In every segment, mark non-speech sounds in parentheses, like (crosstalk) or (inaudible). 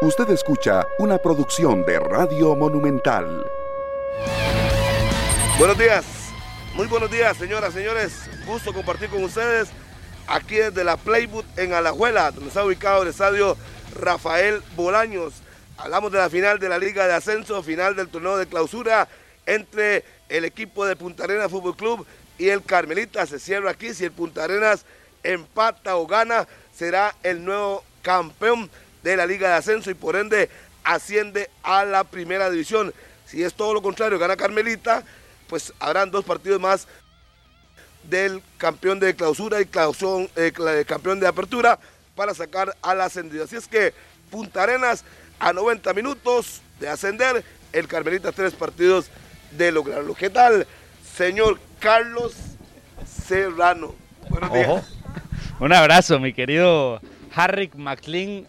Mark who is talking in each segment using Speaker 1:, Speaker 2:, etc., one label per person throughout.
Speaker 1: Usted escucha una producción de Radio Monumental.
Speaker 2: Buenos días, muy buenos días, señoras, señores. Gusto compartir con ustedes aquí desde la Playboot en Alajuela, donde está ubicado el estadio Rafael Bolaños. Hablamos de la final de la Liga de Ascenso, final del torneo de clausura entre el equipo de Punta Arenas Fútbol Club y el Carmelita. Se cierra aquí. Si el Punta Arenas empata o gana, será el nuevo campeón de la Liga de Ascenso y por ende asciende a la primera división. Si es todo lo contrario, gana Carmelita, pues habrán dos partidos más del campeón de clausura y eh, campeón de apertura para sacar al ascendido. Así es que Punta Arenas a 90 minutos de ascender, el Carmelita tres partidos de lograrlo. ¿Qué tal, señor Carlos Serrano?
Speaker 3: Buenos días. Un abrazo, mi querido Harry McLean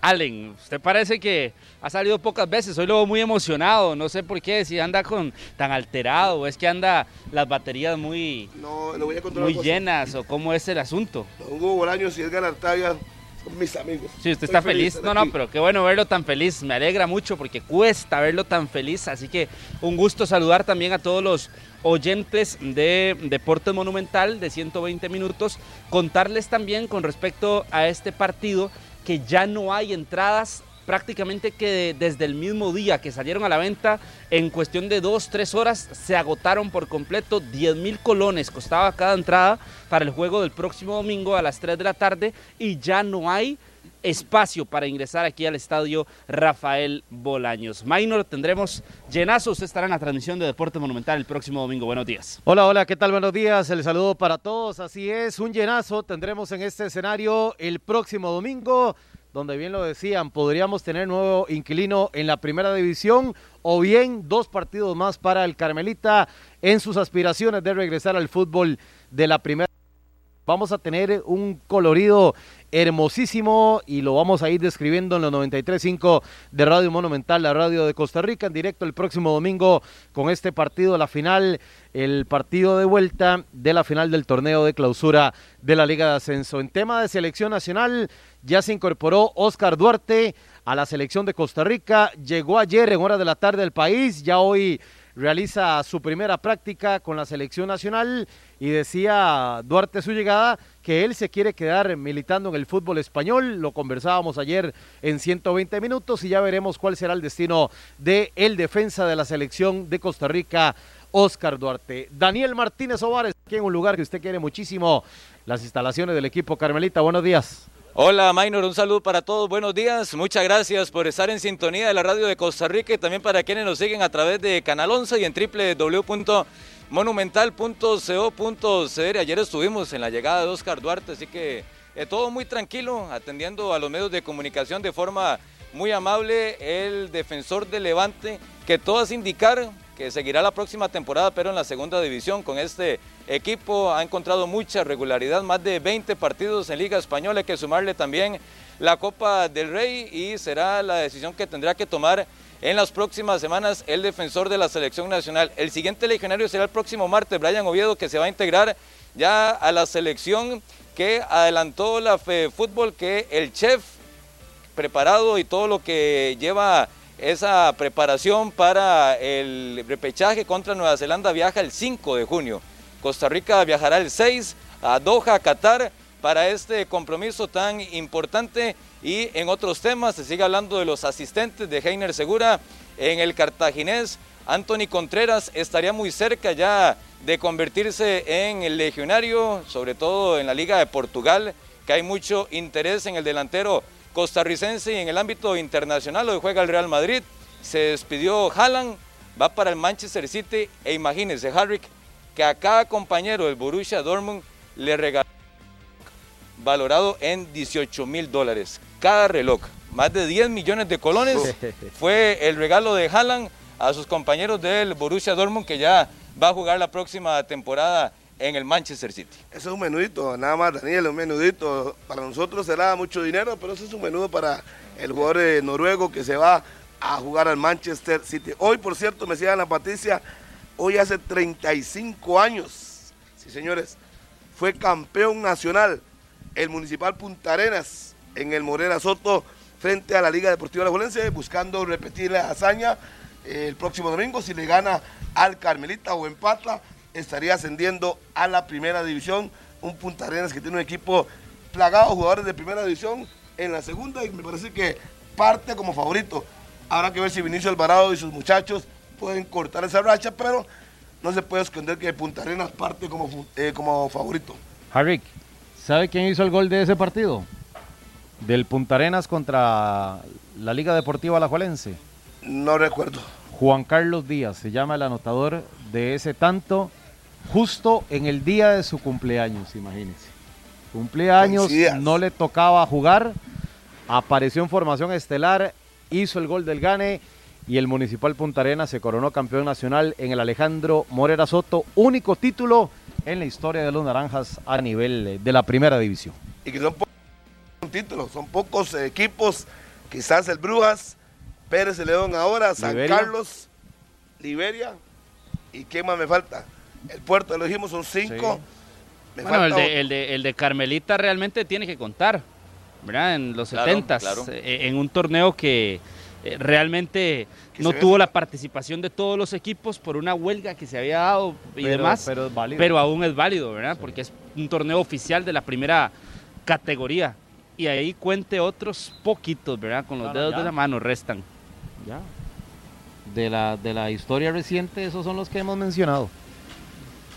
Speaker 3: Allen, usted parece que ha salido pocas veces, hoy lo veo muy emocionado, no sé por qué, si anda con tan alterado, o es que anda las baterías muy, muy llenas, o cómo es el asunto.
Speaker 2: Hugo Bolaños y Edgar Artavia son mis amigos.
Speaker 3: Sí, usted está feliz, no, no, pero qué bueno verlo tan feliz, me alegra mucho porque cuesta verlo tan feliz, así que un gusto saludar también a todos los oyentes de Deportes Monumental de 120 minutos, contarles también con respecto a este partido, que ya no hay entradas prácticamente que desde el mismo día que salieron a la venta, en cuestión de dos, tres horas, se agotaron por completo. 10 mil colones costaba cada entrada para el juego del próximo domingo a las 3 de la tarde y ya no hay espacio para ingresar aquí al estadio Rafael Bolaños. Minor, tendremos llenazo. Usted estará en la transmisión de Deporte Monumental el próximo domingo. Buenos días.
Speaker 4: Hola, hola, ¿qué tal? Buenos días. El saludo para todos. Así es, un llenazo tendremos en este escenario el próximo domingo donde bien lo decían, podríamos tener nuevo inquilino en la primera división o bien dos partidos más para el Carmelita en sus aspiraciones de regresar al fútbol de la primera. Vamos a tener un colorido hermosísimo y lo vamos a ir describiendo en los 93.5 de Radio Monumental, la radio de Costa Rica, en directo el próximo domingo con este partido, la final, el partido de vuelta de la final del torneo de clausura de la Liga de Ascenso. En tema de selección nacional, ya se incorporó Oscar Duarte a la selección de Costa Rica, llegó ayer en hora de la tarde del país, ya hoy realiza su primera práctica con la selección nacional y decía Duarte su llegada que él se quiere quedar militando en el fútbol español. Lo conversábamos ayer en 120 minutos y ya veremos cuál será el destino de el defensa de la selección de Costa Rica, Oscar Duarte. Daniel Martínez Ovares, aquí en un lugar que usted quiere muchísimo, las instalaciones del equipo Carmelita. Buenos días.
Speaker 5: Hola Maynor, un saludo para todos, buenos días, muchas gracias por estar en sintonía de la radio de Costa Rica y también para quienes nos siguen a través de Canal 11 y en www.monumental.co.cr. Ayer estuvimos en la llegada de Oscar Duarte, así que eh, todo muy tranquilo, atendiendo a los medios de comunicación de forma muy amable, el defensor de Levante, que todas indicar que seguirá la próxima temporada, pero en la segunda división con este equipo. Ha encontrado mucha regularidad, más de 20 partidos en Liga Española. Hay que sumarle también la Copa del Rey y será la decisión que tendrá que tomar en las próximas semanas el defensor de la selección nacional. El siguiente legionario será el próximo martes, Brian Oviedo, que se va a integrar ya a la selección que adelantó la Fútbol, que el chef preparado y todo lo que lleva esa preparación para el repechaje contra Nueva Zelanda viaja el 5 de junio. Costa Rica viajará el 6 a Doha, Qatar, para este compromiso tan importante y en otros temas se sigue hablando de los asistentes de Heiner Segura en el cartaginés. Anthony Contreras estaría muy cerca ya de convertirse en el legionario, sobre todo en la Liga de Portugal, que hay mucho interés en el delantero costarricense y en el ámbito internacional, donde juega el Real Madrid. Se despidió Haaland, va para el Manchester City e imagínense, Harrick, que a cada compañero del Borussia Dortmund le regaló valorado en 18 mil dólares cada reloj. Más de 10 millones de colones fue el regalo de Haaland a sus compañeros del Borussia Dortmund que ya va a jugar la próxima temporada en el Manchester City.
Speaker 2: Eso es un menudito, nada más, Daniel, un menudito. Para nosotros será mucho dinero, pero eso es un menudo para el jugador eh, noruego que se va a jugar al Manchester City. Hoy, por cierto, me decía la Patricia, hoy hace 35 años, sí señores, fue campeón nacional el Municipal Punta Arenas en el Morera Soto frente a la Liga Deportiva Alajuelense, buscando repetir la hazaña eh, el próximo domingo. Si le gana al Carmelita o empata, estaría ascendiendo a la primera división. Un Punta Arenas que tiene un equipo plagado de jugadores de primera división en la segunda y me parece que parte como favorito. Habrá que ver si Vinicio Alvarado y sus muchachos pueden cortar esa racha, pero no se puede esconder que Punta Arenas parte como, eh, como favorito.
Speaker 4: Harry, ¿sabe quién hizo el gol de ese partido? Del Punta Arenas contra la Liga Deportiva Alajuelense.
Speaker 2: No recuerdo.
Speaker 4: Juan Carlos Díaz se llama el anotador de ese tanto justo en el día de su cumpleaños, imagínense. Cumpleaños, no le tocaba jugar, apareció en formación estelar, hizo el gol del Gane y el Municipal Punta Arenas se coronó campeón nacional en el Alejandro Morera Soto, único título en la historia de los Naranjas a nivel de la primera división.
Speaker 2: Y que son pocos títulos, son pocos equipos, quizás el Brujas, Pérez de León ahora, San Carlos, Liberia, ¿y qué más me falta? El puerto, lo dijimos, son cinco.
Speaker 3: bueno, el de, el, de, el de, Carmelita realmente tiene que contar, ¿verdad? En los setentas, 70 eh, en un torneo que eh, realmente no tuvo la participación de todos los equipos por una huelga que se había dado y demás, pero, pero, aún es válido, ¿verdad? Porque es un torneo oficial de la primera categoría. Y ahí cuente otros poquitos, ¿verdad? Con los dedos de la mano restan.
Speaker 4: Ya. De la, de la historia reciente, esos son los que hemos mencionado.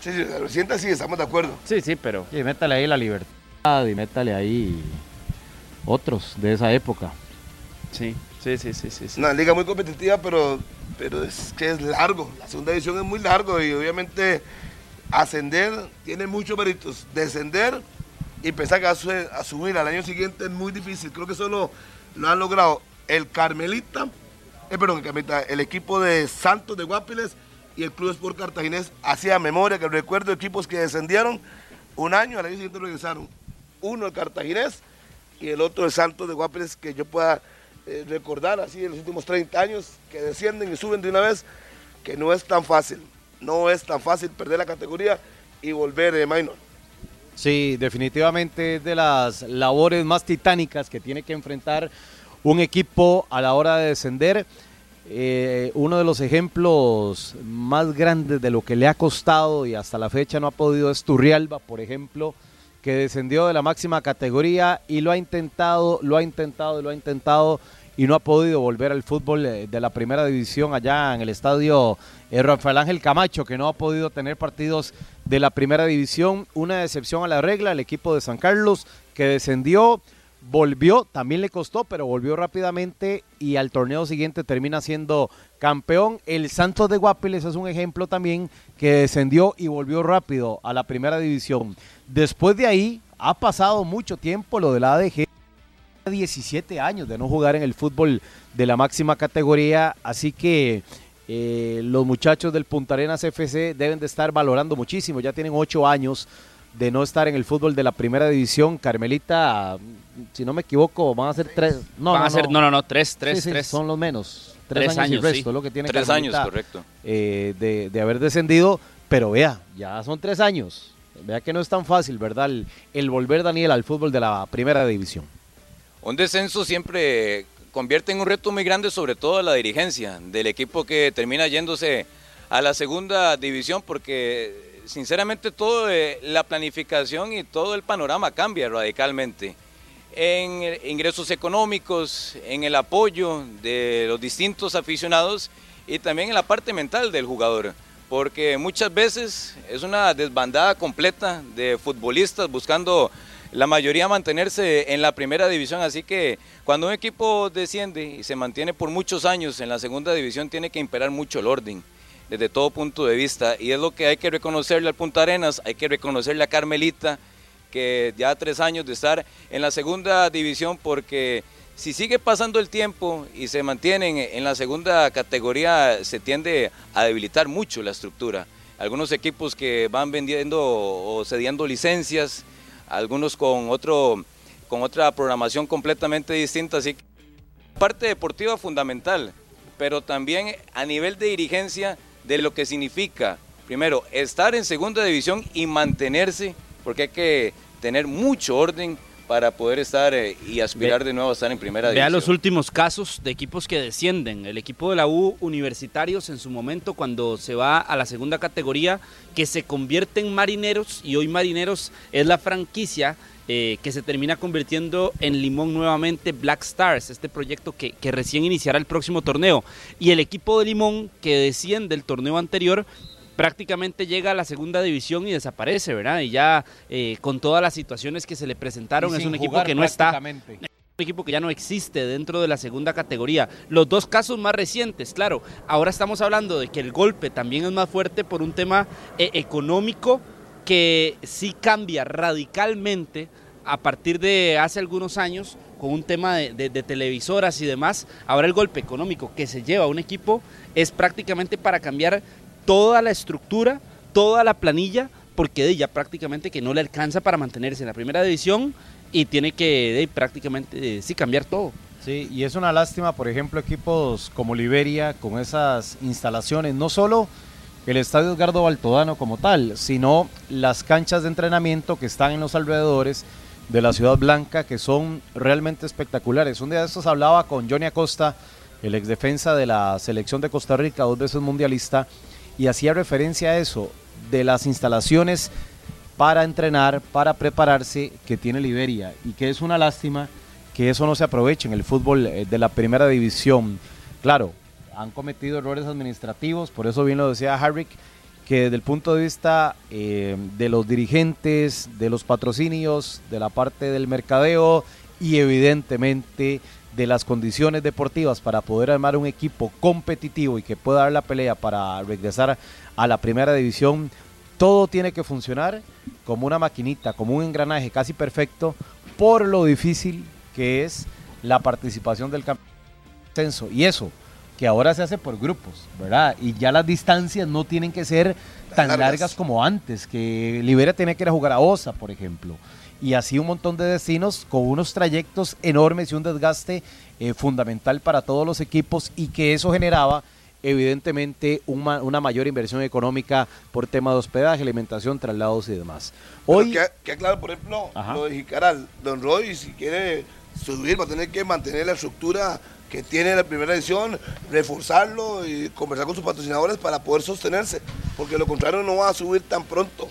Speaker 2: Sí, sí, la reciente sí, estamos de acuerdo.
Speaker 3: Sí, sí, pero...
Speaker 4: Y métale ahí la libertad y métale ahí otros de esa época.
Speaker 3: Sí. Sí, sí, sí, sí.
Speaker 2: Una liga muy competitiva, pero, pero es que es largo. La segunda división es muy largo y obviamente ascender tiene muchos méritos. Descender y empezar a, subir al año siguiente es muy difícil. Creo que solo lo han logrado el Carmelita, eh, perdón, el, Carmelita, el equipo de Santos de Guapiles y el Club Sport Cartaginés. Hacía memoria que recuerdo equipos que descendieron un año, al año siguiente regresaron. Uno el Cartaginés y el otro el Santos de Guapiles, que yo pueda eh, recordar así en los últimos 30 años que descienden y suben de una vez, que no es tan fácil, no es tan fácil perder la categoría y volver de minor.
Speaker 4: Sí, definitivamente es de las labores más titánicas que tiene que enfrentar un equipo a la hora de descender. Eh, uno de los ejemplos más grandes de lo que le ha costado y hasta la fecha no ha podido es Turrialba, por ejemplo, que descendió de la máxima categoría y lo ha intentado, lo ha intentado, lo ha intentado y no ha podido volver al fútbol eh, de la primera división allá en el estadio eh, Rafael Ángel Camacho, que no ha podido tener partidos de la primera división. Una decepción a la regla, el equipo de San Carlos que descendió, volvió, también le costó, pero volvió rápidamente y al torneo siguiente termina siendo campeón. El Santos de Guapiles es un ejemplo también que descendió y volvió rápido a la primera división. Después de ahí ha pasado mucho tiempo lo del ADG. 17 años de no jugar en el fútbol de la máxima categoría, así que eh, los muchachos del Punta Arenas FC deben de estar valorando muchísimo, ya tienen 8 años de no estar en el fútbol de la primera división. Carmelita, si no me equivoco, van a ser tres.
Speaker 3: No, van a ser, no, no, no, tres, tres, tres.
Speaker 4: son los menos. Tres, años, y resto, lo que tiene
Speaker 5: Tres años, correcto.
Speaker 4: Eh, de, de haber descendido, pero vea, ya son tres años Vea que no es tan fácil, ¿verdad? El, volver, Daniel, al fútbol de la primera división.
Speaker 5: Un descenso siempre convierte en un reto muy grande, sobre todo la dirigencia del equipo que termina yéndose a la segunda división, porque sinceramente toda la planificación y todo el panorama cambia radicalmente. En ingresos económicos, en el apoyo de los distintos aficionados y también en la parte mental del jugador porque muchas veces es una desbandada completa de futbolistas buscando la mayoría mantenerse en la primera división, así que cuando un equipo desciende y se mantiene por muchos años en la segunda división tiene que imperar mucho el orden desde todo punto de vista y es lo que hay que reconocerle al Punta Arenas, hay que reconocerle a Carmelita que ya tres años de estar en la segunda división porque si sigue pasando el tiempo y se mantienen en la segunda categoría, se tiende a debilitar mucho la estructura. Algunos equipos que van vendiendo o cediendo licencias, algunos con, otro, con otra programación completamente distinta. Así que parte deportiva fundamental, pero también a nivel de dirigencia de lo que significa, primero, estar en segunda división y mantenerse, porque hay que tener mucho orden para poder estar eh, y aspirar de nuevo a estar en primera
Speaker 3: Vea
Speaker 5: división.
Speaker 3: los últimos casos de equipos que descienden. El equipo de la U Universitarios en su momento cuando se va a la segunda categoría que se convierte en Marineros y hoy Marineros es la franquicia eh, que se termina convirtiendo en Limón nuevamente Black Stars, este proyecto que, que recién iniciará el próximo torneo. Y el equipo de Limón que desciende del torneo anterior prácticamente llega a la segunda división y desaparece, ¿verdad? Y ya eh, con todas las situaciones que se le presentaron es un equipo que no está un equipo que ya no existe dentro de la segunda categoría. Los dos casos más recientes, claro, ahora estamos hablando de que el golpe también es más fuerte por un tema eh, económico que sí cambia radicalmente a partir de hace algunos años con un tema de, de- de televisoras y demás. Ahora el golpe económico que se lleva a un equipo es prácticamente para cambiar toda la estructura, toda la planilla, porque ya prácticamente que no le alcanza para mantenerse en la primera división y tiene que prácticamente eh, sí cambiar todo.
Speaker 4: Sí, y es una lástima, por ejemplo, equipos como Liberia con esas instalaciones, no solo el Estadio Edgardo Baltodano como tal, sino las canchas de entrenamiento que están en los alrededores de la Ciudad Blanca, que son realmente espectaculares. Un día de estos hablaba con Johnny Acosta, el ex defensa de la selección de Costa Rica, dos veces mundialista, y hacía referencia a eso, de las instalaciones para entrenar, para prepararse que tiene Liberia, y que es una lástima que eso no se aproveche en el fútbol eh, de la primera división. Claro, han cometido errores administrativos, por eso bien lo decía Harrick, que desde el punto de vista eh, de los dirigentes, de los patrocinios, de la parte del mercadeo y evidentemente de las condiciones deportivas para poder armar un equipo competitivo y que pueda dar la pelea para regresar a la primera división, todo tiene que funcionar como una maquinita, como un engranaje casi perfecto, por lo difícil que es la participación del campeonato. Y eso, que ahora se hace por grupos, ¿verdad? Y ya las distancias no tienen que ser tan
Speaker 2: Largas.
Speaker 4: largas, como antes, que Libera tenía que ir a jugar a Osa, por ejemplo. Y así un montón de destinos con unos trayectos enormes y un desgaste eh, fundamental para todos los equipos y que eso generaba evidentemente un ma- una mayor inversión económica por tema de hospedaje, alimentación, traslados y demás. Hoy,
Speaker 2: Pero que, que claro, por ejemplo,
Speaker 4: Ajá.
Speaker 2: lo de Jicaral, Don Roy, si quiere subir, va a tener que mantener la estructura que tiene la primera edición, reforzarlo y conversar con sus patrocinadores para poder sostenerse, porque lo contrario no va a subir tan pronto.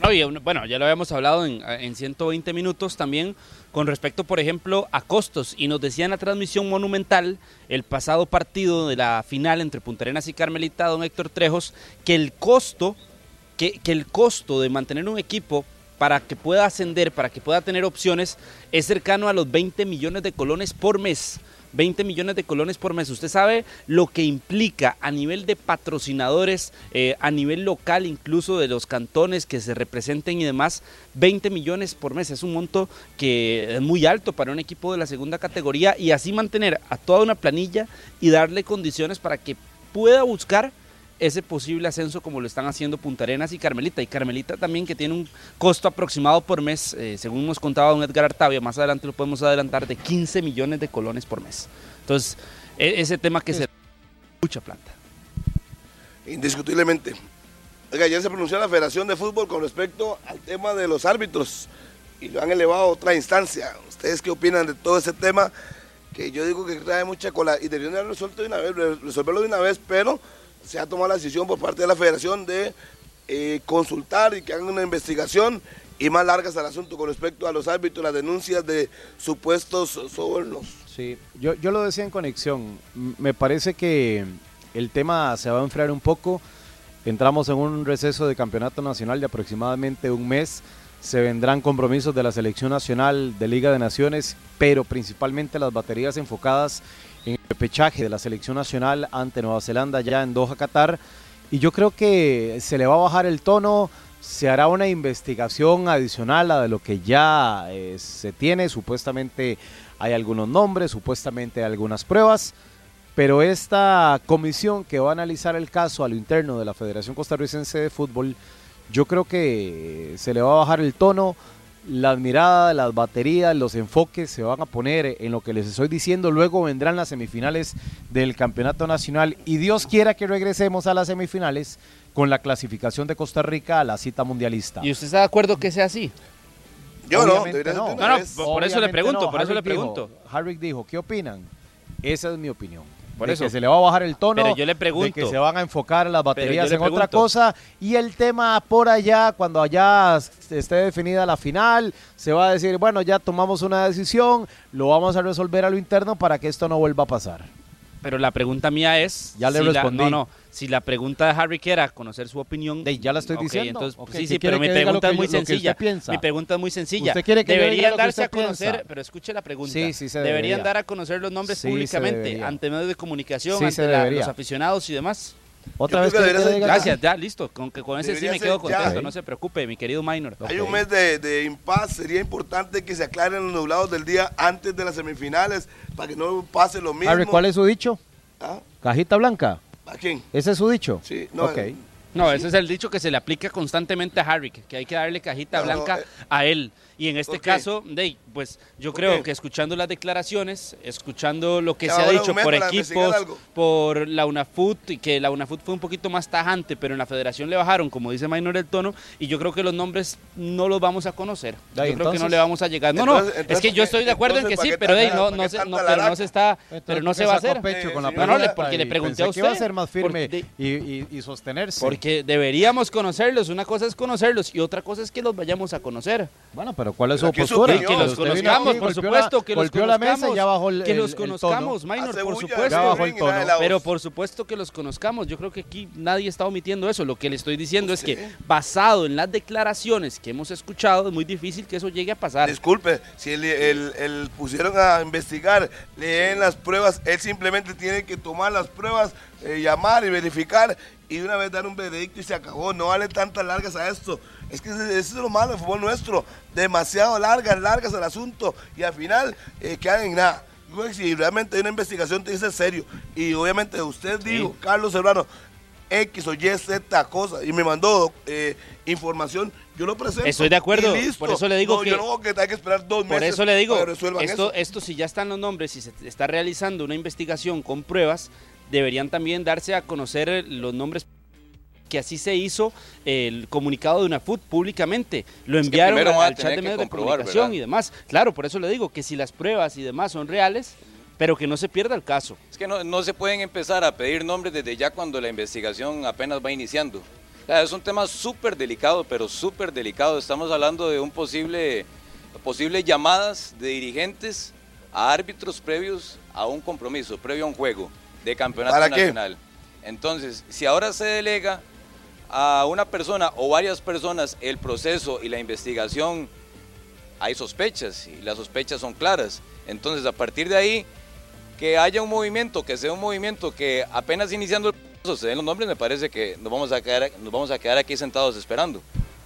Speaker 3: No, no, bueno, ya lo habíamos hablado en, en 120 minutos también con respecto, por ejemplo, a costos. Y nos decía en la transmisión monumental, el pasado partido de la final entre Punta Arenas y Carmelita, don Héctor Trejos, que el costo, que el costo de mantener un equipo para que pueda ascender, para que pueda tener opciones, es cercano a los 20 millones de colones por mes. 20 millones de colones por mes. Usted sabe lo que implica a nivel de patrocinadores, eh, a nivel local, incluso de los cantones que se representen y demás. 20 millones por mes es un monto que es muy alto para un equipo de la segunda categoría y así mantener a toda una planilla y darle condiciones para que pueda buscar ese posible ascenso como lo están haciendo Punta Arenas y Carmelita. Y Carmelita también que tiene un costo aproximado por mes, eh, según nos contaba don Edgar Artavia, más adelante lo podemos adelantar, de 15 millones de colones por mes. Entonces, e- ese tema que se... Mucha plata.
Speaker 2: Indiscutiblemente. Oiga, ayer se pronunció la Federación de Fútbol con respecto al tema de los árbitros y lo han elevado a otra instancia. ¿Ustedes qué opinan de todo ese tema? Que yo digo que trae mucha cola y deberían resuelto de una vez, re- resolverlo de una vez, pero se ha tomado la decisión por parte de la Federación de eh, consultar y que hagan una investigación y más largas al asunto con respecto a los árbitros, las denuncias de supuestos sobornos.
Speaker 4: Sí, yo, yo lo decía en conexión. Me parece que el tema se va a enfriar un poco. Entramos en un receso de campeonato nacional de aproximadamente un mes. Se vendrán compromisos de la selección nacional de Liga de Naciones, pero principalmente las baterías enfocadas en el pechaje de la selección nacional ante Nueva Zelanda ya en Doha, Qatar. Y yo creo que se le va a bajar el tono, se hará una investigación adicional a lo que ya eh, se tiene. Supuestamente hay algunos nombres, supuestamente hay algunas pruebas, pero esta comisión que va a analizar el caso a lo interno de la Federación Costarricense de Fútbol, yo creo que se le va a bajar el tono, las miradas, las baterías, los enfoques se van a poner en lo que les estoy diciendo. Luego vendrán las semifinales del Campeonato Nacional y Dios quiera que regresemos a las semifinales con la clasificación de Costa Rica a la cita mundialista.
Speaker 3: ¿Y usted está de acuerdo que sea así?
Speaker 2: Yo no,
Speaker 4: Obviamente
Speaker 3: No, no,
Speaker 2: vez.
Speaker 3: por- eso le pregunto, por eso le
Speaker 4: Harvick dijo-
Speaker 3: pregunto.
Speaker 4: Harvick dijo, ¿qué opinan? Esa es mi opinión.
Speaker 3: Por
Speaker 4: De
Speaker 3: eso.
Speaker 4: que se le va a bajar el tono,
Speaker 3: Pero yo le
Speaker 4: de
Speaker 3: pregunto.
Speaker 4: que se van a enfocar las baterías en otra cosa y el tema por allá, cuando allá esté definida la final, se va a decir, bueno, ya tomamos una decisión, lo vamos a resolver a lo interno para que esto no vuelva a pasar.
Speaker 3: Pero la pregunta mía es.
Speaker 4: Ya le
Speaker 3: si la-
Speaker 4: respondí.
Speaker 3: no, no. Si la pregunta de Harry que era conocer su opinión.
Speaker 4: De- ya la estoy
Speaker 3: ok,
Speaker 4: diciendo.
Speaker 3: entonces,
Speaker 4: Ok,
Speaker 3: sí,
Speaker 4: ¿qué
Speaker 3: sí, pero mi pregunta es muy sencilla.
Speaker 4: piensa?
Speaker 3: Mi pregunta es muy sencilla.
Speaker 4: ¿Usted quiere que yo diga
Speaker 3: deberían darse a conocer,
Speaker 4: piensa?
Speaker 3: pero escuche la pregunta.
Speaker 4: Sí, sí se
Speaker 3: deberían
Speaker 4: debería.
Speaker 3: dar a conocer los nombres
Speaker 4: Sí
Speaker 3: públicamente ante medios de comunicación, ante la- los aficionados y demás.
Speaker 4: Otra vez
Speaker 2: que
Speaker 4: que
Speaker 3: Gracias, ya, listo. Con, que con ese sí
Speaker 2: Debería
Speaker 3: me
Speaker 2: ser
Speaker 3: quedo contento. No se preocupe, mi querido Minor.
Speaker 2: Hay un mes de, de impas, sería importante que se aclaren los nublados del día antes de las semifinales para que no pase lo mismo.
Speaker 4: Harry, ¿cuál es su dicho?
Speaker 2: ¿Ah?
Speaker 4: ¿Cajita blanca?
Speaker 2: ¿A quién?
Speaker 4: ¿Ese es su dicho?
Speaker 2: Sí, no,
Speaker 4: Ok.
Speaker 2: eh,
Speaker 3: No, ese es el dicho que se le aplica constantemente a Harry, que hay que darle cajita
Speaker 2: No, no,
Speaker 3: blanca
Speaker 2: eh,
Speaker 3: a él. Y en este caso, Dey, pues yo
Speaker 2: ¿Por
Speaker 3: creo
Speaker 2: qué?
Speaker 3: que escuchando las declaraciones, escuchando lo que se ha dicho por equipos, por la UNAFUT, y que la UNAFUT fue un poquito más tajante, pero en la federación le bajaron, como dice Minor el tono, y yo creo que los nombres no los vamos a conocer. Yo creo que no le vamos a llegar. No,
Speaker 2: Entonces-
Speaker 3: no,
Speaker 2: entonces,
Speaker 3: es que yo estoy de acuerdo en que sí,
Speaker 2: ¿para qué
Speaker 3: pero Dey, no, no, se, no, pero no se está,
Speaker 4: Entonces,
Speaker 3: pero no
Speaker 4: ¿por
Speaker 3: se va a hacer.
Speaker 4: pecho con la
Speaker 2: Sí,
Speaker 3: No, no, porque le pregunté a usted,
Speaker 4: ser más firme
Speaker 3: porque-
Speaker 4: y, y- y sostenerse.
Speaker 3: Porque deberíamos conocerlos. Una cosa es conocerlos y otra cosa es que los vayamos a conocer.
Speaker 4: Bueno, pero ¿cuál es
Speaker 2: Pero su
Speaker 4: postura?
Speaker 3: Que los
Speaker 4: Usted
Speaker 3: conozcamos,
Speaker 4: aquí,
Speaker 3: por supuesto,
Speaker 4: la-
Speaker 3: que los
Speaker 4: golpeó la
Speaker 3: conozcamos.
Speaker 4: mesa y ya bajó el
Speaker 3: que
Speaker 4: el-
Speaker 3: los
Speaker 4: el
Speaker 3: conozcamos,
Speaker 4: tono.
Speaker 3: Minor,
Speaker 2: Hace
Speaker 3: por supuesto.
Speaker 4: Ya bajó el tono.
Speaker 3: Pero por supuesto que los conozcamos. Yo creo que aquí nadie está omitiendo eso. Lo que le estoy diciendo es que basado en las declaraciones que hemos escuchado, es muy difícil que eso llegue a pasar.
Speaker 2: Disculpe, si el, el- el pusieron a investigar, leen las pruebas, él simplemente tiene que tomar las pruebas, eh, llamar y verificar y de una vez dar un veredicto y se acabó. No vale tantas largas a esto. Es que eso es lo malo del fútbol nuestro. Demasiado largas, largas el asunto y al final eh, quedan en nada. Si realmente hay una investigación, que ser serio. Y obviamente usted dijo, Carlos Serrano, X o Y, Z cosa, y me mandó eh, información, yo lo presento.
Speaker 3: Estoy de acuerdo, por eso le digo
Speaker 2: No,
Speaker 3: que-
Speaker 2: Yo no que hay que esperar dos meses
Speaker 3: Por eso le digo, esto,
Speaker 2: eso.
Speaker 3: esto si ya están los nombres y se está realizando una investigación con pruebas, deberían también darse a conocer eh, los nombres que así se hizo el comunicado de una FUT públicamente. Lo
Speaker 5: Es que
Speaker 3: enviaron al, chat de medios de comunicación
Speaker 5: ¿verdad?
Speaker 3: y demás. Claro, por eso le digo que si las pruebas y demás son reales, pero que no se pierda el caso.
Speaker 5: Es que no, no se pueden empezar a pedir nombres desde ya cuando la investigación apenas va iniciando. Es un tema súper delicado, pero súper delicado. Estamos hablando de un posible, posibles llamadas de dirigentes a árbitros previos a un compromiso, previo a un juego de campeonato
Speaker 2: ¿Para qué?
Speaker 5: nacional. Entonces, si ahora se delega a una persona o varias personas el proceso y la investigación, hay sospechas y las sospechas son claras. Entonces, a partir de ahí, que haya un movimiento, que sea un movimiento que apenas iniciando el proceso se den los nombres, me parece que nos vamos a quedar, nos vamos a quedar aquí sentados esperando,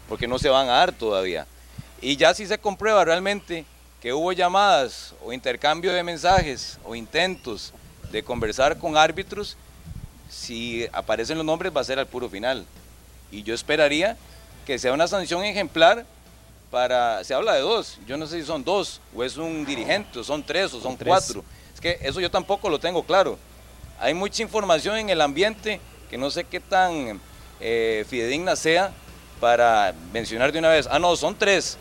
Speaker 5: porque no se van a dar todavía. Y ya si se comprueba realmente que hubo llamadas o intercambio de mensajes o intentos de conversar con árbitros, si aparecen los nombres va a ser al puro final. Y yo esperaría que sea una sanción ejemplar para, se habla de dos, yo no sé si son dos, o es un dirigente, o son tres, o son
Speaker 3: Tres.
Speaker 5: cuatro. Es que eso yo tampoco lo tengo claro. Hay mucha información en el ambiente que no sé qué tan eh, fidedigna sea para mencionar de una vez, ah, no, son tres.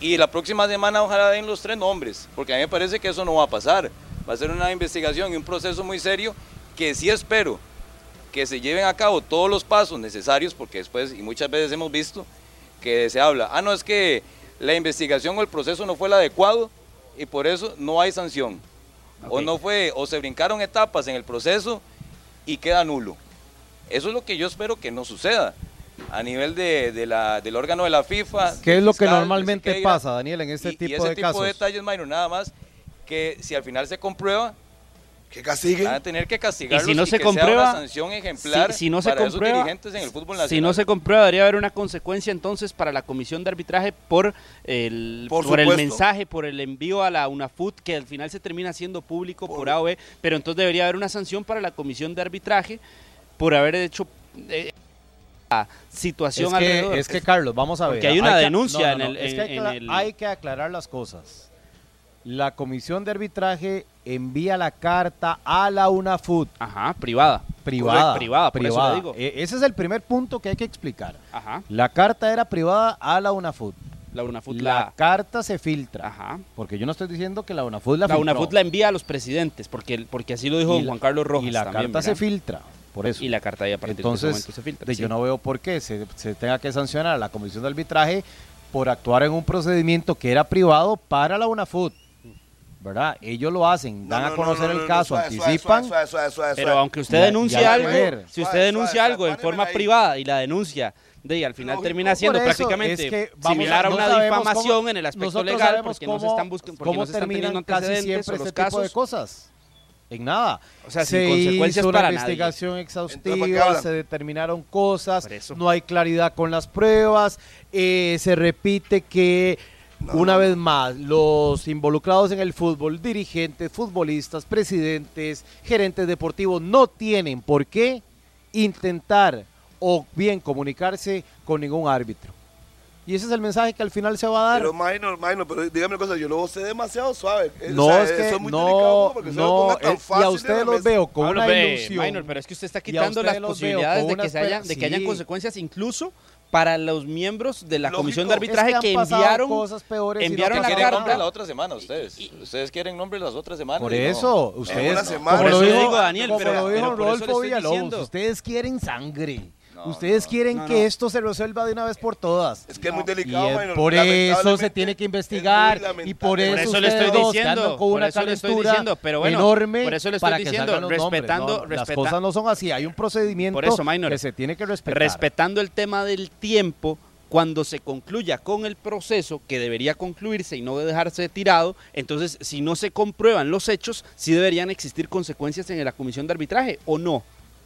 Speaker 5: Y la próxima semana ojalá den los tres nombres, porque a mí me parece que eso no va a pasar. Va a ser una investigación y un proceso muy serio que sí espero que se lleven a cabo todos los pasos necesarios, porque después, y muchas veces hemos visto que se habla, ah, no, es que la investigación o el proceso no fue el adecuado y por eso no hay sanción. O
Speaker 3: Ok.
Speaker 5: no fue, o se brincaron etapas en el proceso y queda nulo. Eso es lo que yo espero que no suceda a nivel de, de la, del órgano de la FIFA.
Speaker 4: ¿Qué es lo que
Speaker 5: fiscal, del
Speaker 4: normalmente pasa, Daniel, en este
Speaker 5: y-
Speaker 4: tipo
Speaker 5: y ese
Speaker 4: de
Speaker 5: tipo
Speaker 4: casos?
Speaker 5: de detalles, Mayro, nada más que si al final se comprueba,
Speaker 2: Que castiguen.
Speaker 5: van a tener que castigarlos
Speaker 3: Y si no se
Speaker 5: que sea
Speaker 3: comprueba,
Speaker 5: una sanción ejemplar
Speaker 3: si, si no se
Speaker 5: para esos
Speaker 3: comprueba,
Speaker 5: dirigentes en el fútbol nacional.
Speaker 3: si no se comprueba, debería haber una consecuencia entonces para la comisión de arbitraje por el,
Speaker 2: Por
Speaker 3: por, el mensaje, por el envío a la UNAFUT, que al final se termina haciendo público por,
Speaker 2: Por-
Speaker 3: A o B, pero entonces debería haber una sanción para la comisión de arbitraje por haber hecho eh, la situación
Speaker 4: Es
Speaker 3: alrededor.
Speaker 4: que, es que, Carlos, vamos a ver.
Speaker 3: Porque hay una
Speaker 4: que-
Speaker 3: denuncia
Speaker 4: no, no,
Speaker 3: en
Speaker 4: no,
Speaker 3: el-
Speaker 4: es que hay,
Speaker 3: en-
Speaker 4: que,
Speaker 3: en el-
Speaker 4: hay que aclarar las cosas. La comisión de arbitraje envía la carta a la UNAFUT
Speaker 3: Ajá, privada.
Speaker 4: privada.
Speaker 3: Privada, por eso digo.
Speaker 4: E- ese es el primer punto que hay que explicar.
Speaker 3: Ajá.
Speaker 4: La carta era privada a la UNAFUT.
Speaker 3: La UNAFUT
Speaker 4: La
Speaker 3: la...
Speaker 4: carta se filtra.
Speaker 3: Ajá.
Speaker 4: Porque yo no estoy diciendo que la UNAFUT la
Speaker 3: La
Speaker 4: filtró.
Speaker 3: UNAFUT la envía a los presidentes, porque, porque así lo dijo
Speaker 4: Y la-
Speaker 3: Juan Carlos Rojas
Speaker 4: Y la
Speaker 3: también,
Speaker 4: carta se filtra. Por eso.
Speaker 3: Y la carta ya a partir de ese
Speaker 4: Entonces,
Speaker 3: momento se filtra.
Speaker 4: de-
Speaker 3: sí.
Speaker 4: yo no veo por qué se, se tenga que sancionar a la Comisión de Arbitraje por actuar en un procedimiento que era privado para la UNAFUT. ¿Verdad? Ellos lo hacen, dan
Speaker 2: No,
Speaker 4: a
Speaker 2: no,
Speaker 4: conocer
Speaker 2: no, no,
Speaker 4: el caso, anticipan.
Speaker 3: Pero aunque usted denuncie algo, si usted denuncia algo en forma privada y la denuncia, de y al final
Speaker 2: Lógico.
Speaker 3: termina siendo prácticamente
Speaker 4: es que vamos
Speaker 3: similar a, una difamación
Speaker 4: cómo-
Speaker 3: en el aspecto legal porque no se
Speaker 4: cómo-
Speaker 3: están buscando, porque
Speaker 4: cómo
Speaker 3: no se están
Speaker 4: terminan
Speaker 3: teniendo
Speaker 4: casi
Speaker 3: antecedentes
Speaker 4: siempre
Speaker 3: o los
Speaker 4: este tipo de
Speaker 3: casos.
Speaker 4: cosas. En nada.
Speaker 3: O sea,
Speaker 4: se
Speaker 3: sin consecuencias
Speaker 4: hizo una
Speaker 3: para
Speaker 4: investigación
Speaker 2: Entonces, ¿para qué
Speaker 4: exhaustiva, se determinaron cosas, no hay claridad con las pruebas, eh, se repite que una vez más los involucrados en el fútbol, dirigentes, futbolistas, presidentes, gerentes deportivos, no tienen por qué intentar o bien comunicarse con ningún árbitro. Y ese es el mensaje que al final se va a dar.
Speaker 2: Pero minor, minor, pero dígame una cosa, yo lo sé demasiado suave.
Speaker 4: No,
Speaker 2: o sea,
Speaker 4: es que
Speaker 2: eso muy
Speaker 4: no,
Speaker 2: porque se lo
Speaker 4: no,
Speaker 2: tan
Speaker 4: eh, y
Speaker 2: fácil
Speaker 4: a
Speaker 2: de
Speaker 4: ustedes los
Speaker 2: mesa.
Speaker 4: veo con
Speaker 3: Pablo,
Speaker 4: una
Speaker 3: ve,
Speaker 4: ilusión.
Speaker 3: minor, pero es que usted está quitando las posibilidades de que, se hayan, de que hayan
Speaker 4: sí.
Speaker 3: consecuencias incluso para los miembros de la
Speaker 2: Lógico.
Speaker 3: comisión de
Speaker 2: que
Speaker 3: arbitraje
Speaker 4: Es
Speaker 3: que,
Speaker 4: pasado
Speaker 3: enviaron
Speaker 4: cosas peores y no
Speaker 3: enviaron
Speaker 5: Que
Speaker 3: la
Speaker 5: quieren
Speaker 3: carta.
Speaker 5: nombre la otra semana ustedes. Ustedes quieren nombre las otras semanas.
Speaker 4: Por
Speaker 5: y no.
Speaker 4: eso,
Speaker 2: una
Speaker 4: ustedes,
Speaker 2: semana.
Speaker 4: como
Speaker 3: Por
Speaker 4: lo
Speaker 3: eso
Speaker 4: dijo,
Speaker 3: digo, Daniel,
Speaker 4: como
Speaker 3: pero- pero por eso le
Speaker 4: Rodolfo
Speaker 3: estoy
Speaker 4: Villalobos,
Speaker 3: diciendo.
Speaker 4: ustedes quieren sangre.
Speaker 5: No,
Speaker 4: ustedes
Speaker 5: no,
Speaker 4: quieren
Speaker 3: no,
Speaker 4: que
Speaker 3: no.
Speaker 4: esto se resuelva de una vez por todas.
Speaker 2: Es que es muy
Speaker 4: Y
Speaker 2: delicado,
Speaker 4: es-
Speaker 2: minor.
Speaker 4: por eso se tiene que
Speaker 2: es
Speaker 4: investigar y por eso,
Speaker 3: Por eso le estoy
Speaker 4: que
Speaker 3: diciendo,
Speaker 4: con
Speaker 3: por
Speaker 4: una
Speaker 3: eso le estoy
Speaker 4: calentura
Speaker 3: diciendo, pero bueno,
Speaker 4: enorme
Speaker 3: por eso le estoy
Speaker 4: para que
Speaker 3: diciendo,
Speaker 4: nombres.
Speaker 3: respetando-
Speaker 4: No, las cosas no son así, hay un procedimiento
Speaker 3: Por eso, Minor,
Speaker 4: que se tiene que respetar.
Speaker 3: respetando el tema del tiempo, cuando se concluya con el proceso que debería concluirse y no dejarse tirado, entonces si no se comprueban los hechos, sí deberían existir consecuencias en la comisión de arbitraje o no.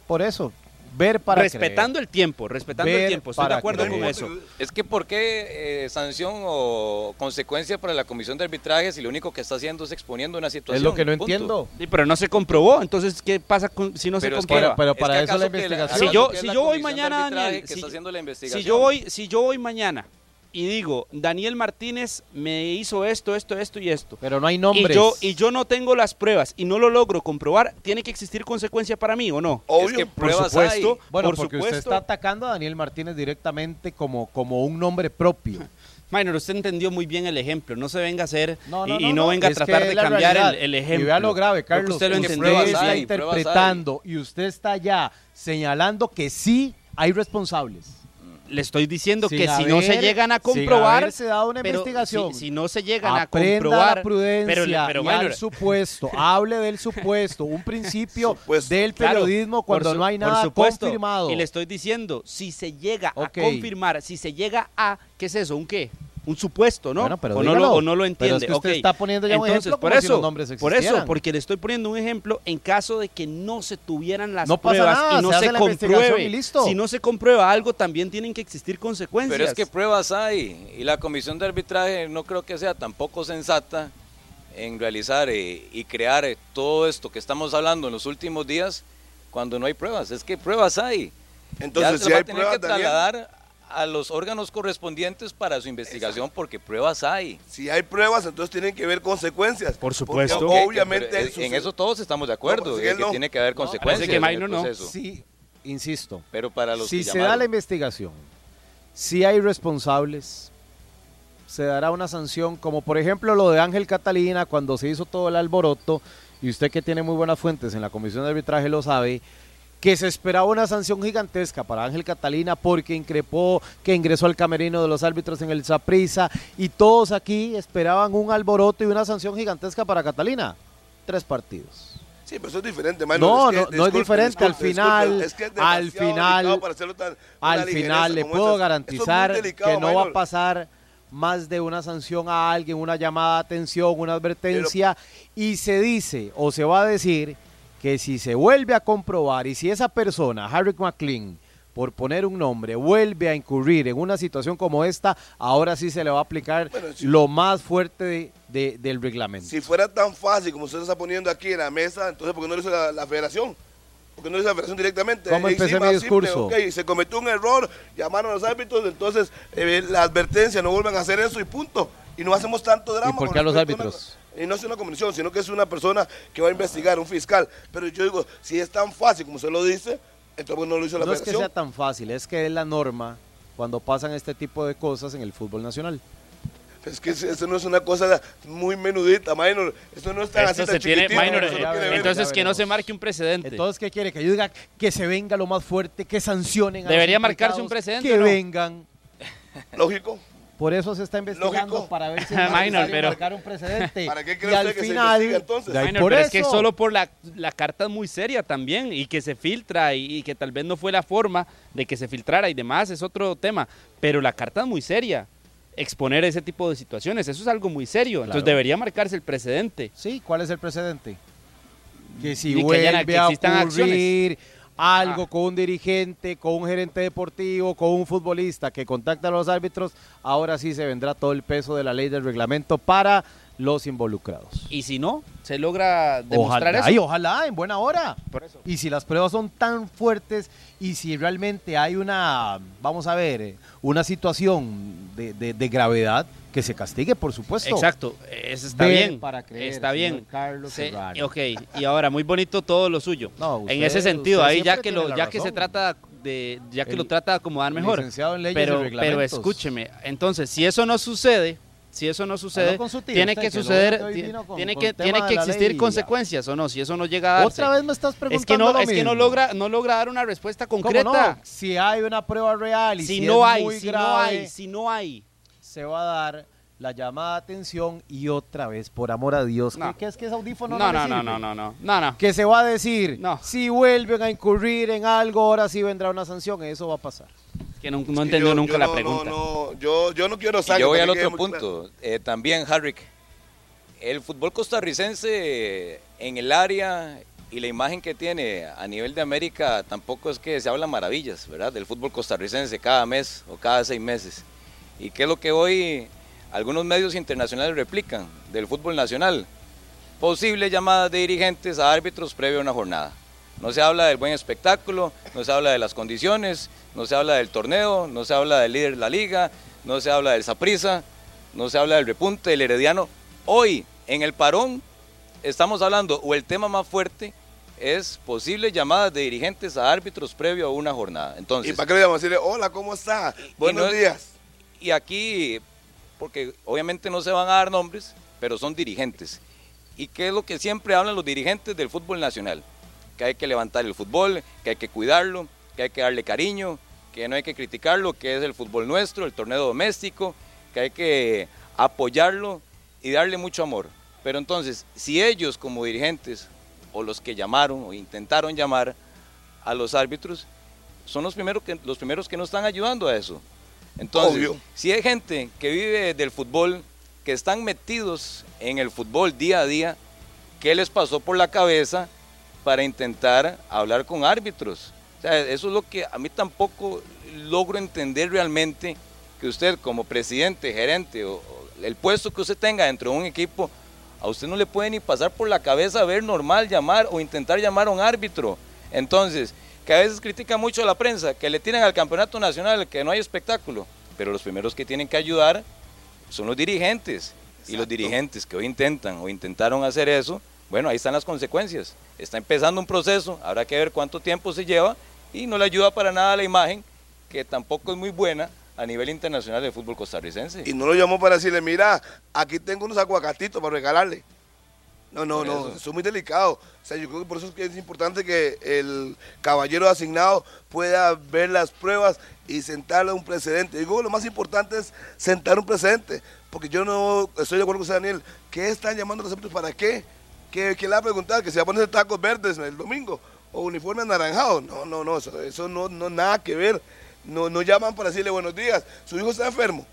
Speaker 4: Por eso, ver para
Speaker 3: respetando el tiempo, respetando el tiempo, estoy de acuerdo
Speaker 4: creer.
Speaker 3: con eso.
Speaker 5: Es que ¿por qué eh, sanción o consecuencia para la comisión de arbitraje si lo único que está haciendo es exponiendo una situación?
Speaker 4: Es lo que no
Speaker 5: Punto.
Speaker 4: entiendo.
Speaker 3: Sí, pero no se comprobó, entonces ¿qué pasa con- si no
Speaker 5: Pero
Speaker 3: se comprueba?
Speaker 4: pero para
Speaker 5: que
Speaker 4: eso la investigación.
Speaker 3: Si yo- si voy mañana, Daniel,
Speaker 5: que
Speaker 3: si-
Speaker 5: está haciendo la
Speaker 3: Si
Speaker 5: investigación.
Speaker 3: yo voy, si yo voy mañana y digo, Daniel Martínez me hizo esto, esto, esto y esto.
Speaker 4: Pero no hay nombres.
Speaker 3: Y yo, y yo no tengo las pruebas y no lo logro comprobar, ¿tiene que existir consecuencia para mí o no?
Speaker 2: Obvio.
Speaker 5: Es que
Speaker 3: Por
Speaker 5: pruebas
Speaker 3: supuesto,
Speaker 5: hay.
Speaker 4: Bueno,
Speaker 3: por
Speaker 4: porque
Speaker 3: supuesto.
Speaker 4: usted está atacando a Daniel Martínez directamente como, como un nombre propio. (laughs)
Speaker 3: Minor, usted entendió muy bien el ejemplo. No se venga a hacer
Speaker 4: No,
Speaker 3: y,
Speaker 4: no,
Speaker 3: y
Speaker 4: no,
Speaker 3: no,
Speaker 4: no,
Speaker 3: venga a tratar de cambiar el,
Speaker 4: realidad.
Speaker 3: el
Speaker 4: Y
Speaker 3: ejemplo.
Speaker 4: vea lo grave, Carlos.
Speaker 3: usted lo
Speaker 4: usted
Speaker 3: entendió.
Speaker 5: pruebas
Speaker 4: está
Speaker 5: hay.
Speaker 4: interpretando y usted está ya señalando que sí hay responsables.
Speaker 3: Le estoy diciendo
Speaker 4: Sin
Speaker 3: que si no se llegan a comprobar,
Speaker 4: haberse dado una
Speaker 3: pero
Speaker 4: investigación.
Speaker 3: Si, si no se llegan a
Speaker 4: Aprenda
Speaker 3: comprobar,
Speaker 4: la prudencia
Speaker 3: pero, pero,
Speaker 4: y al supuesto. Hable del supuesto. Un principio (laughs)
Speaker 2: Supuesto.
Speaker 4: del
Speaker 3: Claro,
Speaker 4: periodismo cuando
Speaker 3: su-
Speaker 4: no hay nada
Speaker 3: supuesto.
Speaker 4: confirmado.
Speaker 3: Y le estoy diciendo, si se llega a confirmar, si se llega a, ¿qué es eso? ¿Un qué? Un supuesto, ¿no?
Speaker 4: Bueno, pero
Speaker 3: o, no lo, o no lo
Speaker 4: Pero
Speaker 3: entiende.
Speaker 4: es que usted
Speaker 3: ok.
Speaker 4: está poniendo ya un
Speaker 3: Entonces,
Speaker 4: ejemplo
Speaker 3: por
Speaker 4: si
Speaker 3: eso,
Speaker 4: los nombres
Speaker 3: por eso, porque le estoy poniendo un ejemplo en caso de que no se tuvieran las
Speaker 4: No pasa
Speaker 3: pruebas
Speaker 4: nada,
Speaker 3: y no
Speaker 4: se
Speaker 3: compruebe.
Speaker 4: y listo.
Speaker 3: Si no se comprueba algo, también tienen que existir consecuencias.
Speaker 5: Pero es que pruebas hay y la comisión de arbitraje no creo que sea tampoco sensata en realizar eh, y crear eh, todo esto que estamos hablando en los últimos días cuando no hay pruebas. Es que pruebas hay.
Speaker 2: Entonces,
Speaker 5: ya
Speaker 2: si
Speaker 5: se va
Speaker 2: hay
Speaker 5: a tener
Speaker 2: pruebas,
Speaker 5: que
Speaker 2: Daniel,
Speaker 5: trasladar a los órganos correspondientes para su investigación porque pruebas hay.
Speaker 2: si hay pruebas, entonces tienen que haber consecuencias.
Speaker 3: Por
Speaker 2: Porque
Speaker 3: supuesto.
Speaker 5: Ok,
Speaker 2: obviamente,
Speaker 5: en eso todos estamos de acuerdo,
Speaker 2: No, pues, él
Speaker 5: que
Speaker 2: no.
Speaker 5: tiene que haber
Speaker 2: No,
Speaker 5: consecuencias
Speaker 3: que
Speaker 5: en el
Speaker 3: Mayno no.
Speaker 4: Sí, insisto.
Speaker 5: Pero para los
Speaker 4: si
Speaker 5: que
Speaker 4: se da la investigación, si hay responsables, se dará una sanción, como por ejemplo lo de Ángel Catalina cuando se hizo todo el alboroto, y usted que tiene muy buenas fuentes en la comisión de arbitraje lo sabe, que se esperaba una sanción gigantesca para Ángel Catalina porque increpó que ingresó al camerino de los árbitros en el Saprisa y todos aquí esperaban un alboroto y una sanción gigantesca para Catalina. Tres partidos.
Speaker 2: Sí, pero eso es diferente.
Speaker 4: No,
Speaker 2: Es que,
Speaker 4: no, no es
Speaker 2: disculpe,
Speaker 4: diferente. Al final,
Speaker 2: disculpe, es que es
Speaker 4: al final,
Speaker 2: para tan-
Speaker 4: Al final le puedo
Speaker 2: es
Speaker 4: garantizar
Speaker 2: delicado,
Speaker 4: que no va a pasar más de una sanción a alguien, una llamada de atención, una advertencia, y se dice o se va a decir que si se vuelve a comprobar y si esa persona, Harry McLean, por poner un nombre, vuelve a incurrir en una situación como esta, ahora sí se le va a aplicar
Speaker 2: Bueno, si-
Speaker 4: lo más fuerte de- de- del reglamento.
Speaker 2: Si fuera tan fácil como usted está poniendo aquí en la mesa, entonces ¿por qué no lo hizo la, la federación? ¿Por qué no lo hizo la federación directamente?
Speaker 4: ¿Cómo empecé
Speaker 2: sí,
Speaker 4: mi discurso?
Speaker 2: ok, se cometió un error, llamaron a los árbitros, entonces eh, la advertencia, no vuelvan a hacer eso y punto. Y no hacemos tanto drama.
Speaker 4: ¿Y por qué a los árbitros?
Speaker 2: Y no es una comisión, sino que es una persona que va a investigar, un fiscal. Pero yo digo, si es tan fácil como usted lo dice, entonces ¿por qué no lo hizo la
Speaker 4: No es que sea tan fácil, es que es la norma cuando pasan este tipo de cosas en el fútbol nacional.
Speaker 2: Es que eso no es una cosa muy menudita, minor. Eso no es tan
Speaker 3: Esto
Speaker 2: así
Speaker 3: se
Speaker 2: tan
Speaker 3: tiene, minor,
Speaker 2: no
Speaker 3: eh, entonces que no se marque un precedente.
Speaker 4: Entonces, ¿qué quiere? Que yo diga que se venga lo más fuerte, que sancionen a los
Speaker 3: Debería marcarse un precedente,
Speaker 4: Que
Speaker 3: ¿no?
Speaker 4: vengan.
Speaker 2: Lógico.
Speaker 4: Por eso se está investigando
Speaker 2: Lógico.
Speaker 4: para ver si (laughs) es
Speaker 3: Minor, pero-
Speaker 4: marcar un precedente.
Speaker 2: ¿Para qué cree
Speaker 4: y al
Speaker 2: que se
Speaker 4: final,
Speaker 2: investiga entonces?
Speaker 3: Minor,
Speaker 4: por
Speaker 3: pero
Speaker 4: eso,
Speaker 3: es que solo por la, la carta es muy seria también y que se filtra y, y que tal vez no fue la forma de que se filtrara y demás es otro tema, pero la carta es muy seria. Exponer ese tipo de situaciones, eso es algo muy serio, entonces debería marcarse el precedente.
Speaker 4: Sí, ¿cuál es el precedente? Que si
Speaker 3: Y que
Speaker 4: vuelve
Speaker 3: que
Speaker 4: a
Speaker 3: existan
Speaker 4: ocurrir algo
Speaker 3: Ah.
Speaker 4: con un dirigente, con un gerente deportivo, con un futbolista que contacta a los árbitros, ahora sí se vendrá todo el peso de la ley del reglamento para los involucrados.
Speaker 3: Y si no, se logra demostrar
Speaker 4: Ojalá,
Speaker 3: eso.
Speaker 4: y ojalá, en buena hora.
Speaker 3: Por eso.
Speaker 4: Y si las pruebas son tan fuertes y si realmente hay una, vamos a ver, eh, una situación de, de- de gravedad, que se castigue, por supuesto.
Speaker 3: Exacto, eso está bien.
Speaker 4: para creer,
Speaker 3: está bien.
Speaker 4: Carlos
Speaker 3: ok, y ahora muy bonito todo lo suyo.
Speaker 4: No,
Speaker 3: en
Speaker 4: usted-
Speaker 3: ese sentido, ahí ya que lo ya que se trata de ya que
Speaker 4: El
Speaker 3: lo trata de acomodar mejor.
Speaker 4: licenciado en leyes y
Speaker 3: pero pero
Speaker 4: reglamentos.
Speaker 3: escúcheme, entonces si eso no sucede, si eso no sucede,
Speaker 4: tío,
Speaker 3: tiene que suceder,
Speaker 4: con-
Speaker 3: tiene
Speaker 4: con
Speaker 3: que tiene que existir
Speaker 4: ley y-
Speaker 3: consecuencias o no, si eso no llega a darse.
Speaker 4: Otra vez me estás preguntando
Speaker 3: es que no
Speaker 4: lo
Speaker 3: es que no logra no logra dar una respuesta
Speaker 4: ¿Cómo
Speaker 3: concreta.
Speaker 4: no? Si hay una prueba real y
Speaker 3: Si,
Speaker 4: si,
Speaker 3: no
Speaker 4: es
Speaker 3: hay,
Speaker 4: muy
Speaker 3: si no hay, si no hay.
Speaker 4: Se va a dar la llamada de atención y otra vez, por amor a Dios,
Speaker 3: No.
Speaker 4: ¿qué, qué es que ese audífono
Speaker 3: No,
Speaker 4: no,
Speaker 3: no, no, no, no, no, no, no.
Speaker 4: Que se va a decir,
Speaker 3: No.
Speaker 4: si vuelven a incurrir en algo, ahora sí vendrá una sanción, eso va a pasar.
Speaker 3: Que no, no
Speaker 2: Es
Speaker 3: entendió
Speaker 2: yo-
Speaker 3: nunca
Speaker 2: yo
Speaker 3: la
Speaker 2: no-
Speaker 3: pregunta.
Speaker 2: No, no, yo, yo no quiero sangre.
Speaker 5: yo voy al otro
Speaker 2: muy claro.
Speaker 5: punto. Eh, también, Harrick, el fútbol costarricense en el área y la imagen que tiene a nivel de América tampoco es que se habla maravillas, ¿verdad? Del fútbol costarricense cada mes o cada seis meses. ¿Y qué es lo que hoy algunos medios internacionales replican del fútbol nacional? Posibles llamadas de dirigentes a árbitros previo a una jornada. No se habla del buen espectáculo, no se habla de las condiciones, no se habla del torneo, no se habla del líder de la liga, no se habla del Saprissa, no se habla del repunte del Herediano. Hoy, en el parón, estamos hablando, o el tema más fuerte es posibles llamadas de dirigentes a árbitros previo a una jornada.
Speaker 2: ¿Y
Speaker 5: Entonces,
Speaker 2: para qué le vamos a decirle, hola, ¿cómo está? Buenos
Speaker 5: no es-
Speaker 2: días.
Speaker 5: Y aquí, porque obviamente no se van a dar nombres, pero son dirigentes. ¿Y qué es lo que siempre hablan los dirigentes del fútbol nacional? Que hay que levantar el fútbol, que hay que cuidarlo, que hay que darle cariño, que no hay que criticarlo, que es el fútbol nuestro, el torneo doméstico, que hay que apoyarlo y darle mucho amor. Pero entonces, si ellos como dirigentes, o los que llamaron o intentaron llamar a los árbitros, son los primeros que, los primeros que no están ayudando a eso. Entonces,
Speaker 2: Obvio.
Speaker 5: si hay gente que vive del fútbol, que están metidos en el fútbol día a día, ¿qué les pasó por la cabeza para intentar hablar con árbitros? O sea, eso es lo que a mí tampoco logro entender realmente, que usted como presidente, gerente o, o el puesto que usted tenga dentro de un equipo, a usted no le puede ni pasar por la cabeza ver normal llamar o intentar llamar a un árbitro. Entonces, que a veces critica mucho a la prensa, que le tiran al campeonato nacional, que no hay espectáculo, pero los primeros que tienen que ayudar son los dirigentes. Y los dirigentes que hoy intentan o intentaron hacer eso, bueno, ahí están las consecuencias. Está empezando un proceso, habrá que ver cuánto tiempo se lleva y no le ayuda para nada a la imagen, que tampoco es muy buena a nivel internacional del fútbol costarricense.
Speaker 2: Y no lo llamó para decirle, mira, aquí tengo unos aguacatitos para regalarle. No, no,
Speaker 5: Por
Speaker 2: no,
Speaker 5: eso.
Speaker 2: eso es muy delicado. O sea, yo creo que por eso es que es importante que el caballero asignado pueda ver las pruebas y sentarle un precedente. Digo, lo más importante es sentar un precedente, porque yo no estoy de acuerdo con usted, Daniel. ¿Qué están llamando a los árbitros para qué? ¿Qué, qué le va a preguntar? ¿Que se va a poner tacos verdes el domingo? ¿O uniforme anaranjado? No, no, no, eso, eso no, no, nada que ver. No, no llaman para decirle buenos días, su hijo está enfermo.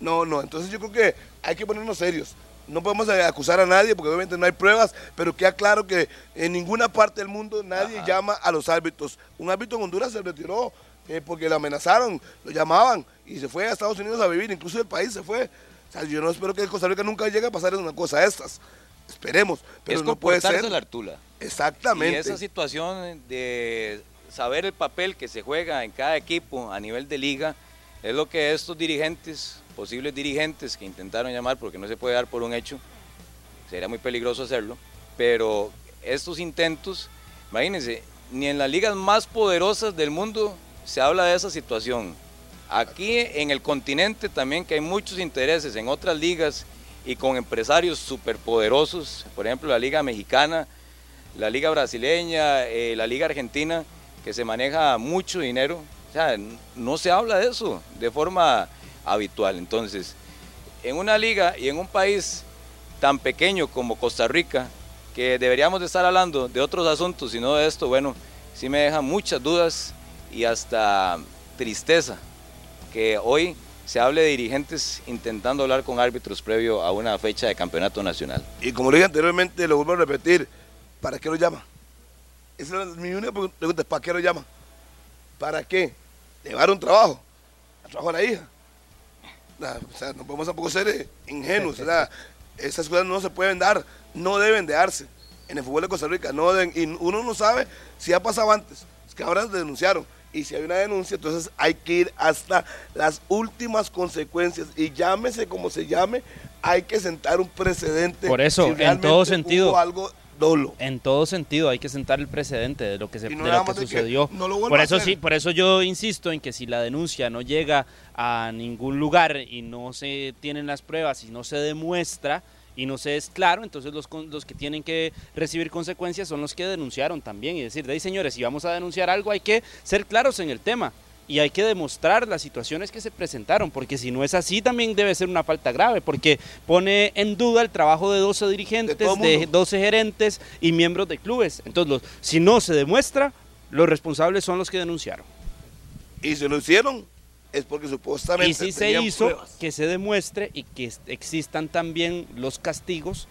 Speaker 2: No, no, entonces yo creo que hay que ponernos serios. No podemos acusar a nadie porque obviamente no hay pruebas, pero queda claro que en ninguna parte del mundo nadie llama a los árbitros. Un árbitro en Honduras se retiró eh, porque lo amenazaron, lo llamaban y se fue a Estados Unidos a vivir, incluso el país se fue. O sea, yo no espero que Costa Rica nunca llegue a pasar una cosa de estas. Esperemos, pero
Speaker 5: es
Speaker 2: no puede ser.
Speaker 5: la artula.
Speaker 2: Exactamente.
Speaker 5: Y esa situación de saber el papel que se juega en cada equipo a nivel de liga es lo que estos dirigentes, posibles dirigentes que intentaron llamar, porque no se puede dar por un hecho, sería muy peligroso hacerlo, pero estos intentos, imagínense, ni en las ligas más poderosas del mundo se habla de esa situación. Aquí en el continente también que hay muchos intereses en otras ligas y con empresarios superpoderosos, por ejemplo la Liga Mexicana, la Liga Brasileña, eh, la Liga Argentina, que se maneja mucho dinero. O sea, no se habla de eso de forma habitual. Entonces, en una liga y en un país tan pequeño como Costa Rica, que deberíamos de estar hablando de otros asuntos y no de esto, bueno, sí me deja muchas dudas y hasta tristeza que hoy se hable de dirigentes intentando hablar con árbitros previo a una fecha de campeonato nacional.
Speaker 2: Y como lo dije anteriormente, lo vuelvo a repetir, ¿para qué lo llama? Esa es mi única pregunta, ¿para qué lo llama? ¿Para qué? Llevar un trabajo, el trabajo a la hija. O sea, no podemos tampoco ser eh, ingenuos, ¿verdad? Esas cosas no se pueden dar, no deben de darse en el fútbol de Costa Rica. No deben, y uno no sabe si ha pasado antes, es que ahora denunciaron. Y si hay una denuncia, entonces hay que ir hasta las últimas consecuencias. Y llámese como se llame, hay que sentar un precedente.
Speaker 3: Por eso,
Speaker 2: si
Speaker 3: en todo sentido.
Speaker 2: algo dolo.
Speaker 3: En todo sentido hay que sentar el precedente de lo que se
Speaker 2: no
Speaker 3: de lo que sucedió.
Speaker 2: no lo vuelva
Speaker 3: por eso sí, por eso yo insisto en que si la denuncia no llega a ningún lugar y no se tienen las pruebas y no se demuestra y no se es claro, entonces los, los que tienen que recibir consecuencias son los que denunciaron también y decir, de ahí señores, si vamos a denunciar algo hay que ser claros en el tema y hay que demostrar las situaciones que se presentaron, porque si no es así también debe ser una falta grave, porque pone en duda el trabajo de 12 dirigentes,
Speaker 2: De
Speaker 3: de,
Speaker 2: mundo.
Speaker 3: 12 gerentes y miembros de clubes. Entonces, los- si no se demuestra, los responsables son los que denunciaron.
Speaker 2: Y si lo hicieron, es porque supuestamente.
Speaker 3: Y si se hizo,
Speaker 2: pruebas.
Speaker 3: que se demuestre y que existan también los castigos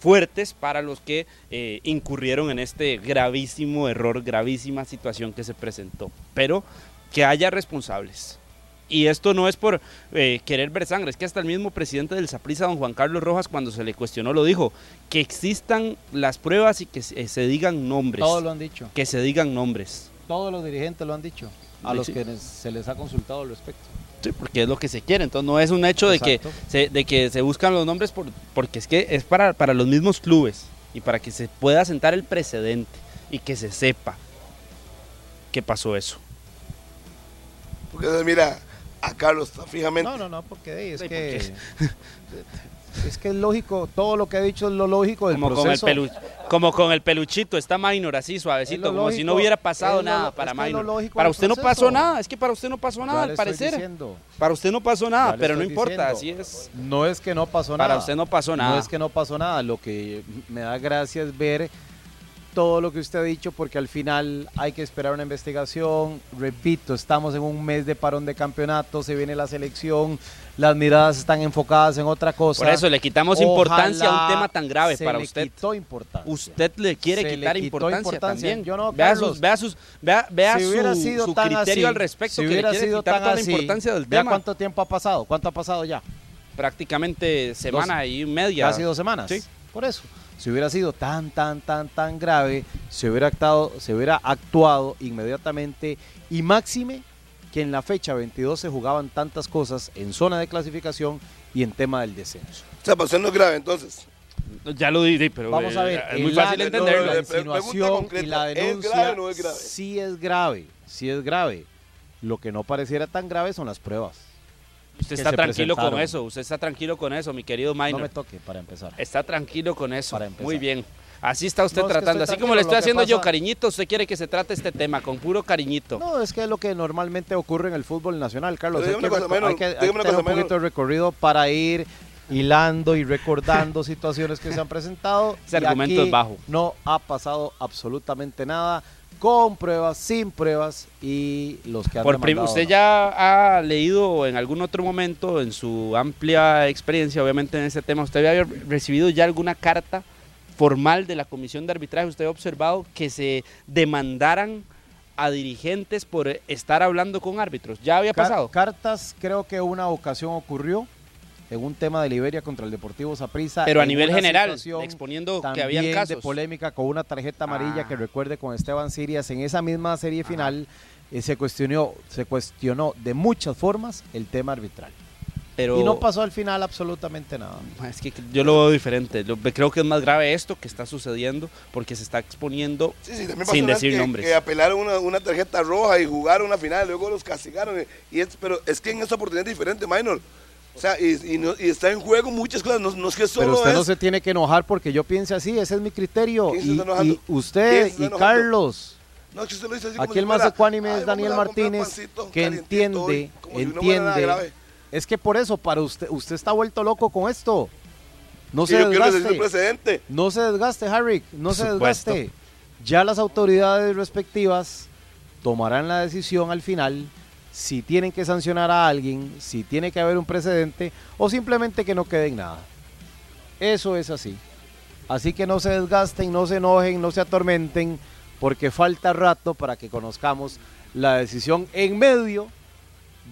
Speaker 3: fuertes para los que eh, incurrieron en este gravísimo error, gravísima situación que se presentó. Pero que haya responsables. Y esto no es por eh, querer ver sangre, es que hasta el mismo presidente del Saprissa, don Juan Carlos Rojas, cuando se le cuestionó, lo dijo, que existan las pruebas y que se, se digan nombres.
Speaker 4: Todos lo han dicho.
Speaker 3: Que se digan nombres.
Speaker 4: Todos los dirigentes lo han dicho. A los que se les ha consultado al respecto.
Speaker 3: Sí, porque es lo que se quiere. Entonces no es un hecho de que, se, de que se buscan los nombres por, porque es que es para, para los mismos clubes y para que se pueda sentar el precedente y que se sepa que pasó eso.
Speaker 2: Porque mira, a Carlos está fijamente.
Speaker 4: No, no, no, porque es
Speaker 3: Sí,
Speaker 4: que (laughs) es que es lógico, todo lo que he dicho es lo lógico del
Speaker 3: Como con, el
Speaker 4: proceso.
Speaker 3: pelu- como con el peluchito, está minor así suavecito, como si no hubiera pasado
Speaker 4: es lo-
Speaker 3: nada
Speaker 4: es
Speaker 3: para
Speaker 4: que es lo
Speaker 3: minor. Para usted no
Speaker 4: proceso.
Speaker 3: pasó nada, es que para usted no pasó
Speaker 4: Ya
Speaker 3: nada
Speaker 4: le
Speaker 3: al
Speaker 4: estoy
Speaker 3: parecer.
Speaker 4: diciendo.
Speaker 3: Para usted no pasó nada, pero no importa,
Speaker 4: diciendo.
Speaker 3: así es.
Speaker 4: No es que no pasó nada.
Speaker 3: Para usted no pasó nada.
Speaker 4: No es que no pasó nada. Lo que me da gracia es ver todo lo que usted ha dicho porque al final hay que esperar una investigación. Repito, estamos en un mes de parón de campeonato, se viene la selección, las miradas están enfocadas en otra cosa.
Speaker 3: Por eso le quitamos importancia a un
Speaker 4: Ojalá
Speaker 3: tema tan grave
Speaker 4: se
Speaker 3: para
Speaker 4: le
Speaker 3: usted.
Speaker 4: quitó importancia.
Speaker 3: Usted le quiere
Speaker 4: Se le
Speaker 3: quitar
Speaker 4: quitó
Speaker 3: importancia,
Speaker 4: importancia.
Speaker 3: también.
Speaker 4: Yo no,
Speaker 3: vea sus, vea sus, vea, vea
Speaker 4: si
Speaker 3: su,
Speaker 4: sido
Speaker 3: su criterio
Speaker 4: así,
Speaker 3: al respecto,
Speaker 4: si
Speaker 3: que le
Speaker 4: hubiera
Speaker 3: quiere
Speaker 4: sido
Speaker 3: quitar
Speaker 4: tan
Speaker 3: toda
Speaker 4: así,
Speaker 3: la importancia del
Speaker 4: vea
Speaker 3: tema.
Speaker 4: cuánto tiempo ha pasado, cuánto ha pasado ya.
Speaker 3: Prácticamente semana y media.
Speaker 4: Casi dos semanas.
Speaker 3: Sí.
Speaker 4: Por eso. Si hubiera sido tan, tan, tan, tan grave, se hubiera actuado, se hubiera actuado inmediatamente y máxime que en la fecha 22 se jugaban tantas cosas en zona de clasificación y en tema del descenso.
Speaker 2: O sea, usted no es grave, entonces.
Speaker 3: Ya lo dije, pero
Speaker 4: Vamos a
Speaker 3: eh,
Speaker 4: ver,
Speaker 3: es muy fácil
Speaker 4: acto,
Speaker 3: entenderlo.
Speaker 4: La insinuación y la
Speaker 2: ¿es
Speaker 4: denuncia
Speaker 2: grave o no es grave?
Speaker 4: sí es grave, sí es grave. Lo que no pareciera tan grave son las pruebas.
Speaker 3: Usted está tranquilo con eso, usted está tranquilo con eso, mi querido
Speaker 4: No
Speaker 3: Minor.
Speaker 4: me toque para empezar.
Speaker 3: Está tranquilo con eso.
Speaker 4: Para empezar.
Speaker 3: Muy bien. Así está usted
Speaker 4: No, es que
Speaker 3: tratando. Así como le estoy haciendo yo cariñito, usted quiere que se trate este tema con puro cariñito.
Speaker 4: No, es que es lo que normalmente ocurre en el fútbol nacional, Carlos. Hay que, hay hay
Speaker 2: una
Speaker 4: tener
Speaker 2: cosa,
Speaker 4: un poquito de recorrido para ir hilando y recordando (laughs) situaciones que se han presentado.
Speaker 3: Ese
Speaker 4: Y
Speaker 3: argumento
Speaker 4: aquí
Speaker 3: es bajo.
Speaker 4: No ha pasado absolutamente nada, con pruebas, sin pruebas y los que han
Speaker 3: Por
Speaker 4: demandado,
Speaker 3: usted
Speaker 4: no.
Speaker 3: ya ha leído en algún otro momento, en su amplia experiencia, obviamente en ese tema, usted había recibido ya alguna carta formal de la comisión de arbitraje, usted ha observado que se demandaran a dirigentes por estar hablando con árbitros. ¿Ya había
Speaker 4: Car-
Speaker 3: pasado?
Speaker 4: cartas, creo que una ocasión ocurrió en un tema de Liberia contra el Deportivo Saprissa.
Speaker 3: Pero a nivel general, exponiendo que
Speaker 4: también
Speaker 3: habían
Speaker 4: de
Speaker 3: casos.
Speaker 4: polémica con una tarjeta amarilla
Speaker 3: Ah.
Speaker 4: que recuerde con Esteban Sirias en esa misma serie final eh, se cuestionó se cuestionó de muchas formas el tema arbitral
Speaker 3: Pero
Speaker 4: Y no pasó al final absolutamente nada.
Speaker 3: es que yo lo veo diferente. Lo- creo que es más grave esto que está sucediendo porque se está exponiendo
Speaker 2: Sí, sí,
Speaker 3: sin decir
Speaker 2: que,
Speaker 3: nombres.
Speaker 2: que apelaron una, una tarjeta roja y jugaron una final, luego los castigaron. Y es, pero es que en esta oportunidad es diferente, Minor. O sea, y, y no- y está en juego muchas cosas, no, no es que solo
Speaker 4: Pero usted
Speaker 2: es...
Speaker 4: no se tiene que enojar porque yo piense así, ese es mi criterio.
Speaker 2: ¿Quién se
Speaker 4: Y, usted y? Carlos.
Speaker 2: No, es que usted lo dice así
Speaker 4: Aquí el más ecuánime
Speaker 2: "Ay,
Speaker 4: es Daniel Martínez,
Speaker 2: pancito
Speaker 4: que
Speaker 2: calientito hoy",
Speaker 4: entiende,
Speaker 2: si
Speaker 4: entiende. Es que por eso, para usted, usted está vuelto loco con esto. No se
Speaker 2: yo quiero decir
Speaker 4: desgaste. No se desgaste, Harry, no
Speaker 3: Por
Speaker 4: se
Speaker 3: supuesto.
Speaker 4: desgaste. Ya las autoridades respectivas tomarán la decisión al final si tienen que sancionar a alguien, si tiene que haber un precedente o simplemente que no quede en nada. Eso es así. Así que no se desgasten, no se enojen, no se atormenten, porque falta rato para que conozcamos la decisión en medio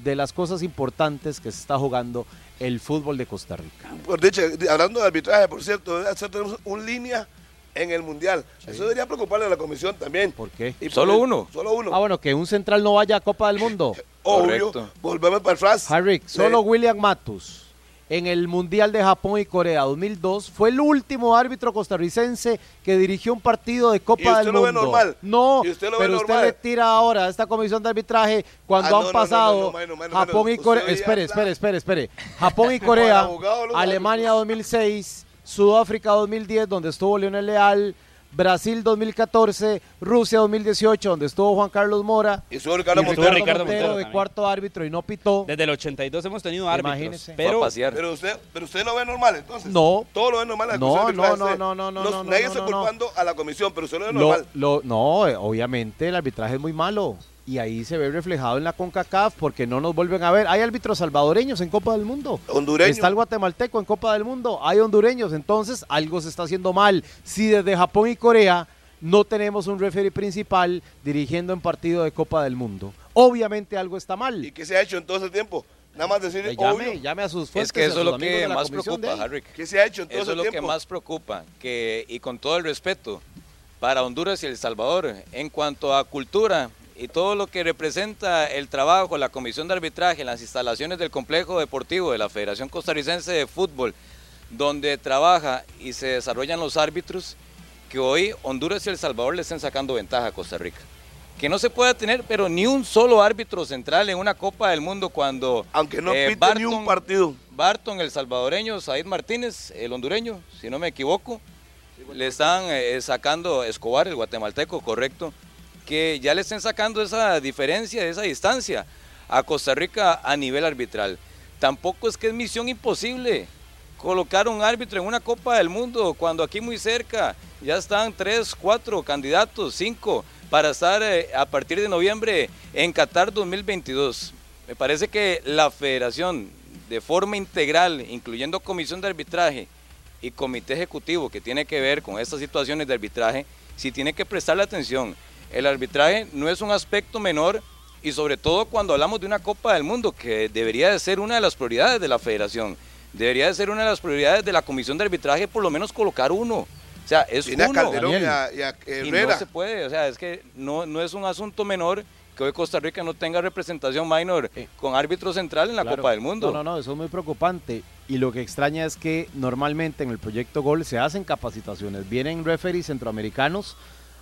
Speaker 4: de las cosas importantes que se está jugando el fútbol de Costa Rica.
Speaker 2: Por dicho, hablando de arbitraje, por cierto, tenemos un línea en el Mundial. Eso debería preocuparle a la comisión también.
Speaker 4: ¿Por qué?
Speaker 2: Y por
Speaker 5: ¿Solo
Speaker 2: el-
Speaker 5: uno?
Speaker 2: Solo uno.
Speaker 4: Ah, bueno, que un central no vaya a Copa del Mundo. (laughs)
Speaker 2: Obvio.
Speaker 5: Correcto.
Speaker 2: Volvemos para atrás.
Speaker 4: Harry, solo William Matus en el Mundial de Japón y Corea 2002 fue el último árbitro costarricense que dirigió un partido de Copa
Speaker 2: ¿Y usted
Speaker 4: del
Speaker 2: lo ve
Speaker 4: Mundo.
Speaker 2: normal?
Speaker 4: No,
Speaker 2: ¿Y usted lo ve
Speaker 4: pero usted
Speaker 2: normal?
Speaker 4: le tira ahora a esta comisión de arbitraje cuando
Speaker 2: Ah,
Speaker 4: han
Speaker 2: no,
Speaker 4: pasado
Speaker 2: no, no,
Speaker 4: Japón y
Speaker 2: usted
Speaker 4: Corea. Espere, espere, espere, espere. Japón y (laughs) Corea, Alemania 2006, Sudáfrica 2010, donde estuvo Leonel Leal. Brasil 2014, Rusia 2018, donde estuvo Juan Carlos Mora,
Speaker 2: Y solo Ricardo
Speaker 4: y
Speaker 3: Estuvo
Speaker 2: Montero.
Speaker 4: Ricardo,
Speaker 3: Ricardo
Speaker 4: Montero,
Speaker 3: Montero
Speaker 4: de
Speaker 3: también.
Speaker 4: cuarto árbitro y no pitó.
Speaker 3: Desde el 82 hemos tenido árbitros,
Speaker 4: Imagínese.
Speaker 3: Pero.
Speaker 2: Pero usted, pero usted lo ve normal, entonces.
Speaker 4: No.
Speaker 2: Todo lo ve normal. la
Speaker 4: No, no, no, no, no, no, no, no,
Speaker 2: Nadie
Speaker 4: no,
Speaker 2: está
Speaker 4: no, no.
Speaker 2: culpando a la comisión, pero usted lo ve
Speaker 4: Lo-
Speaker 2: normal.
Speaker 4: lo- no, eh, obviamente el arbitraje es muy malo y ahí se ve reflejado en la CONCACAF porque no nos vuelven a ver. Hay árbitros salvadoreños en Copa del Mundo.
Speaker 2: Hondureño.
Speaker 4: Está el guatemalteco en Copa del Mundo. Hay hondureños, entonces algo se está haciendo mal. Si desde Japón y Corea no tenemos un referee principal dirigiendo en partido de Copa del Mundo, obviamente algo está mal.
Speaker 2: ¿Y qué se ha hecho en todo ese tiempo? Nada más decir,
Speaker 4: Eh,
Speaker 2: obvio.
Speaker 4: llame, llame a sus fuentes.
Speaker 5: Es que eso es lo que más preocupa. Harry.
Speaker 2: ¿Qué se ha hecho en todo
Speaker 5: Eso
Speaker 2: ese
Speaker 5: es lo que más preocupa, que, y con todo el respeto para Honduras y El Salvador, en cuanto a cultura y todo lo que representa el trabajo, la comisión de arbitraje, las instalaciones del complejo deportivo de la Federación Costarricense de Fútbol, donde trabaja y se desarrollan los árbitros, que hoy Honduras y El Salvador le estén sacando ventaja a Costa Rica. Que no se pueda tener, pero ni un solo árbitro central en una Copa del Mundo cuando...
Speaker 2: Aunque no
Speaker 5: eh,
Speaker 2: pite ni un partido.
Speaker 5: Barton, el salvadoreño, Said Martínez, el hondureño, si no me equivoco, le están eh, sacando, Escobar, el guatemalteco, correcto, que ya le estén sacando esa diferencia, esa distancia a Costa Rica a nivel arbitral. Tampoco es que es misión imposible colocar un árbitro en una Copa del Mundo cuando aquí muy cerca ya están tres, cuatro candidatos, cinco, para estar eh, a partir de noviembre en Qatar 2022. Me parece que la federación de forma integral, incluyendo comisión de arbitraje y comité ejecutivo que tiene que ver con estas situaciones de arbitraje, sí tiene que prestarle atención. El arbitraje no es un aspecto menor y sobre todo cuando hablamos de una Copa del Mundo, que debería de ser una de las prioridades de la federación, debería de ser una de las prioridades de la comisión de arbitraje, por lo menos colocar uno. O sea, es
Speaker 2: Tiene a
Speaker 5: uno.
Speaker 2: Calderón y a, y a
Speaker 5: Y no se puede, o sea, es que no, no es un asunto menor que hoy Costa Rica no tenga representación minor
Speaker 4: Eh,
Speaker 5: con árbitro central en la
Speaker 4: Claro.
Speaker 5: Copa del Mundo.
Speaker 4: No, no, no, eso es muy preocupante. Y lo que extraña es que normalmente en el proyecto Gol se hacen capacitaciones. Vienen referees centroamericanos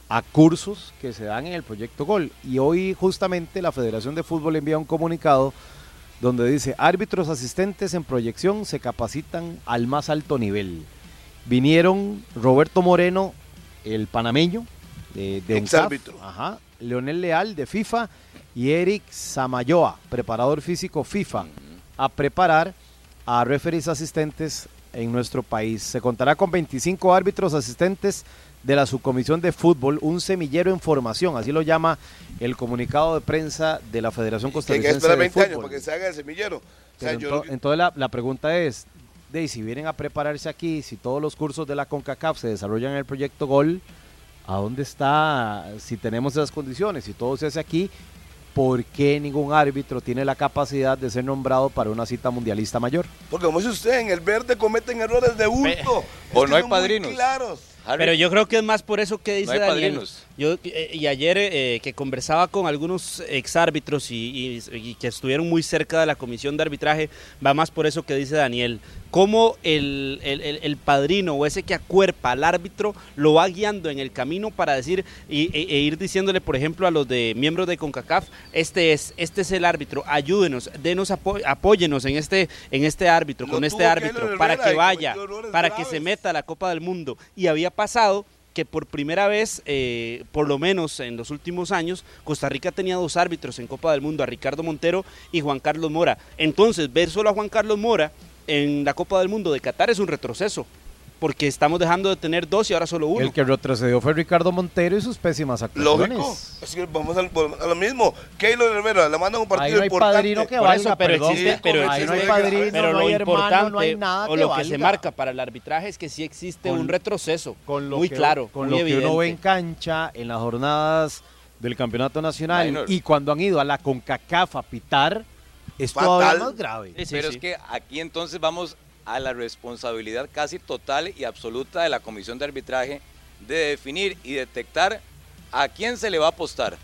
Speaker 4: a cursos que se dan en el proyecto Gol. Y hoy justamente la Federación de Fútbol envía un comunicado donde dice, árbitros asistentes en proyección se capacitan al más alto nivel. Vinieron Roberto Moreno, el panameño, de, de UNCAF, ajá, Leonel Leal de FIFA y Eric Samayoa, preparador físico FIFA, a preparar a referees asistentes en nuestro país. Se contará con 25 árbitros asistentes de la subcomisión de fútbol, un semillero en formación, así lo llama el comunicado de prensa de la Federación
Speaker 2: Tiene que
Speaker 4: Costarricense
Speaker 2: esperar
Speaker 4: de
Speaker 2: 20 años
Speaker 4: Fútbol.
Speaker 2: para que se haga el semillero. O sea,
Speaker 4: Pero
Speaker 2: yo
Speaker 4: ento-
Speaker 2: lo que-
Speaker 4: entonces la, la pregunta es, de si vienen a prepararse aquí, si todos los cursos de la CONCACAF se desarrollan en el proyecto Gol, ¿a dónde está? Si tenemos esas condiciones, si todo se hace aquí, ¿por qué ningún árbitro tiene la capacidad de ser nombrado para una cita mundialista mayor?
Speaker 2: Porque como dice usted, en el verde cometen errores de bulto.
Speaker 5: O
Speaker 2: que
Speaker 5: no hay padrinos.
Speaker 2: claros.
Speaker 5: Harry,
Speaker 3: Pero yo creo que es más por eso que dice Daniel. Yo, eh, y ayer eh, que conversaba con algunos exárbitros y, y, y que estuvieron muy cerca de la comisión de arbitraje, va más por eso que dice Daniel. Cómo el, el- el- padrino o ese que acuerpa al árbitro lo va guiando en el camino para decir y, e, e ir diciéndole, por ejemplo, a los de miembros de CONCACAF, este es, este es el árbitro, ayúdenos, denos apo- apóyenos en este, en este árbitro,
Speaker 2: Lo
Speaker 3: con este árbitro, para que vaya, para que se meta a la Copa del Mundo. Y había pasado que por primera vez, eh, por lo menos en los últimos años, Costa Rica tenía dos árbitros en Copa del Mundo, a Ricardo Montero y Juan Carlos Mora. Entonces, ver solo a Juan Carlos Mora en la Copa del Mundo de Qatar es un retroceso, porque estamos dejando de tener dos y ahora solo uno.
Speaker 4: El que retrocedió fue Ricardo Montero y sus pésimas actuaciones.
Speaker 2: Lógico. Es que vamos a, a lo mismo. Keylor Rivera le mandan un
Speaker 4: Ahí
Speaker 2: partido
Speaker 4: no hay
Speaker 2: importante.
Speaker 4: padrino que valga,
Speaker 3: eso, pero
Speaker 4: perdón.
Speaker 3: existe, pero
Speaker 4: ahí no hay padrino,
Speaker 3: pero
Speaker 4: no
Speaker 3: lo
Speaker 4: hay hermano,
Speaker 3: importante
Speaker 4: no hay nada
Speaker 3: o lo que se
Speaker 4: valga.
Speaker 3: marca para el arbitraje es que sí existe
Speaker 4: Con-
Speaker 3: un retroceso,
Speaker 4: con lo
Speaker 3: muy
Speaker 4: que,
Speaker 3: claro,
Speaker 4: con
Speaker 3: muy
Speaker 4: lo que uno ve en
Speaker 3: evidente.
Speaker 4: cancha en las jornadas del campeonato nacional
Speaker 5: Minor.
Speaker 4: y cuando han ido a la CONCACAF a pitar es
Speaker 2: Fatal.
Speaker 4: todavía más grave.
Speaker 3: Sí, sí,
Speaker 5: Pero
Speaker 3: sí.
Speaker 5: es que aquí entonces vamos a la responsabilidad casi total y absoluta de la comisión de arbitraje de definir y detectar a quién se le va a apostar.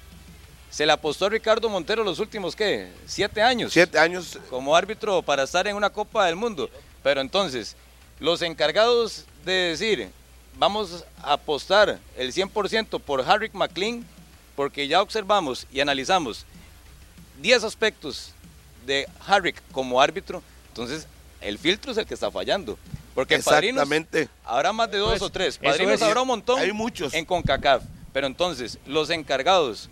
Speaker 5: Se le apostó a Ricardo Montero los últimos, ¿qué? Siete años.
Speaker 2: Siete años.
Speaker 5: como árbitro para estar en una Copa del Mundo. Pero entonces, los encargados de decir, vamos a apostar el 100% por Harry McLean, porque ya observamos y analizamos 10 aspectos de Harry como árbitro, entonces el filtro es el que está fallando. Porque padrinos
Speaker 2: Exactamente.
Speaker 5: habrá más de dos
Speaker 3: Pues,
Speaker 5: o tres. Padrinos
Speaker 3: es.
Speaker 5: habrá un montón
Speaker 2: Hay muchos.
Speaker 5: en CONCACAF. Pero entonces, los encargados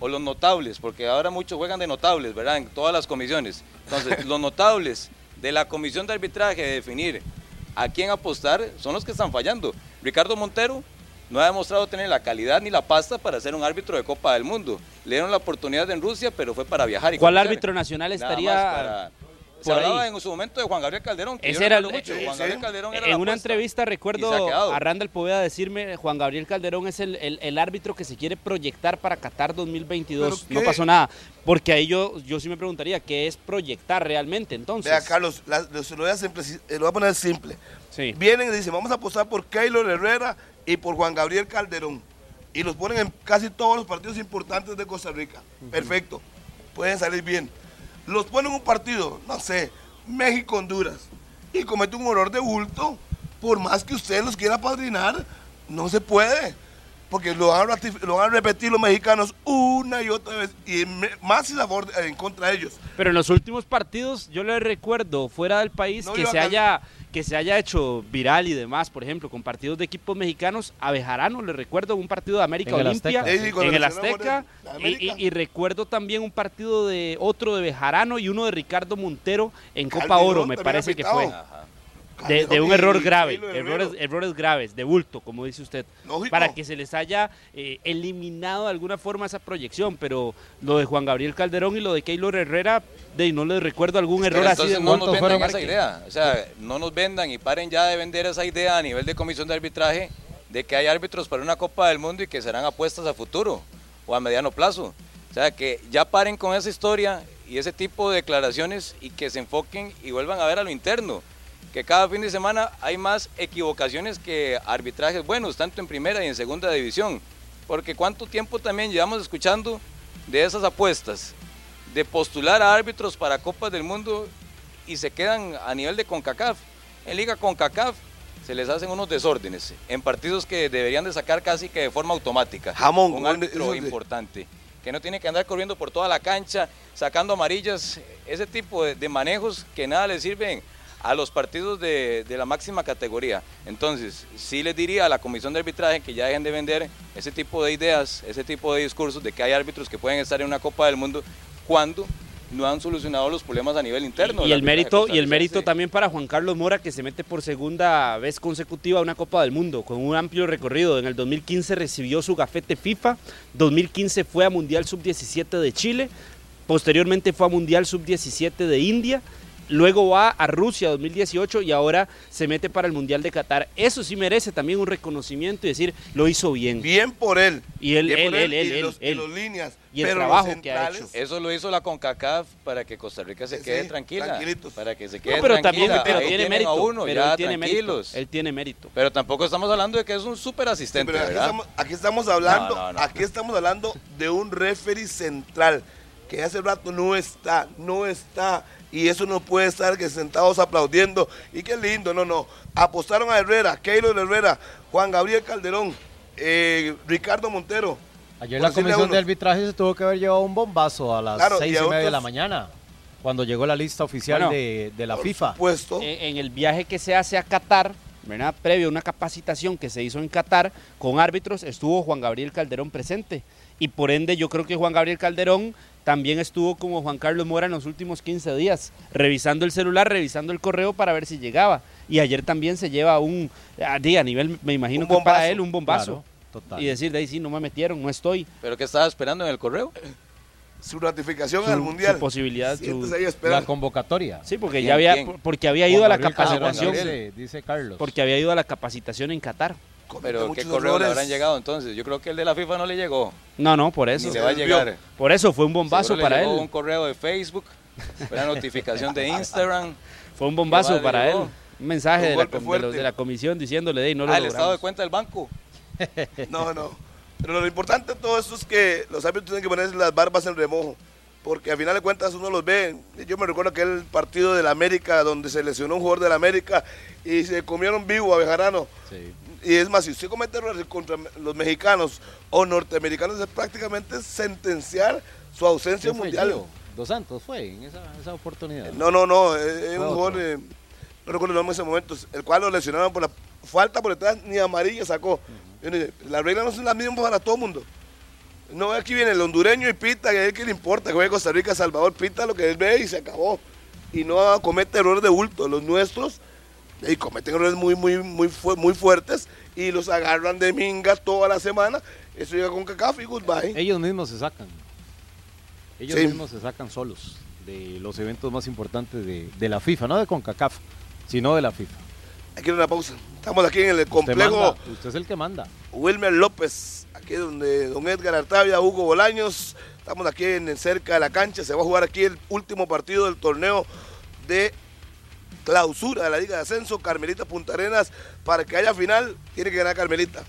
Speaker 5: o los notables, porque ahora muchos juegan de notables, ¿verdad? En todas las comisiones. Entonces, (laughs) los notables de la comisión de arbitraje de definir a quién apostar son los que están fallando. Ricardo Montero no ha demostrado tener la calidad ni la pasta para ser un árbitro de Copa del Mundo. Le dieron la oportunidad en Rusia, pero fue para viajar. Y
Speaker 3: ¿Cuál
Speaker 5: conocer.
Speaker 3: árbitro nacional estaría
Speaker 5: Se
Speaker 3: por
Speaker 5: hablaba
Speaker 3: ahí?
Speaker 5: en su momento de Juan Gabriel Calderón. Que
Speaker 3: Ese era el-
Speaker 5: mucho. Juan. Gabriel Calderón era
Speaker 3: En
Speaker 5: la
Speaker 3: una entrevista recuerdo a Randall Poveda decirme, Juan Gabriel Calderón es el, el- el árbitro que se quiere proyectar para Qatar 2022.
Speaker 2: ¿Pero
Speaker 3: No pasó nada. Porque ahí yo, yo sí me preguntaría, ¿qué es proyectar realmente entonces?
Speaker 2: Vea, Carlos, la- lo, se lo voy, a simple- lo voy a poner simple.
Speaker 3: Sí.
Speaker 2: Vienen y dicen, vamos a apostar por Keylor Herrera y por Juan Gabriel Calderón. Y los ponen en casi todos los partidos importantes de Costa Rica. Perfecto. Pueden salir bien. Los ponen en un partido, no sé, México-Honduras. Y cometen un error de bulto. Por más que usted los quiera padrinar, no se puede. Porque lo van a, ratif- lo van a repetir los mexicanos una y otra vez. Y más en, favor en contra de ellos.
Speaker 3: Pero en los últimos partidos, yo le recuerdo fuera del país
Speaker 2: No
Speaker 3: que se haya que se haya hecho viral y demás, por ejemplo, con partidos de equipos mexicanos, a Bejarano le recuerdo un partido de América
Speaker 4: En el
Speaker 3: Olimpia
Speaker 4: Azteca.
Speaker 2: Sí, sí, cuando
Speaker 3: en el Azteca y,
Speaker 2: América.
Speaker 3: y- y recuerdo también un partido de otro de Bejarano y uno de Ricardo Montero en Copa
Speaker 2: Calderón
Speaker 3: Oro, me parece que fue.
Speaker 5: Ajá.
Speaker 3: De, un error grave, errores, errores graves, de bulto, como dice usted,
Speaker 2: Lógico.
Speaker 3: para que se les haya eh, eliminado de alguna forma esa proyección, pero lo de Juan Gabriel Calderón y lo de Keylor Herrera, de no les recuerdo algún error
Speaker 5: Pero
Speaker 3: así de
Speaker 5: entonces no nos vendan esa idea. O sea, no nos vendan y paren ya de vender esa idea a nivel de comisión de arbitraje de que hay árbitros para una Copa del Mundo y que serán apuestas a futuro o a mediano plazo. O sea, que ya paren con esa historia y ese tipo de declaraciones y que se enfoquen y vuelvan a ver a lo interno. Que cada fin de semana hay más equivocaciones que arbitrajes buenos, tanto en primera y en segunda división. Porque cuánto tiempo también llevamos escuchando de esas apuestas, de postular a árbitros para Copas del Mundo y se quedan a nivel de CONCACAF. En Liga CONCACAF se les hacen unos desórdenes en partidos que deberían de sacar casi que de forma automática.
Speaker 2: Jamón,
Speaker 5: Un árbitro
Speaker 2: de-
Speaker 5: importante, que no tiene que andar corriendo por toda la cancha, sacando amarillas, ese tipo de, de manejos que nada le sirven a los partidos de, de la máxima categoría. Entonces, sí les diría a la comisión de arbitraje que ya dejen de vender ese tipo de ideas, ese tipo de discursos de que hay árbitros que pueden estar en una Copa del Mundo cuando no han solucionado los problemas a nivel interno.
Speaker 3: Y el mérito, y el mérito también para Juan Carlos Mora, que se mete por segunda vez consecutiva a una Copa del Mundo, con un amplio recorrido. En el 2015 recibió su gafete FIFA, 2015 fue a Mundial Sub-17 de Chile, posteriormente fue a Mundial Sub-17 de India luego va a Rusia 2018 y ahora se mete para el Mundial de Qatar. Eso sí merece también un reconocimiento y decir, lo hizo bien.
Speaker 2: Bien por él.
Speaker 3: Y él,
Speaker 2: Bien
Speaker 3: él,
Speaker 2: por
Speaker 3: él, él,
Speaker 2: y
Speaker 3: él,
Speaker 2: los, y
Speaker 3: él.
Speaker 2: los líneas.
Speaker 3: Y el
Speaker 2: pero
Speaker 3: trabajo que ha hecho.
Speaker 5: Eso lo hizo la CONCACAF para que Costa Rica se quede
Speaker 2: sí,
Speaker 5: tranquila.
Speaker 2: tranquilitos.
Speaker 5: Para que se quede
Speaker 3: No, pero también pero
Speaker 5: Ahí
Speaker 3: tiene mérito.
Speaker 5: a uno,
Speaker 3: pero
Speaker 5: ya
Speaker 3: él tiene mérito.
Speaker 5: tranquilos.
Speaker 3: Él tiene mérito.
Speaker 5: Pero tampoco estamos hablando de que es un súper
Speaker 2: Sí,
Speaker 5: asistente,
Speaker 2: pero aquí,
Speaker 5: ¿verdad?
Speaker 2: estamos, aquí estamos hablando,
Speaker 5: No, no, no.
Speaker 2: aquí estamos hablando de un referee central que hace rato no está, no está. Y eso no puede estar que sentados aplaudiendo. Y qué lindo, no, no. Apostaron a Herrera, Keylor Herrera, Juan Gabriel Calderón, eh, Ricardo Montero.
Speaker 4: Ayer la comisión de arbitraje se tuvo que haber llevado un bombazo a las
Speaker 2: Claro,
Speaker 4: seis
Speaker 2: y
Speaker 4: media de la mañana, cuando llegó la lista oficial
Speaker 3: Bueno,
Speaker 4: de, de la
Speaker 2: Por
Speaker 4: FIFA.
Speaker 2: supuesto.
Speaker 3: En, en el viaje que se hace a Qatar, ¿verdad? previo a una capacitación que se hizo en Qatar con árbitros, estuvo Juan Gabriel Calderón presente. Y por ende yo creo que Juan Gabriel Calderón también estuvo como Juan Carlos Mora en los últimos 15 días, revisando el celular, revisando el correo para ver si llegaba. Y ayer también se lleva un, a nivel, me imagino que para él un bombazo.
Speaker 4: Claro, total.
Speaker 3: Y decir, de ahí sí, no me metieron, no estoy.
Speaker 5: ¿Pero qué estaba esperando en el correo?
Speaker 2: Su ratificación
Speaker 3: Su,
Speaker 2: al Mundial.
Speaker 3: su posibilidad, su-
Speaker 4: la convocatoria.
Speaker 3: Sí, porque
Speaker 5: ¿Quién,
Speaker 3: ya había,
Speaker 5: quién?
Speaker 3: porque había ido a la
Speaker 4: Gabriel
Speaker 3: capacitación.
Speaker 4: Dice, dice Carlos.
Speaker 3: Porque había ido a la capacitación en Qatar.
Speaker 5: ¿Pero qué
Speaker 2: muchos
Speaker 5: correo le habrán llegado entonces? Yo creo que el de la FIFA no le llegó.
Speaker 3: No, no, por eso.
Speaker 5: Ni le va a llegar.
Speaker 3: Por eso fue un bombazo
Speaker 5: le
Speaker 3: para
Speaker 5: llegó
Speaker 3: él.
Speaker 5: un correo de Facebook, una notificación de (laughs) Instagram.
Speaker 3: Fue un bombazo para él. Un mensaje
Speaker 2: Un
Speaker 3: de la, de, los de la comisión diciéndole, de no lo
Speaker 5: Ah, el estado de
Speaker 3: logramos".
Speaker 5: cuenta del banco. (laughs)
Speaker 2: No, no. Pero lo importante de todo esto es que los árbitros tienen que ponerse las barbas en remojo. Porque al final de cuentas uno los ve. Yo me recuerdo aquel partido de la América donde se lesionó un jugador de la América y se comieron vivo a Bejarano.
Speaker 4: Sí.
Speaker 2: Y es más, si usted comete errores contra los mexicanos o norteamericanos, es prácticamente sentenciar su ausencia
Speaker 4: ¿Quién fue,
Speaker 2: mundial.
Speaker 4: Dos Santos fue en esa, esa oportunidad.
Speaker 2: No, no, no, es es un jugador, eh, no recuerdo el nombre en ese momento, el cual lo lesionaron por la falta por detrás, ni amarilla sacó. Uno dice, Las reglas no son las mismas para todo el mundo. No, aquí viene el hondureño y pita, que a él que le importa, que juegue Costa Rica, Salvador, pita lo que él ve y se acabó. Y no comete errores de bulto. Los nuestros y cometen errores muy, muy, muy, fu- muy fuertes y los agarran de minga toda la semana. Eso llega con CACAF y goodbye.
Speaker 4: Ellos mismos se sacan. Ellos
Speaker 2: Sí.
Speaker 4: mismos se sacan solos de los eventos más importantes de, de la FIFA, no de CONCACAF, sino de la FIFA.
Speaker 2: Hay que ir a una pausa. Estamos aquí en el complejo.
Speaker 4: usted es el que manda.
Speaker 2: Wilmer López, aquí donde don Edgar Artavia, Hugo Bolaños, estamos aquí en, cerca de la cancha, se va a jugar aquí el último partido del torneo de clausura de la Liga de Ascenso, Carmelita Punta Arenas, para que haya final, tiene que ganar Carmelita.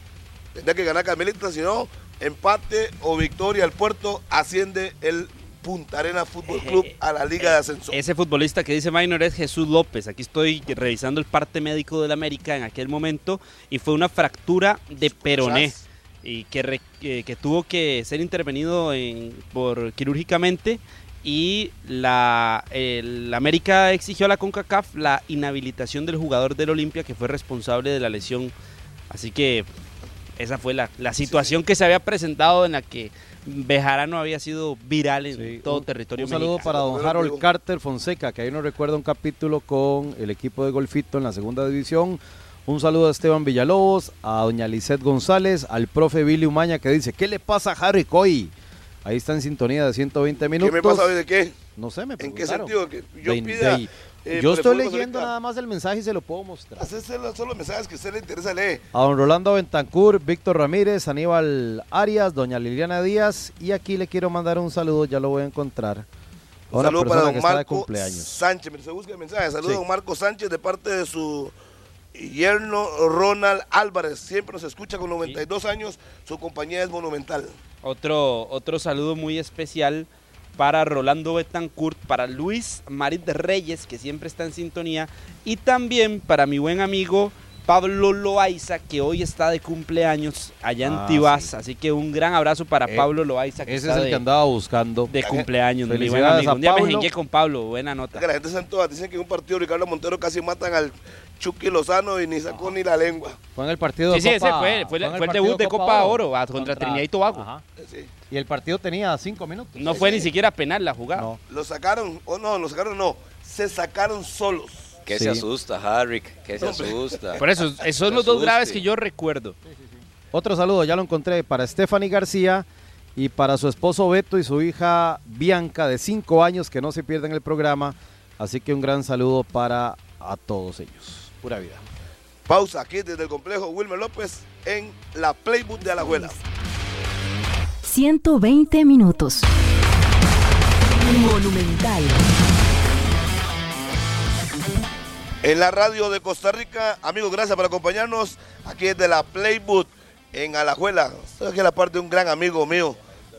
Speaker 2: Tendrá que ganar Carmelita, si no, empate o victoria al puerto, asciende el Punta Arenas Fútbol Club a la Liga de Ascenso.
Speaker 3: Ese futbolista que dice Minor es Jesús López. Aquí estoy revisando el parte médico del América en aquel momento y fue una fractura de peroné y que, re- que, que tuvo que ser intervenido en- por quirúrgicamente y la, el América exigió a la CONCACAF la inhabilitación del jugador del Olimpia que fue responsable de la lesión. Así que esa fue la, la situación que se había presentado en la que Bejarano había sido viral en
Speaker 4: Sí,
Speaker 3: todo
Speaker 4: un-
Speaker 3: territorio
Speaker 4: Un saludo
Speaker 3: mexicano.
Speaker 4: para don Harold. Carter Fonseca, que ahí nos recuerda un capítulo con el equipo de Golfito en la segunda división. Un saludo a Esteban Villalobos, a doña Lisette González, al profe Billy Umaña que dice, ¿qué le pasa a Harry Coy? Ahí está en sintonía de 120
Speaker 2: ¿Qué
Speaker 4: minutos.
Speaker 2: me pasa hoy de qué?
Speaker 4: No sé, me
Speaker 2: ¿En qué
Speaker 4: preguntaron.
Speaker 2: sentido? Que yo
Speaker 4: De-
Speaker 2: pida,
Speaker 4: de-
Speaker 2: eh,
Speaker 4: yo estoy leyendo nada más el mensaje y se lo puedo mostrar.
Speaker 2: Hacerse los- son los mensajes que a usted le interesa leer.
Speaker 4: A don Rolando Bentancur, Víctor Ramírez, Aníbal Arias, doña Liliana Díaz y aquí le quiero mandar un saludo, ya lo voy a encontrar.
Speaker 2: Un
Speaker 4: una
Speaker 2: saludo
Speaker 4: persona
Speaker 2: para
Speaker 4: que
Speaker 2: don
Speaker 4: está de
Speaker 2: Marco
Speaker 4: cumpleaños.
Speaker 2: Sánchez. Se busca el mensaje. Saludos
Speaker 4: Sí.
Speaker 2: a don Marco Sánchez de parte de su yerno Ronald Álvarez. Siempre nos escucha con 92 años. Su compañía es monumental.
Speaker 3: Otro, otro saludo muy especial para Rolando Betancourt, para Luis Marit Reyes, que siempre está en sintonía, y también para mi buen amigo Pablo Loaiza, que hoy está de cumpleaños allá en
Speaker 4: Ah,
Speaker 3: Tibás.
Speaker 4: sí.
Speaker 3: Así que un gran abrazo para
Speaker 4: Eh,
Speaker 3: Pablo Loaiza, que
Speaker 4: Ese
Speaker 3: está
Speaker 4: es el
Speaker 3: de,
Speaker 4: que andaba buscando.
Speaker 3: de cumpleaños. Mi buen
Speaker 4: Felicidades
Speaker 3: amigo.
Speaker 4: a
Speaker 3: Un día me jengué con Pablo, buena nota.
Speaker 2: Que la gente en todas. Dicen que en un partido Ricardo Montero casi matan al Chucky Lozano y ni sacó ni la lengua.
Speaker 4: Fue en el partido
Speaker 3: Sí, sí,
Speaker 4: de
Speaker 3: ese
Speaker 4: Copa-
Speaker 3: fue, fue, el-
Speaker 4: en
Speaker 3: fue el debut de Copa Oro ah, contra, Trinidad y Tobago.
Speaker 4: Ajá.
Speaker 2: Sí.
Speaker 4: Y el partido tenía cinco minutos.
Speaker 3: No fue ni siquiera penal la jugada.
Speaker 4: No.
Speaker 2: Lo sacaron, o no, lo sacaron no. Se sacaron solos.
Speaker 5: ¿Qué
Speaker 4: Sí.
Speaker 5: se asusta, Harry? ¿Qué se asusta?
Speaker 3: Por eso, esos son los dos graves que yo recuerdo.
Speaker 4: Otro saludo, ya lo encontré, para Stephanie García y para su esposo Beto y su hija Bianca de cinco años, que no se pierden el programa. Así que un gran saludo para a todos ellos. Pura vida.
Speaker 2: Pausa aquí desde el complejo Wilmer López en la Playbook de Alajuela.
Speaker 6: 120 minutos. Monumental.
Speaker 2: En la radio de Costa Rica, amigos, gracias por acompañarnos aquí desde la Playbook en Alajuela. Estoy aquí en la parte de un gran amigo mío,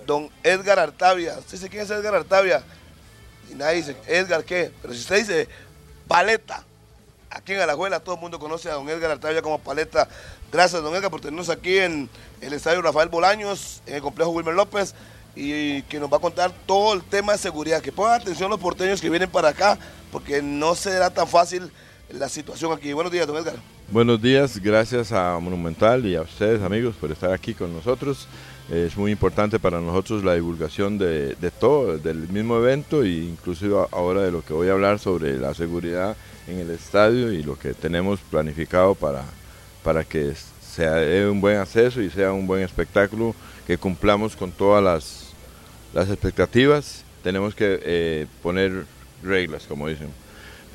Speaker 2: don Edgar Artavia. ¿Usted dice quién es Edgar Artavia? Y nadie dice, ¿Edgar qué? Pero si usted dice paleta, aquí en Alajuela todo el mundo conoce a don Edgar Artavia como paleta. Gracias, don Edgar, por tenernos aquí en el estadio Rafael Bolaños, en el complejo Wilmer López, y que nos va a contar todo el tema de seguridad. Que pongan atención los porteños que vienen para acá, porque no será tan fácil la situación aquí. Buenos días, don Edgar.
Speaker 7: Buenos días, gracias a Monumental y a ustedes amigos por estar aquí con nosotros. Es muy importante para nosotros la divulgación de, todo, del mismo evento e inclusive ahora de lo que voy a hablar sobre la seguridad en el estadio y lo que tenemos planificado para, para que sea un buen acceso y sea un buen espectáculo, que cumplamos con todas las, las expectativas. Tenemos que eh, poner reglas, como dicen.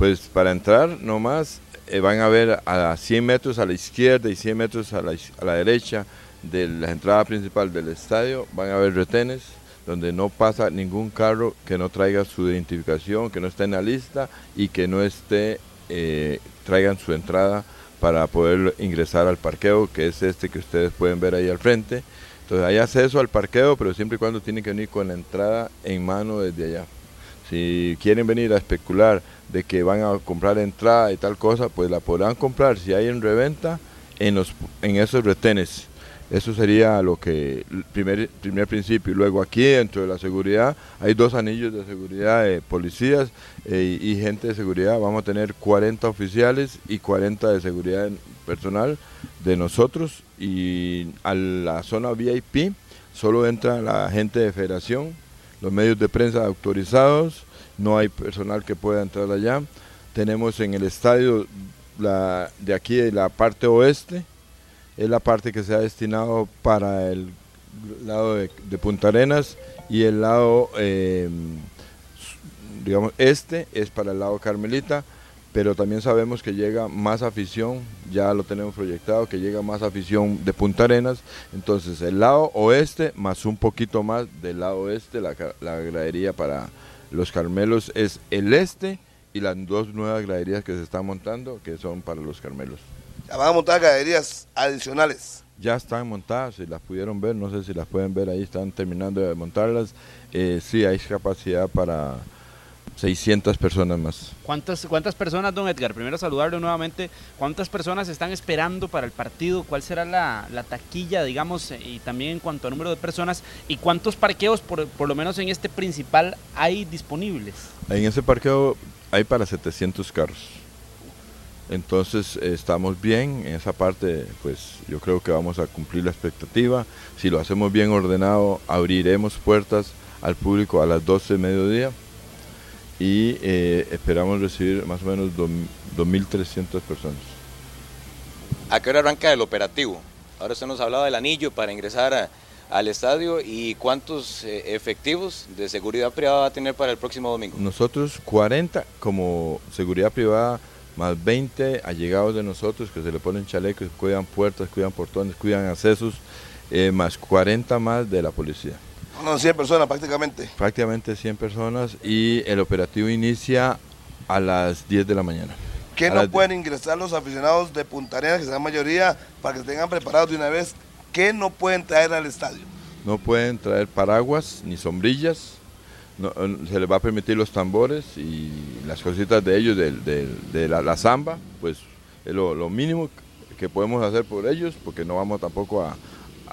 Speaker 7: Pues para entrar nomás eh, van a ver a 100 metros a la izquierda y 100 metros a la, a la derecha de la entrada principal del estadio, van a haber retenes donde no pasa ningún carro que no traiga su identificación, que no esté en la lista y que no esté, eh, traigan su entrada para poder ingresar al parqueo, que es este que ustedes pueden ver ahí al frente. Entonces hay acceso al parqueo, pero siempre y cuando tienen que venir con la entrada en mano desde allá. Si quieren venir a especular de que van a comprar entrada y tal cosa, pues la podrán comprar si hay en reventa en, los, en esos retenes. Eso sería lo que, primer, primer principio. Y luego aquí, dentro de la seguridad, hay dos anillos de seguridad de policías eh, y gente de seguridad. Vamos a tener 40 oficiales y 40 de seguridad personal de nosotros. Y a la zona VIP solo entra la gente de federación, los medios de prensa autorizados, no hay personal que pueda entrar allá. Tenemos en el estadio de aquí, de la parte oeste, es la parte que se ha destinado para el lado de, de Punta Arenas y el lado, eh, digamos, este es para el lado Carmelita, pero también sabemos que llega más afición, ya lo tenemos proyectado, que llega más afición de Punta Arenas, entonces el lado oeste más un poquito más del lado oeste, la, la gradería para los Carmelos es el este y las dos nuevas graderías que se están montando, que son para los Carmelos.
Speaker 2: Ya van a montar graderías adicionales.
Speaker 7: Ya están montadas, si las pudieron ver, no sé si las pueden ver ahí, están terminando de montarlas. Eh, sí, hay capacidad para 600 personas más.
Speaker 3: ¿Cuántas, ¿Cuántas personas, don Edgar? Primero saludarlo nuevamente. ¿Cuántas personas están esperando para el partido? ¿Cuál será la, la taquilla, digamos, y también en cuanto a número de personas? ¿Y cuántos parqueos, por, por lo menos en este principal, hay disponibles?
Speaker 7: En ese parqueo hay para 700 carros. Entonces estamos bien en esa parte, pues yo creo que vamos a cumplir la expectativa. Si lo hacemos bien ordenado, abriremos puertas al público a las 12 de mediodía y eh, esperamos recibir más o menos 2.300 personas.
Speaker 5: ¿A qué hora arranca el operativo? Ahora usted nos hablaba del anillo para ingresar a, al estadio y cuántos eh, efectivos de seguridad privada va a tener para el próximo domingo.
Speaker 7: Nosotros 40 como seguridad privada más 20 allegados de nosotros que se le ponen chalecos, cuidan puertas, cuidan portones, cuidan accesos, eh, más 40 más de la policía.
Speaker 2: No, 100 personas prácticamente.
Speaker 7: Prácticamente 100 personas y el operativo inicia a las 10 de la mañana.
Speaker 2: ¿Qué
Speaker 7: A
Speaker 2: no pueden ingresar los aficionados de Punta Arenas, que son la mayoría, para que tengan preparados de una vez? ¿Qué no pueden traer al estadio?
Speaker 7: No pueden traer paraguas ni sombrillas. no, eh, se les va a permitir los tambores y las cositas de ellos, del- de, la, la samba, pues es lo, lo mínimo que podemos hacer por ellos, porque no vamos tampoco a,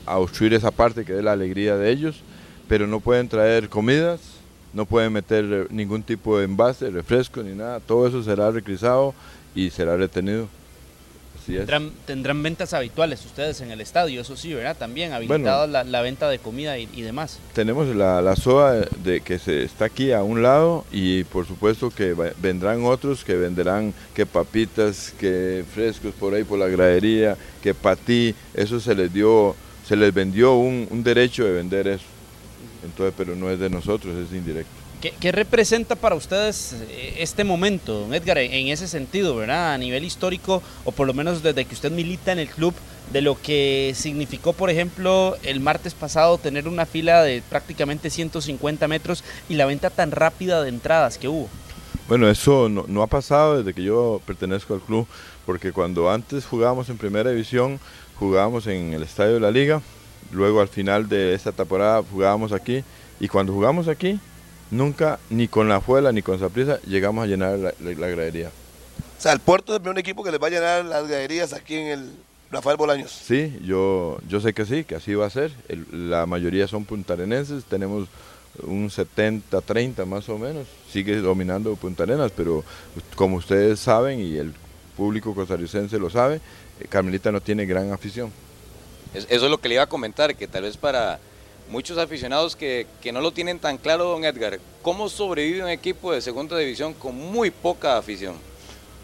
Speaker 7: a obstruir esa parte que es la alegría de ellos, pero no pueden traer comidas, no pueden meter ningún tipo de envase, refresco ni nada, todo eso será requisado y será retenido.
Speaker 3: Tendrán, tendrán ventas habituales ustedes en el estadio, eso sí, ¿verdad? También habilitada la, la venta de comida y, y demás.
Speaker 7: Tenemos la, la de, de que se está aquí a un lado y por supuesto que va- vendrán otros que venderán que papitas, que frescos por ahí por la gradería, que patí, eso se les dio, se les vendió un, un derecho de vender eso. Entonces, pero no es de nosotros, es indirecto.
Speaker 3: ¿Qué, representa para ustedes eh, este momento, don Edgar, en ese sentido, ¿verdad? A nivel histórico, o por lo menos desde que usted milita en el club, de lo que significó, por ejemplo, el martes pasado tener una fila de prácticamente 150 metros y la venta tan rápida de entradas que hubo.
Speaker 7: Bueno, eso no, no ha pasado desde que yo pertenezco al club, porque cuando antes jugábamos en primera división, jugábamos en el estadio de la liga, luego al final de esta temporada jugábamos aquí, y cuando jugamos aquí, nunca, ni con la Fuela ni con Zaprisa, llegamos a llenar la, gradería.
Speaker 2: O sea, el puerto es el primer equipo que les va a llenar las graderías aquí en el Rafael Bolaños.
Speaker 7: Sí, yo, yo sé que sí, que así va a ser. la mayoría son puntarenenses, tenemos un 70-30 más o menos. Sigue dominando Punta Arenas, pero como ustedes saben y el público costarricense lo sabe, eh, Carmelita no tiene gran afición.
Speaker 5: Eso es lo que le iba a comentar, que tal vez para muchos aficionados que, no lo tienen tan claro, don Edgar. ¿Cómo sobrevive un equipo de segunda división con muy poca afición?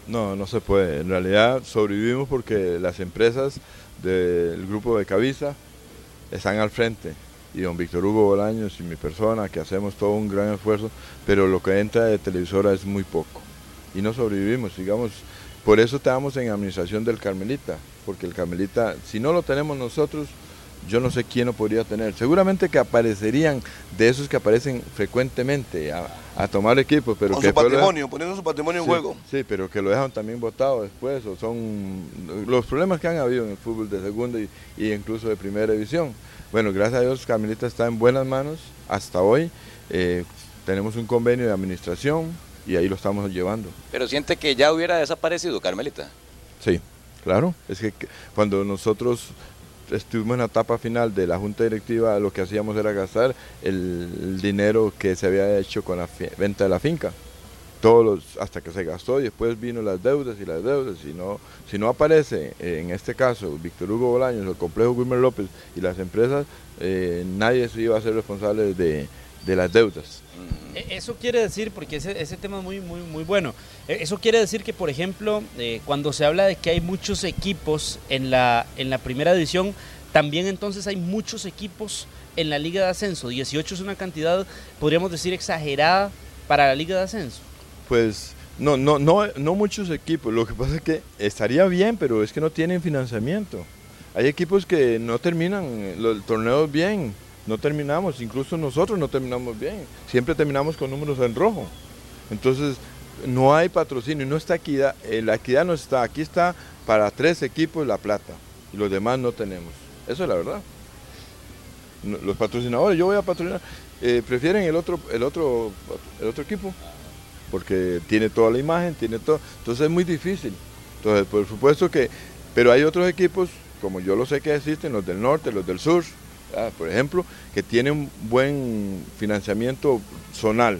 Speaker 7: No, no se puede. En realidad sobrevivimos porque las empresas del grupo de Cabeza están al frente. Y don Víctor Hugo Bolaños y mi persona, que hacemos todo un gran esfuerzo, pero lo que entra de televisora es muy poco. Y no sobrevivimos, digamos. Por eso estamos en administración del Carmelita, porque el Carmelita, si no lo tenemos nosotros, yo no sé quién lo podría tener. Seguramente que aparecerían de esos que aparecen frecuentemente a, tomar equipos, pero
Speaker 2: Con
Speaker 7: que
Speaker 2: su patrimonio, poniendo su patrimonio
Speaker 7: en
Speaker 2: juego.
Speaker 7: Sí, pero que lo dejan también votado después, o son los problemas que han habido en el fútbol de segunda y, incluso de primera división. Bueno, gracias a Dios Carmelita está en buenas manos hasta hoy. Eh, tenemos un convenio de administración y ahí lo estamos llevando.
Speaker 5: Pero siente que ya hubiera desaparecido Carmelita.
Speaker 7: Sí, claro. Es que cuando nosotros estuvimos en la etapa final de la junta directiva, lo que hacíamos era gastar el, dinero que se había hecho con la venta de la finca. Todos los, hasta que se gastó y después vino las deudas y las deudas. Si no, si no aparece, en este caso, Víctor Hugo Bolaños, el complejo Wilmer López y las empresas, eh, nadie se iba a ser responsable de, las deudas.
Speaker 3: E, eso quiere decir, porque ese, ese, tema es muy, muy, muy bueno, e, eso quiere decir que, por ejemplo, eh, cuando se habla de que hay muchos equipos en la, en la primera división, también entonces hay muchos equipos en la liga de ascenso. 18 es una cantidad, podríamos decir, exagerada para la liga de ascenso.
Speaker 7: Pues no, no, no, no muchos equipos. Lo que pasa es que estaría bien, pero es que no tienen financiamiento. Hay equipos que no terminan los torneos bien no terminamos, incluso nosotros no terminamos bien, siempre terminamos con números en rojo. Entonces, no hay patrocinio, no está equidad, eh, la equidad no está, aquí está para tres equipos la plata y los demás no tenemos. Eso es la verdad. Los patrocinadores, yo voy a patrocinar, eh, prefieren el otro, el otro, el otro equipo, porque tiene toda la imagen, tiene todo, entonces es muy difícil. Entonces, por supuesto que, pero hay otros equipos, como yo lo sé que existen, los del norte, los del sur, Ah, por ejemplo, que tiene un buen financiamiento zonal.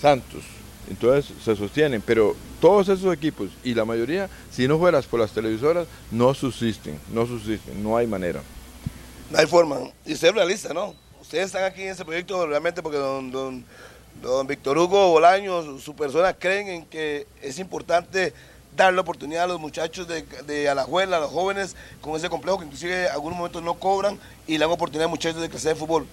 Speaker 7: Santos, entonces se sostienen, pero todos esos equipos y la mayoría, si no fueras por las televisoras, no subsisten, no subsisten, no hay manera.
Speaker 2: No hay forma. Y es realista, ¿no? Ustedes están aquí en ese proyecto realmente porque don, don, don Víctor Hugo Bolaños, su persona, creen en que es importante dar la oportunidad a los muchachos de, de Alajuela, a los jóvenes con ese complejo que inclusive en algunos momentos no cobran y le dan oportunidad a muchachos de crecer en fútbol.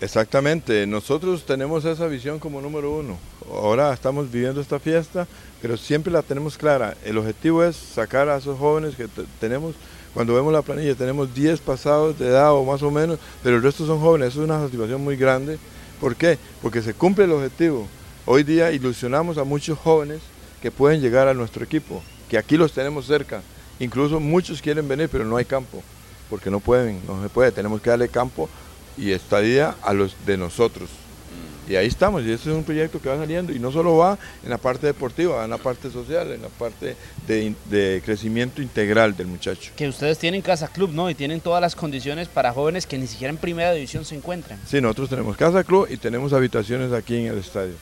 Speaker 7: Exactamente, nosotros tenemos esa visión como número uno. Ahora estamos viviendo esta fiesta, pero siempre la tenemos clara. El objetivo es sacar a esos jóvenes que tenemos, cuando vemos la planilla, tenemos 10 pasados de edad o más o menos, pero el resto son jóvenes. Eso es una satisfacción muy grande. ¿Por qué? Porque se cumple el objetivo. Hoy día ilusionamos a muchos jóvenes que pueden llegar a nuestro equipo, que aquí los tenemos cerca. Incluso muchos quieren venir, pero no hay campo, porque no pueden, no se puede. Tenemos que darle campo y estadía a los de nosotros. Y ahí estamos, y ese es un proyecto que va saliendo, y no solo va en la parte deportiva, va en la parte social, en la parte de, de, crecimiento integral del muchacho.
Speaker 3: Que ustedes tienen Casa Club, ¿no? Y tienen todas las condiciones para jóvenes que ni siquiera en primera división se encuentran.
Speaker 7: Sí, nosotros tenemos Casa Club y tenemos habitaciones aquí en el estadio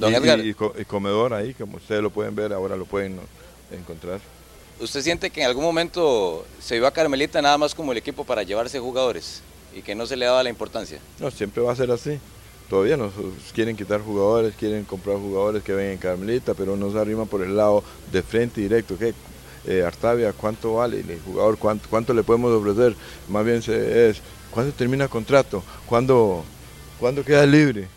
Speaker 7: y, comedor ahí, como ustedes lo pueden ver, ahora lo pueden encontrar.
Speaker 5: ¿Usted siente que en algún momento se iba a Carmelita nada más como el equipo para llevarse jugadores y que no se le daba la importancia?
Speaker 7: No, siempre va a ser así. Todavía nos quieren quitar jugadores, quieren comprar jugadores que ven en Carmelita, pero no se arriman por el lado de frente directo. ¿Qué? Eh, Artavia, ¿cuánto vale el jugador? ¿Cuánto, cuánto le podemos ofrecer? Más bien se, es, ¿cuándo termina el contrato? ¿Cuándo ¿cuándo queda libre?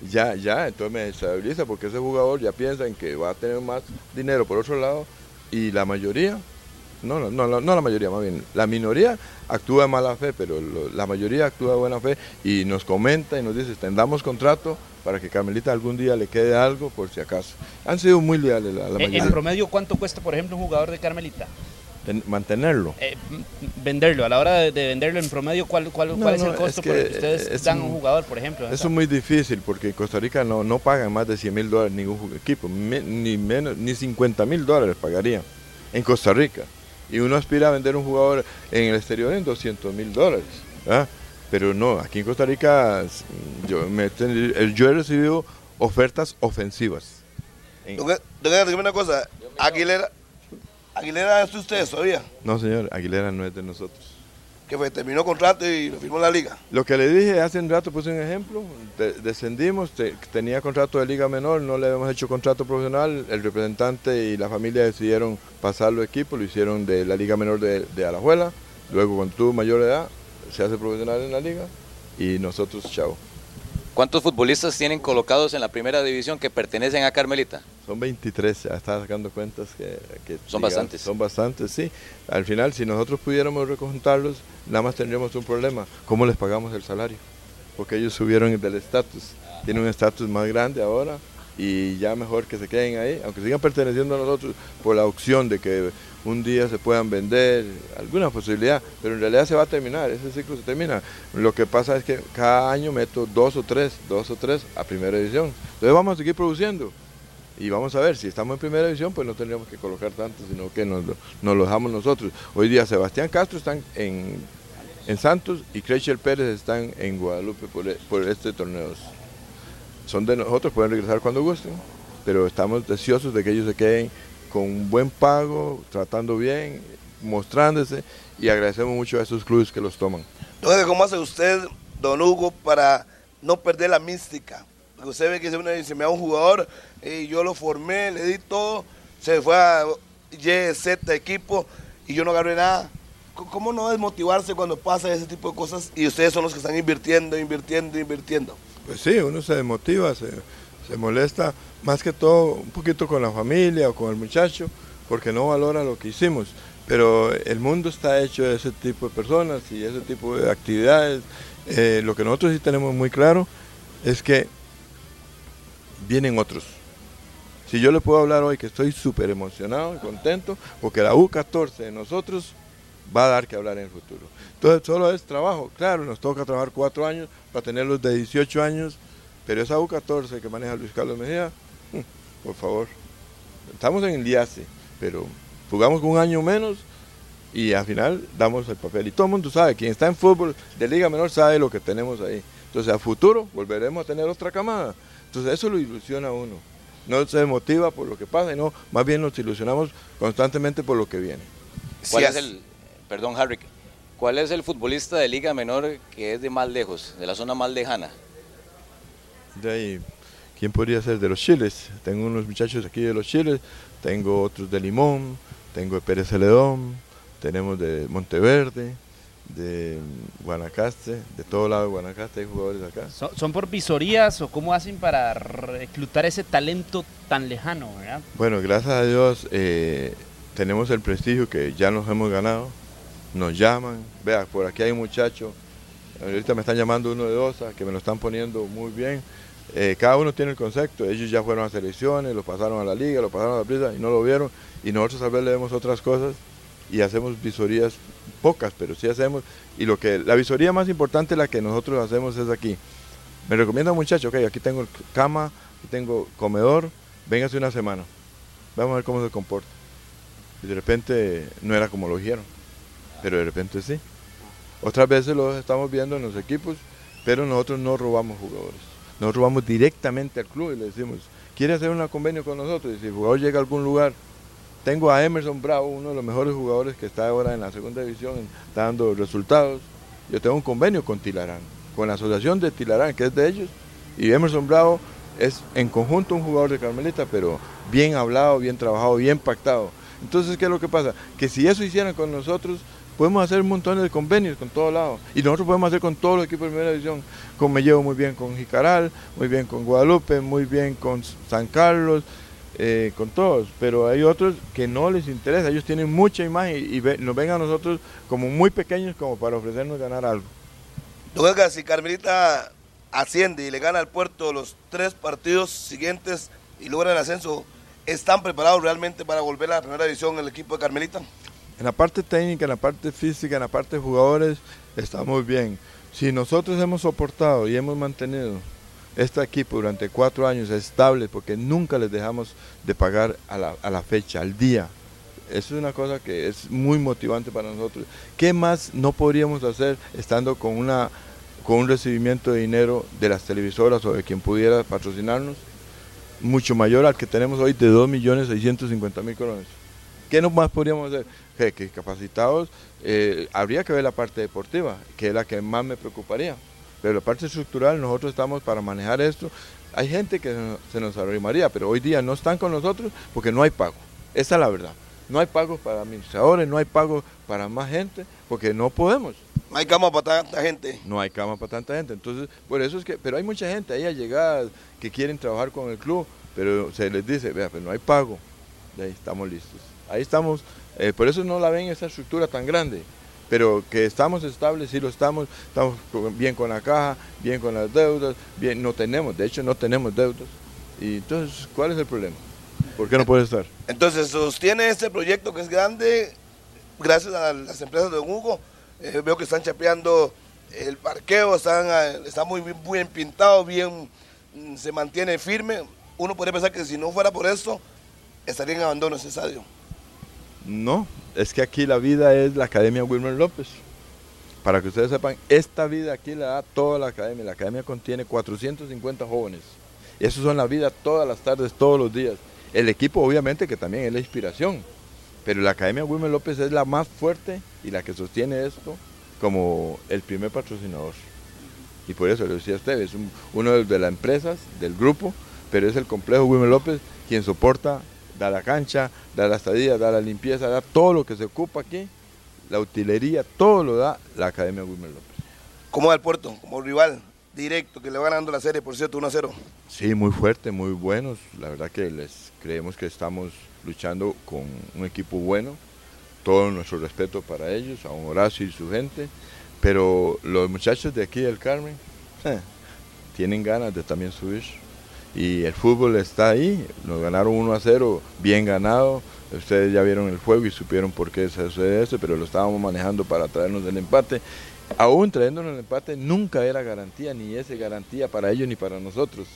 Speaker 7: Ya, ya, entonces me desestabiliza porque ese jugador ya piensa en que va a tener más dinero por otro lado y la mayoría, no, no, no, no la mayoría, más bien, la minoría actúa de mala fe, pero lo- la mayoría actúa de buena fe y nos comenta y nos dice, tendamos contrato para que Carmelita algún día le quede algo por si acaso. Han sido muy leales la, la
Speaker 3: Eh,
Speaker 7: mayoría.
Speaker 3: En promedio, ¿cuánto cuesta, por ejemplo, un jugador de Carmelita?
Speaker 7: Ten- mantenerlo.
Speaker 3: Eh, venderlo, a la hora de, de venderlo en promedio, ¿cuál, cuál,
Speaker 7: No,
Speaker 3: cuál es
Speaker 7: no,
Speaker 3: el costo
Speaker 7: es
Speaker 3: por el
Speaker 7: que,
Speaker 3: que ustedes
Speaker 7: es
Speaker 3: dan a
Speaker 7: un-
Speaker 3: un jugador, por ejemplo?
Speaker 7: Eso es muy difícil porque en Costa Rica no, no pagan más de 100 mil dólares ningún equipo, me- ni menos, ni 50 mil dólares pagarían en Costa Rica. Y uno aspira a vender un jugador en el exterior en 200 mil dólares. ¿ah? Pero no, aquí en Costa Rica yo, me, yo he recibido ofertas ofensivas.
Speaker 2: Una cosa. Aguilera, Aguilera es de ustedes todavía.
Speaker 7: no, señor, Aguilera no es de nosotros.
Speaker 2: Que fue, terminó contrato y lo firmó la liga.
Speaker 7: Lo que le dije hace un rato, puse un ejemplo, de- descendimos, te- tenía contrato de liga menor, no le habíamos hecho contrato profesional, el representante y la familia decidieron pasarlo equipo, lo hicieron de la liga menor de, de Alajuela, luego cuando tuvo mayor edad se hace profesional en la liga y nosotros chao.
Speaker 5: ¿Cuántos futbolistas tienen colocados en la primera división que pertenecen a Carmelita?
Speaker 7: Son 23, ya estaba sacando cuentas que... que,
Speaker 5: Son
Speaker 7: digamos,
Speaker 5: bastantes.
Speaker 7: Son bastantes, sí. Al final, si nosotros pudiéramos reconjuntarlos, nada más tendríamos un problema, ¿cómo les pagamos el salario? Porque ellos subieron del estatus, tienen un estatus más grande ahora y ya mejor que se queden ahí, aunque sigan perteneciendo a nosotros por la opción de que un día se puedan vender, alguna posibilidad, pero en realidad se va a terminar, ese ciclo se termina. Lo que pasa es que cada año meto dos o tres, dos o tres a primera división. Entonces vamos a seguir produciendo. Y vamos a ver, si estamos en primera división, pues no tendríamos que colocar tanto, sino que nos, nos lo dejamos nosotros. Hoy día Sebastián Castro están en, en Santos y Creichel Pérez están en Guadalupe por, e- por este torneo. Son de nosotros, pueden regresar cuando gusten, pero estamos deseosos de que ellos se queden con un buen pago, tratando bien, mostrándose y agradecemos mucho a esos clubes que los toman.
Speaker 2: Edgar, ¿cómo hace usted, don Hugo, para no perder la mística? Porque usted ve que se me, da un jugador, y yo lo formé, le di todo, se fue a Y, Z equipo y yo no agarré nada. ¿Cómo no desmotivarse cuando pasa ese tipo de cosas y ustedes son los que están invirtiendo, invirtiendo, invirtiendo?
Speaker 7: Pues sí, uno se desmotiva, se, se molesta más que todo un poquito con la familia o con el muchacho, porque no valora lo que hicimos. Pero el mundo está hecho de ese tipo de personas y ese tipo de actividades. Eh, lo que nosotros sí tenemos muy claro es que vienen otros. Si yo le puedo hablar hoy que estoy súper emocionado y contento, porque la U14 de nosotros va a dar que hablar en el futuro. Entonces solo es trabajo, claro, nos toca trabajar cuatro años para tener los de 18 años, pero esa U14 que maneja Luis Carlos Mejía, mm, por favor, estamos en el IACE, pero jugamos con un año menos y al final damos el papel. Y todo el mundo sabe, quien está en fútbol de Liga Menor sabe lo que tenemos ahí. Entonces a futuro volveremos a tener otra camada. Entonces eso lo ilusiona a uno. No se motiva por lo que pasa, no, más bien nos ilusionamos constantemente por lo que viene.
Speaker 5: ¿Cuál
Speaker 2: Sí,
Speaker 5: es el, perdón Harry, cuál es el futbolista de Liga Menor que es de más lejos, de la zona más lejana?
Speaker 7: De ahí, ¿quién podría ser? De los chiles. Tengo unos muchachos aquí de los chiles, tengo otros de Limón, tengo de Pérez Celedón, tenemos de Monteverde, de Guanacaste, de todo lado de Guanacaste hay jugadores acá.
Speaker 3: ¿Son, son por visorías o cómo hacen para reclutar ese talento tan lejano, verdad?
Speaker 7: Bueno, gracias a Dios eh, tenemos el prestigio que ya nos hemos ganado, nos llaman, vea, por aquí hay un muchacho, ahorita me están llamando uno de Osa, que me lo están poniendo muy bien. Eh, cada uno tiene el concepto, ellos ya fueron a selecciones, lo pasaron a la liga, lo pasaron a la prisa y no lo vieron, y nosotros tal vez le vemos otras cosas y hacemos visorías pocas, pero sí hacemos, y lo que la visoría más importante la que nosotros hacemos es aquí. Me recomienda muchacho, ok, aquí tengo cama, aquí tengo comedor, véngase una semana, vamos a ver cómo se comporta. Y de repente no era como lo dijeron, pero de repente sí. Otras veces lo estamos viendo en los equipos, pero nosotros no robamos jugadores. Nosotros robamos directamente al club y le decimos, ¿quiere hacer un convenio con nosotros? Y si el jugador llega a algún lugar, tengo a Emerson Bravo, uno de los mejores jugadores que está ahora en la segunda división, está dando resultados. Yo tengo un convenio con Tilarán, con la asociación de Tilarán, que es de ellos, y Emerson Bravo es en conjunto un jugador de Carmelita, pero bien hablado, bien trabajado, bien pactado. Entonces, ¿qué es lo que pasa? Que si eso hicieran con nosotros, podemos hacer un montón de convenios con todos lados. Y nosotros podemos hacer con todos los equipos de primera división. Como me llevo muy bien con Jicaral, muy bien con Guadalupe, muy bien con San Carlos, eh, con todos. Pero hay otros que no les interesa. Ellos tienen mucha imagen y, nos ven a nosotros como muy pequeños como para ofrecernos ganar algo.
Speaker 2: Edgar, si Carmelita asciende y le gana al puerto los tres partidos siguientes y logra el ascenso, ¿están preparados realmente para volver a la primera división el equipo de Carmelita?
Speaker 7: En la parte técnica, en la parte física, en la parte de jugadores, estamos bien. Si nosotros hemos soportado y hemos mantenido este equipo durante cuatro años estable, porque nunca les dejamos de pagar a la, fecha, al día, eso es una cosa que es muy motivante para nosotros. ¿Qué más no podríamos hacer estando con, una, con un recibimiento de dinero de las televisoras o de quien pudiera patrocinarnos? Mucho mayor al que tenemos hoy de 2.650.000 colones. ¿Qué más podríamos hacer? Que, capacitados, eh, habría que ver la parte deportiva, que es la que más me preocuparía. Pero la parte estructural, nosotros estamos para manejar esto. Hay gente que se nos arrimaría, pero hoy día no están con nosotros porque no hay pago. Esa es la verdad. No hay pago para administradores, no hay pago para más gente, porque no podemos.
Speaker 2: No hay cama para tanta gente.
Speaker 7: No hay cama para tanta gente. Entonces, por eso es que, pero hay mucha gente ahí llegada que quieren trabajar con el club, pero se les dice, vea, pero no hay pago. De ahí estamos listos. Ahí estamos, eh, por eso no la ven esa estructura tan grande, pero que estamos estables, sí lo estamos, estamos bien con la caja, bien con las deudas, bien, no tenemos, de hecho no tenemos deudas. Y entonces, ¿cuál es el problema? ¿Por qué no puede estar?
Speaker 2: Entonces, sostiene este proyecto que es grande, gracias a las empresas de Don Hugo. Eh, veo que están chapeando el parqueo, están, eh, está muy bien pintado, bien, mm, se mantiene firme. Uno podría pensar que si no fuera por esto, estaría en abandono ese estadio.
Speaker 7: No, es que aquí la vida es la Academia Wilmer López. Para que ustedes sepan, esta vida aquí la da toda la academia. La academia contiene 450 jóvenes. Eso son la vida todas las tardes, todos los días. El equipo obviamente que también es la inspiración. Pero la Academia Wilmer López es la más fuerte y la que sostiene esto como el primer patrocinador. Y por eso lo decía usted, es uno de las empresas del grupo, pero es el complejo Wilmer López quien soporta da la cancha, da la estadía, da la limpieza, da todo lo que se ocupa aquí, la utilería, todo lo da la Academia Wilmer López.
Speaker 2: ¿Cómo va el puerto? Como rival directo, que le va ganando la serie, por cierto, 1 a 0.
Speaker 7: Sí, muy fuerte, muy buenos. La verdad que les creemos que estamos luchando con un equipo bueno. Todo nuestro respeto para ellos, a un Horacio y su gente. Pero los muchachos de aquí del Carmen eh, tienen ganas de también subir y el fútbol está ahí, nos ganaron 1 a 0, bien ganado, ustedes ya vieron el juego y supieron por qué se sucede eso, pero lo estábamos manejando para traernos el empate. Aún trayéndonos el empate nunca era garantía, ni es garantía para ellos ni para nosotros.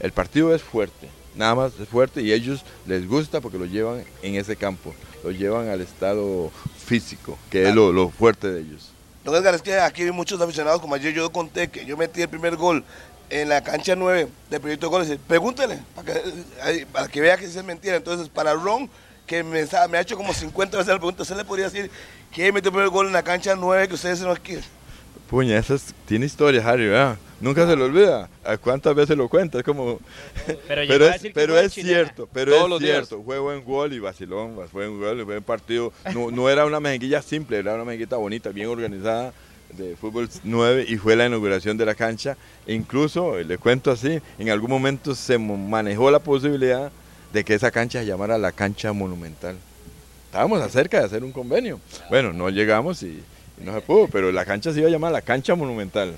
Speaker 7: El partido es fuerte, nada más es fuerte y ellos les gusta porque lo llevan en ese campo, lo llevan al estado físico, que es lo, lo fuerte de ellos.
Speaker 2: Don Edgar, es que aquí hay muchos aficionados, como ayer yo conté que yo metí el primer gol en la cancha 9 del proyecto de goles. Pregúntele para que, para que vea que es mentira. Entonces, para Ron, que me, me, ha hecho como 50 veces la pregunta, ¿usted le podría decir que metió el primer gol en la cancha 9 que ustedes no quieren?
Speaker 7: Puña, eso tiene historia, Harry, ¿verdad? Nunca se lo olvida. ¿Cuántas veces lo cuenta? Es como... (laughs) Pero, es, pero es cierto, pero es cierto. Fue buen gol y vacilón, fue un gol, fue un partido. No, no era una mejenguilla simple, era una mejenguita bonita, bien organizada de fútbol 9 y fue la inauguración de la cancha. E incluso, le cuento así, en algún momento se manejó la posibilidad de que esa cancha se llamara la cancha monumental. Estábamos acerca de hacer un convenio. Bueno, no llegamos y, no se pudo, pero la cancha se iba a llamar la cancha monumental.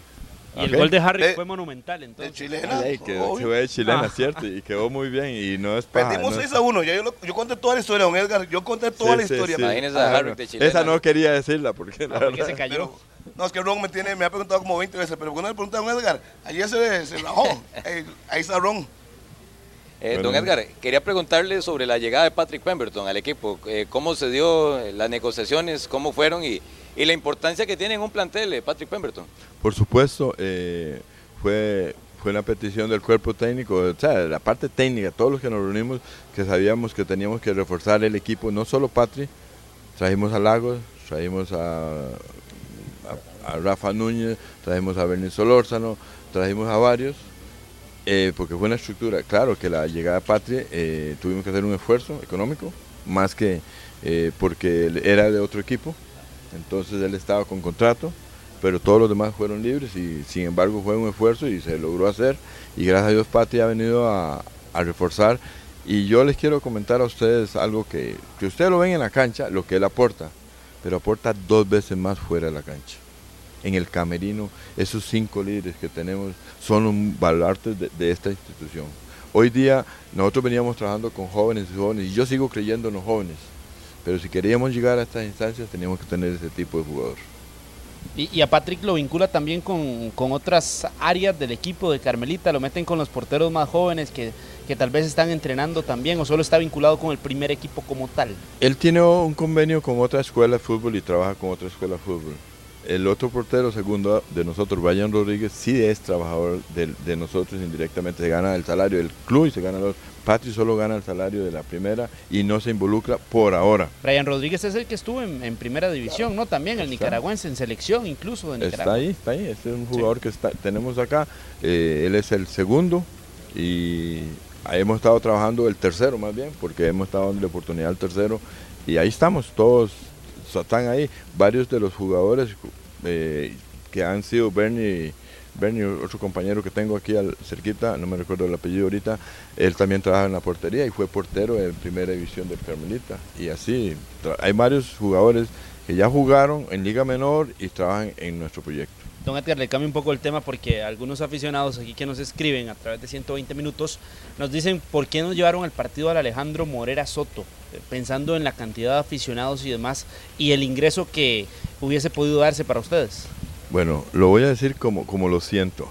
Speaker 3: Y el gol de Harry fue monumental, entonces.
Speaker 2: De chilena.
Speaker 7: quedó, de chilena, ah. ¿cierto? Y quedó muy bien y no es
Speaker 2: para. Perdimos 6 a 1. yo, yo, conté toda la historia, don Edgar. Yo conté toda la historia.
Speaker 5: Imagínese a Harry de chilena.
Speaker 7: Esa no quería decirla porque,
Speaker 3: la porque se cayó.
Speaker 2: No, es que Ron me, tiene, me ha preguntado como 20 veces, pero cuando le preguntaron a Edgar, ayer se, se rajó. (laughs) ahí está Ron.
Speaker 5: Eh, don Edgar, quería preguntarle sobre la llegada de Patrick Pemberton al equipo. Eh, ¿Cómo se dio eh, las negociaciones? ¿Cómo fueron? Y, y, la importancia que tiene en un plantel Patrick Pemberton.
Speaker 7: Por supuesto, fue, fue una petición del cuerpo técnico, o sea, la parte técnica, todos los que nos reunimos, que sabíamos que teníamos que reforzar el equipo, no solo Patrick, trajimos a Lagos, trajimos a a Rafa Núñez, trajimos a Bernice Solórzano, trajimos a varios, eh, porque fue una estructura. Claro que la llegada a Patria eh, tuvimos que hacer un esfuerzo económico, más que eh, porque era de otro equipo, Entonces él estaba con contrato, pero todos los demás fueron libres y sin embargo fue un esfuerzo y se logró hacer. Y gracias a Dios Pati ha venido a, a reforzar. Y yo les quiero comentar a ustedes algo que, que ustedes lo ven en la cancha, lo que él aporta, pero aporta dos veces más fuera de la cancha. En el camerino, esos cinco líderes que tenemos son un baluarte de, de esta institución. Hoy día nosotros veníamos trabajando con jóvenes y jóvenes, y yo sigo creyendo en los jóvenes, pero si queríamos llegar a estas instancias teníamos que tener ese tipo de jugador.
Speaker 3: Y, y a Patrick lo vincula también con, con otras áreas del equipo de Carmelita, lo meten con los porteros más jóvenes que, que tal vez están entrenando también o solo está vinculado con el primer equipo como tal.
Speaker 7: Él tiene un convenio con otra escuela de fútbol y trabaja con otra escuela de fútbol. El otro portero segundo de nosotros, Brian Rodríguez, sí es trabajador de, de nosotros indirectamente. Se gana el salario del club y se gana los. Patrick solo gana el salario de la primera y no se involucra por ahora.
Speaker 3: Brian Rodríguez es el que estuvo en, en primera división, ¿no? También el
Speaker 7: Está.
Speaker 3: nicaragüense en selección, incluso de
Speaker 7: Está
Speaker 3: Nicaragua.
Speaker 7: ahí, está ahí. Este es un jugador que está, tenemos acá. Eh, él es el segundo y hemos estado trabajando el tercero más bien, porque hemos estado dando la oportunidad al tercero y ahí estamos, todos están ahí. Varios de los jugadores eh, que han sido Bernie, Bernie, otro compañero que tengo aquí cerquita, no me recuerdo el apellido ahorita, él también trabaja en la portería y fue portero en primera división del Carmelita. Y así, hay varios jugadores que ya jugaron en Liga Menor y trabajan en nuestro proyecto.
Speaker 3: Don Edgar, le cambio un poco el tema porque algunos aficionados aquí que nos escriben a través de 120 minutos nos dicen por qué nos llevaron al partido al Alejandro Morera Soto, eh, pensando en la cantidad de aficionados y demás y el ingreso que hubiese podido darse para ustedes.
Speaker 7: Bueno, lo voy a decir como, como lo siento.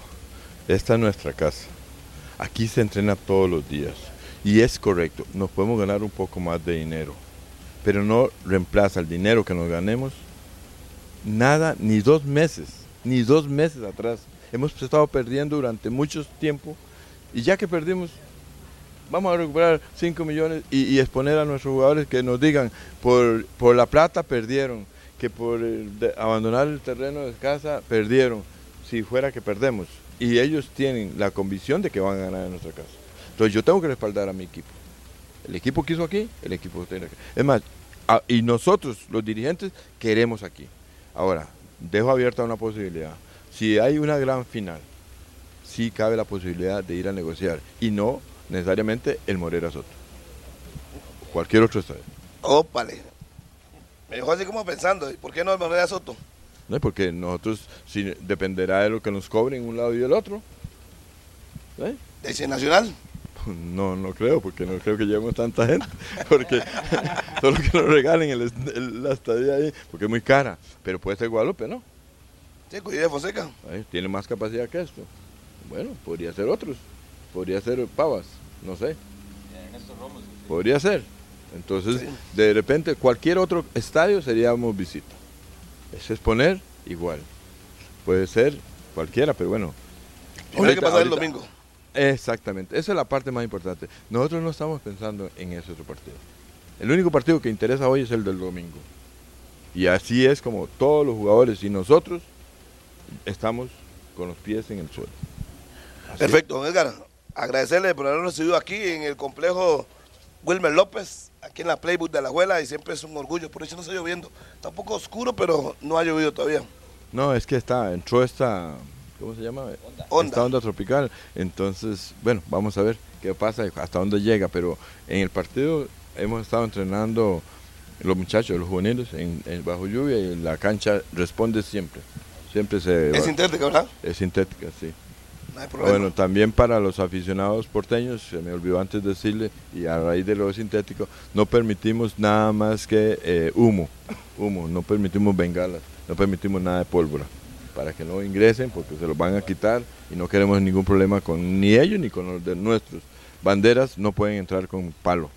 Speaker 7: Esta es nuestra casa. Aquí se entrena todos los días. Y es correcto, nos podemos ganar un poco más de dinero. Pero no reemplaza el dinero que nos ganemos. Nada, ni dos meses, ni dos meses atrás. Hemos estado perdiendo durante mucho tiempo. Y ya que perdimos, vamos a recuperar 5 millones y, exponer a nuestros jugadores que nos digan, por, por la plata perdieron, que por abandonar el terreno de casa perdieron, si fuera que perdemos. Y ellos tienen la convicción de que van a ganar en nuestra casa. Entonces yo tengo que respaldar a mi equipo. El equipo quiso aquí, el equipo tiene aquí. Es más, y nosotros, los dirigentes, queremos aquí. Ahora, dejo abierta una posibilidad. Si hay una gran final, sí cabe la posibilidad de ir a negociar. Y no necesariamente el Morera Soto. Cualquier otro estadio.
Speaker 2: Ópale. Me dejó así como pensando, ¿y ¿por qué no el Manuel Soto?
Speaker 7: ¿no? Porque nosotros si, dependerá de lo que nos cobren un lado y el otro. ¿Eh?
Speaker 2: De ese Nacional.
Speaker 7: No, no creo, porque no creo que llevemos tanta gente. (laughs) Porque solo que nos regalen el, el- la estadía ahí, porque es muy cara. Pero puede ser Guadalupe, ¿no?
Speaker 2: Sí, Cudillo de Fonseca.
Speaker 7: Ahí, tiene más capacidad que esto. Bueno, podría ser otros. Podría ser Pavas, no sé. Podría ser. Entonces,
Speaker 2: Sí.
Speaker 7: de repente, cualquier otro estadio seríamos visita. Es exponer igual. Puede ser cualquiera, pero bueno.
Speaker 2: Tiene que
Speaker 7: Ahorita-
Speaker 2: pasar el
Speaker 7: ahorita-
Speaker 2: domingo.
Speaker 7: Exactamente, esa es la parte más importante. Nosotros no estamos pensando en ese otro partido. El único partido que interesa hoy es el del domingo. Y así es como todos los jugadores y nosotros estamos con los pies en el suelo. Así
Speaker 2: Perfecto, don Edgar. Agradecerle por habernos recibido aquí en el complejo Wilmer López, aquí en la Playbook de Alajuela, y siempre es un orgullo. Por eso no está lloviendo. Está un poco oscuro, pero no ha llovido todavía.
Speaker 7: No, es que está, entró esta, ¿cómo se llama?
Speaker 2: Onda.
Speaker 7: Esta onda tropical. Entonces, bueno, vamos a ver qué pasa, hasta dónde llega. Pero en el partido hemos estado entrenando los muchachos, los juveniles, en, en bajo lluvia y la cancha responde siempre. Siempre se...
Speaker 2: Es sintética, ¿verdad?
Speaker 7: es sintética, sí.
Speaker 2: No hay problema.
Speaker 7: Bueno, también para los aficionados porteños, se me olvidó antes decirle, y a raíz de lo sintético, no permitimos nada más que eh, humo, humo, no permitimos bengalas, no permitimos nada de pólvora, para que no ingresen porque se los van a quitar y no queremos ningún problema con ni ellos ni con los de nuestros. Banderas no pueden entrar con palo,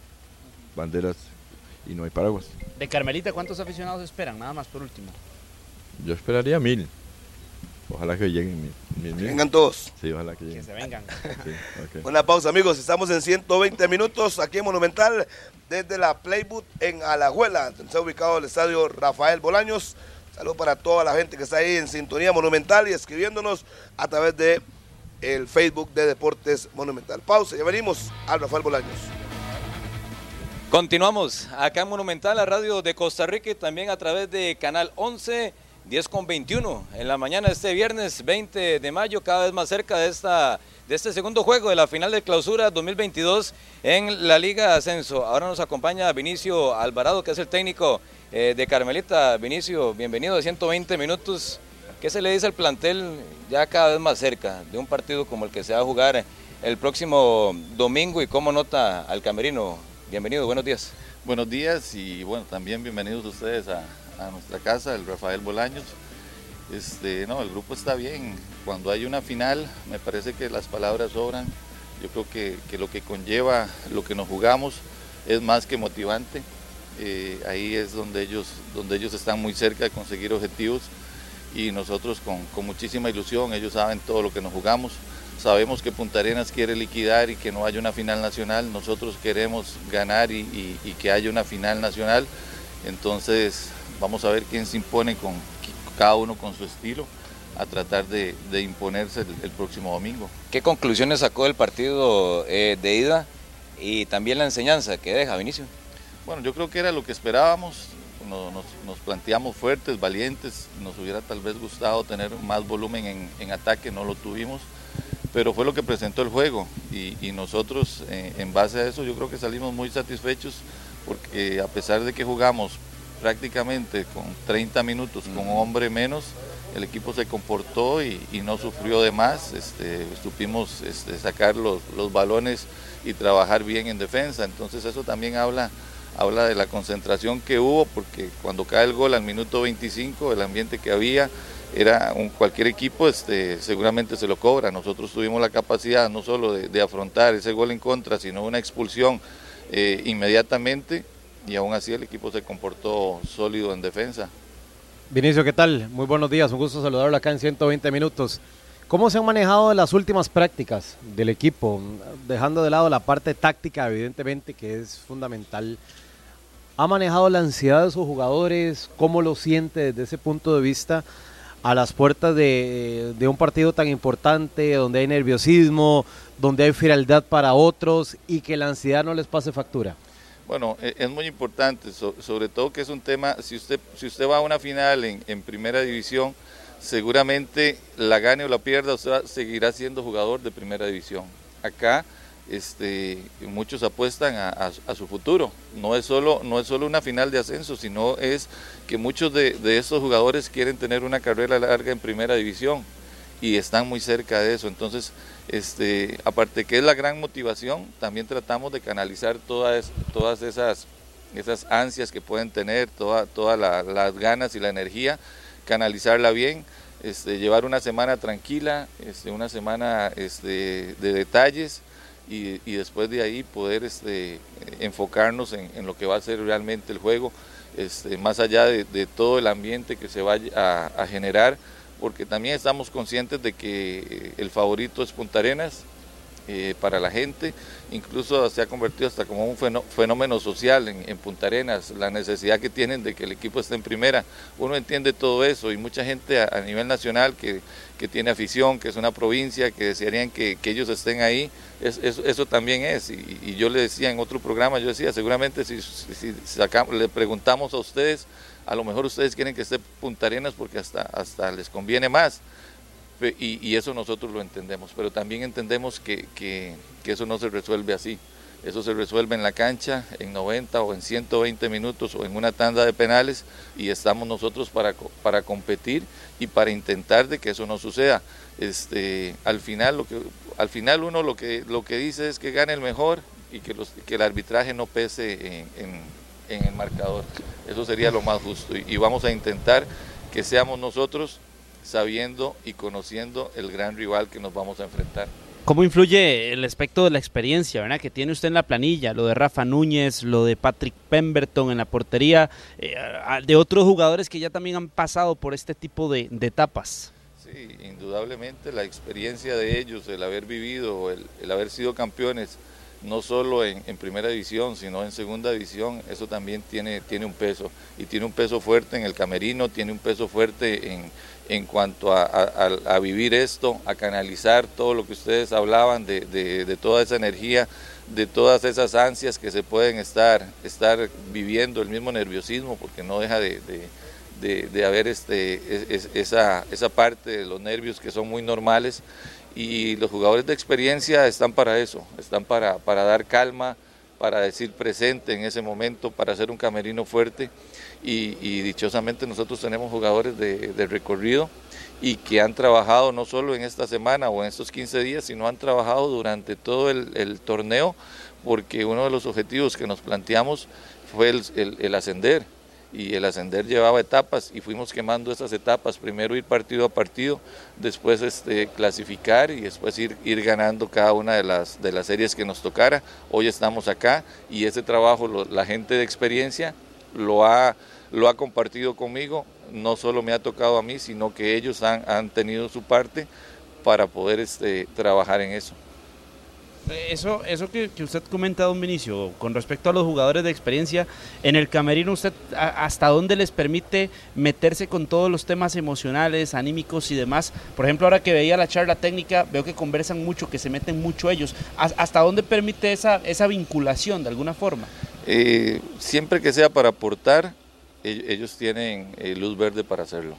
Speaker 7: banderas y no hay paraguas.
Speaker 3: De Carmelita, ¿cuántos aficionados esperan? Nada más por último.
Speaker 7: Yo esperaría mil, ojalá que lleguen mil. mil, mil.
Speaker 2: Vengan todos.
Speaker 7: Sí, ojalá que
Speaker 3: Que
Speaker 7: lleguen.
Speaker 3: se vengan.
Speaker 7: Sí. (laughs)
Speaker 2: Una pausa, amigos. Estamos en 120 minutos aquí en Monumental, desde la Playbook en Alajuela. donde Está ubicado el estadio Rafael Bolaños. Saludos para toda la gente que está ahí en sintonía monumental y escribiéndonos a través de el Facebook de Deportes Monumental. Pausa, ya venimos al Rafael Bolaños.
Speaker 5: Continuamos acá en Monumental, la radio de Costa Rica y también a través de Canal 11, 10 con 21. En la mañana de este viernes 20 de mayo, cada vez más cerca de, esta, de este segundo juego de la final de clausura 2022 en la Liga Ascenso. Ahora nos acompaña Vinicio Alvarado, que es el técnico eh, de Carmelita. Vinicio, bienvenido a 120 minutos. ¿Qué se le dice al plantel ya cada vez más cerca de un partido como el que se va a jugar el próximo domingo y cómo nota al camerino Bienvenido, buenos días.
Speaker 6: Buenos días y bueno, también bienvenidos ustedes a, nuestra casa, el Rafael Bolaños. Este, no, el grupo está bien. Cuando hay una final, me parece que las palabras sobran. Yo creo que, lo que conlleva, lo que nos jugamos, es más que motivante. Eh, ahí es donde ellos, donde ellos están muy cerca de conseguir objetivos y nosotros con, muchísima ilusión, ellos saben todo lo que nos jugamos. Sabemos que Punta Arenas quiere liquidar y que no haya una final nacional. Nosotros queremos ganar y, que haya una final nacional. Entonces vamos a ver quién se impone con cada uno con su estilo a tratar de, imponerse el, próximo domingo.
Speaker 5: ¿Qué conclusiones sacó del partido eh, de ida y también la enseñanza que deja Vinicio?
Speaker 6: Bueno, yo creo que era lo que esperábamos. Nos, planteamos fuertes, valientes. Nos hubiera tal vez gustado tener más volumen en, en ataque, no lo tuvimos. Pero fue lo que presentó el juego. Y, nosotros eh, en base a eso yo creo que salimos muy satisfechos porque a pesar de que jugamos prácticamente con 30 minutos con un hombre menos, el equipo se comportó y, no sufrió de más, este, supimos este, sacar los, balones y trabajar bien en defensa, entonces eso también habla, habla de la concentración que hubo porque cuando cae el gol al minuto 25, el ambiente que había, era un, cualquier equipo este, seguramente se lo cobra. Nosotros tuvimos la capacidad no solo de, afrontar ese gol en contra, sino una expulsión eh, inmediatamente y aún así el equipo se comportó sólido en defensa.
Speaker 4: Vinicio, ¿qué tal? Muy buenos días, un gusto saludarlo acá en 120 minutos. ¿Cómo se han manejado las últimas prácticas del equipo? Dejando de lado la parte táctica, evidentemente, que es fundamental. ¿Ha manejado la ansiedad de sus jugadores? ¿Cómo lo siente desde ese punto de vista? a las puertas de, un partido tan importante, donde hay nerviosismo, donde hay frialdad para otros y que la ansiedad no les pase factura?
Speaker 6: Bueno, e, es muy importante, sobre todo que es un tema, si usted, si usted va a una final en, primera división, seguramente la gane o la pierda, usted seguirá siendo jugador de primera división. Acá este, muchos apuestan a, su futuro. No es, solo, no es solo una final de ascenso, sino es que muchos de, de estos jugadores quieren tener una carrera larga en primera división y están muy cerca de eso. Entonces, este, aparte que es la gran motivación, también tratamos de canalizar todas, todas esas, esas ansias que pueden tener, todas toda las ganas y la energía, canalizarla bien. Este, llevar una semana tranquila, este, una semana de detalles, y, después de ahí poder este, enfocarnos en, lo que va a ser realmente el juego, este, más allá de, todo el ambiente que se vaya a, generar, porque también estamos conscientes de que el favorito es Punta Arenas, eh, para la gente, incluso se ha convertido hasta como un fenómeno social en, Punta Arenas, la necesidad que tienen de que el equipo esté en primera. Uno entiende todo eso y mucha gente a, nivel nacional que, tiene afición, que es una provincia, que desearían que, ellos estén ahí, eso también es. Y, yo le decía en otro programa, yo decía, seguramente si, le preguntamos a ustedes, a lo mejor ustedes quieren que esté Punta Arenas porque hasta, hasta les conviene más y, eso nosotros lo entendemos, pero también entendemos que, que, eso no se resuelve así. Eso se resuelve en la cancha en 90 o en 120 minutos o en una tanda de penales y estamos nosotros para, para competir y para intentar de que eso no suceda. Este, al, final, lo que, al final uno lo que, lo que dice es que gane el mejor y que, que el arbitraje no pese en, en, el marcador. Eso sería lo más justo y vamos a intentar que seamos nosotros sabiendo y conociendo el gran rival que nos vamos a enfrentar.
Speaker 3: ¿Cómo influye el aspecto de la experiencia ¿verdad? que tiene usted en la planilla? Lo de Rafa Núñez, lo de Patrick Pemberton en la portería, eh, de otros jugadores que ya también han pasado por este tipo de, etapas.
Speaker 6: Sí, indudablemente la experiencia de ellos, el haber vivido, el, haber sido campeones, no solo en, primera división, sino en segunda división, eso también tiene, tiene un peso. Y tiene un peso fuerte en el camerino, tiene un peso fuerte en, en cuanto a, vivir esto, a canalizar todo lo que ustedes hablaban de, toda esa energía, de todas esas ansias que se pueden estar, estar viviendo, el mismo nerviosismo, porque no deja de, haber este, esa, esa parte de los nervios que son muy normales. Y los jugadores de experiencia están para eso, están para, para dar calma, para decir presente en ese momento, para hacer un camerino fuerte. Y, dichosamente nosotros tenemos jugadores de, recorrido y que han trabajado no solo en esta semana o en estos 15 días, sino han trabajado durante todo el, torneo porque uno de los objetivos que nos planteamos fue el ascender y el ascender llevaba etapas y fuimos quemando esas etapas, primero ir partido a partido, después este, clasificar y después ir, ganando cada una de las, series que nos tocara. Hoy estamos acá y ese trabajo la gente de experiencia lo ha, compartido conmigo, no solo me ha tocado a mí, sino que ellos han, han tenido su parte para poder este, trabajar en eso.
Speaker 3: Eso, eso que, usted comenta, don Vinicio, con respecto a los jugadores de experiencia, en el camerino, ¿usted hasta dónde les permite meterse con todos los temas emocionales, anímicos y demás? Por ejemplo, ahora que veía la charla técnica, veo que conversan mucho, que se meten mucho ellos. ¿Hasta dónde permite esa, esa vinculación de alguna forma?
Speaker 6: Eh, siempre que sea para aportar, ellos tienen eh, luz verde para hacerlo.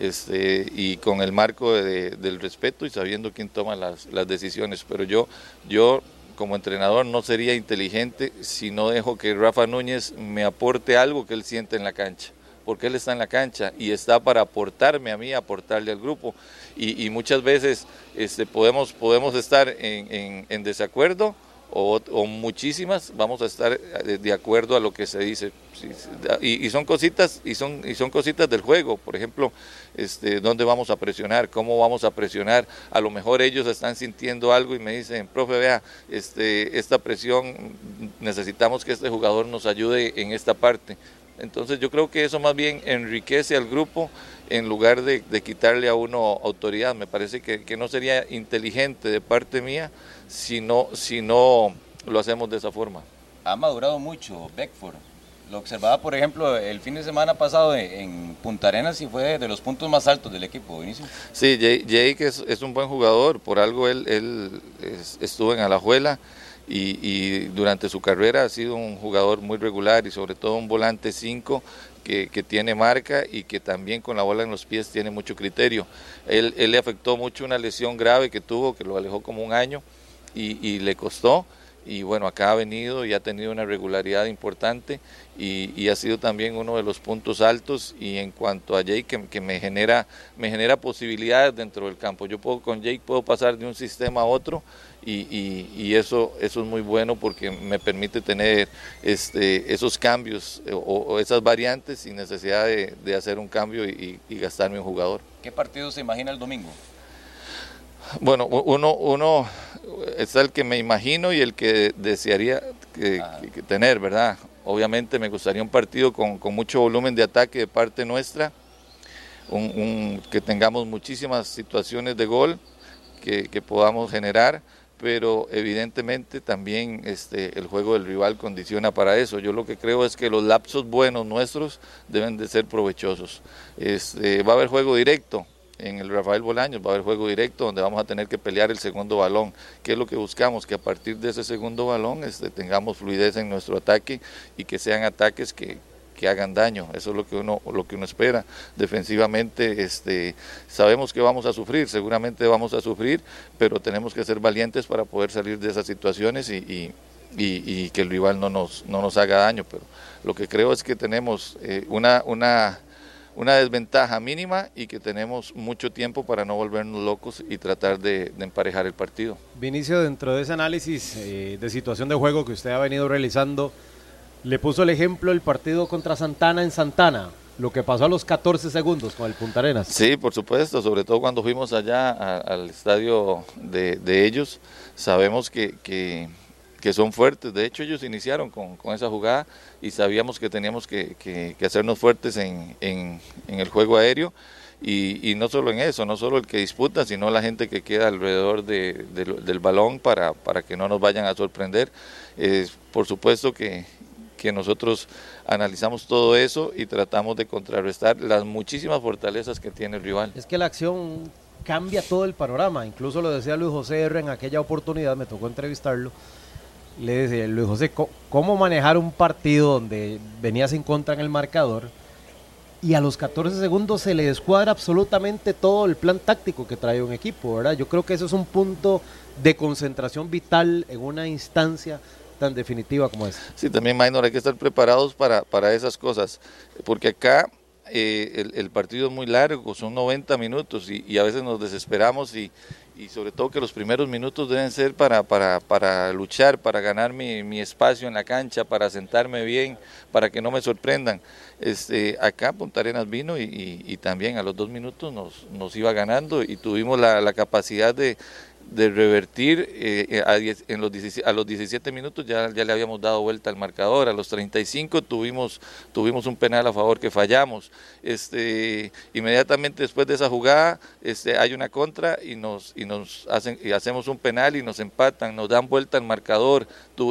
Speaker 6: Este, y con el marco del respeto y sabiendo quién toma las, decisiones. Pero yo, yo como entrenador no sería inteligente si no dejo que Rafa Núñez me aporte algo que él siente en la cancha porque él está en la cancha y está para aportarme a mí, aportarle al grupo. Y, muchas veces este, podemos, podemos estar en desacuerdo, o, muchísimas vamos a estar eh, de acuerdo a lo que se dice. Y, son cositas y son y son cositas del juego. Por ejemplo este dónde vamos a presionar cómo vamos a presionar a lo mejor ellos están sintiendo algo y me dicen profe vea este esta presión necesitamos que este jugador nos ayude en esta parte entonces yo creo que eso más bien enriquece al grupo en lugar de, quitarle a uno autoridad. Me parece que, que no sería inteligente de parte mía si no, si no lo hacemos de esa forma.
Speaker 5: Ha madurado mucho Beckford. Lo observaba, por ejemplo, el fin de semana pasado en Punta Arenas y fue de los puntos más altos del equipo, Inicio.
Speaker 6: Sí, Jake es, es, un buen jugador, por algo él, él estuvo en Alajuela y, y, durante su carrera ha sido un jugador muy regular y sobre todo un volante 5 que, que, tiene marca y que también con la bola en los pies tiene mucho criterio. Él, él le afectó mucho una lesión grave que tuvo, que lo alejó como un año y, le costó y bueno, acá ha venido y ha tenido una regularidad importante y, ha sido también uno de los puntos altos y en cuanto a Jake que, me genera me genera posibilidades dentro del campo. Yo puedo con Jake puedo pasar de un sistema a otro y, eso eso es muy bueno porque me permite tener este esos cambios o, esas variantes sin necesidad de, de hacer un cambio y, gastarme un jugador.
Speaker 5: ¿Qué partido se imagina el domingo?
Speaker 6: Bueno, uno, uno está el que me imagino y el que desearía que, tener, ¿verdad? Obviamente me gustaría un partido con, mucho volumen de ataque de parte nuestra, un, que tengamos muchísimas situaciones de gol que, podamos generar, pero evidentemente también este, el juego del rival condiciona para eso. Yo lo que creo es que los lapsos buenos nuestros deben de ser provechosos. Este, va a haber juego directo, en el Rafael Bolaños va a haber juego directo donde vamos a tener que pelear el segundo balón. ¿Qué es lo que buscamos? Que a partir de ese segundo balón este, tengamos fluidez en nuestro ataque y que sean ataques que, hagan daño. Eso es lo que uno, lo que uno espera. Defensivamente este, sabemos que vamos a sufrir, seguramente vamos a sufrir, pero tenemos que ser valientes para poder salir de esas situaciones y, que el rival no nos, no nos haga daño. Pero lo que creo es que tenemos eh, una... una una desventaja mínima y que tenemos mucho tiempo para no volvernos locos y tratar de, emparejar el partido.
Speaker 4: Vinicio, dentro de ese análisis eh, de situación de juego que usted ha venido realizando, le puso el ejemplo el partido contra Santana en Santana, lo que pasó a los 14 segundos con el Punta Arenas.
Speaker 6: Sí, por supuesto, sobre todo cuando fuimos allá al estadio de, ellos, sabemos que, que que son fuertes. De hecho, ellos iniciaron con, esa jugada y sabíamos que teníamos que, hacernos fuertes en, el juego aéreo. Y, no solo en eso, no solo el que disputa, sino la gente que queda alrededor del balón para, para, que no nos vayan a sorprender. por supuesto que, que nosotros analizamos todo eso y tratamos de contrarrestar las muchísimas fortalezas que tiene el rival.
Speaker 4: Es que la acción cambia todo el panorama, incluso lo decía Luis José R en aquella oportunidad, me tocó entrevistarlo le decía, Luis José, ¿cómo manejar un partido donde venías en contra en el marcador y a los 14 segundos se le descuadra absolutamente todo el plan táctico que trae un equipo, ¿verdad? Yo creo que eso es un punto de concentración vital en una instancia tan definitiva como esa.
Speaker 6: Sí, también, Maynor, hay que estar preparados para, para esas cosas, porque acá eh, el, partido es muy largo, son 90 minutos y, a veces nos desesperamos y, y, sobre todo que los primeros minutos deben ser para, para, para luchar, para ganar mi, mi, espacio en la cancha, para sentarme bien, para que no me sorprendan. Este, acá Punta Arenas vino y, y también a los dos minutos nos, nos iba ganando y tuvimos la, la capacidad de, de revertir eh, eh, a, en los a los 17 minutos ya, ya le habíamos dado vuelta al marcador, a los 35 tuvimos, tuvimos un penal a favor que fallamos. Este, inmediatamente después de esa jugada este, hay una contra y nos, y nos hacen, y hacemos un penal y nos empatan, nos dan vuelta al marcador,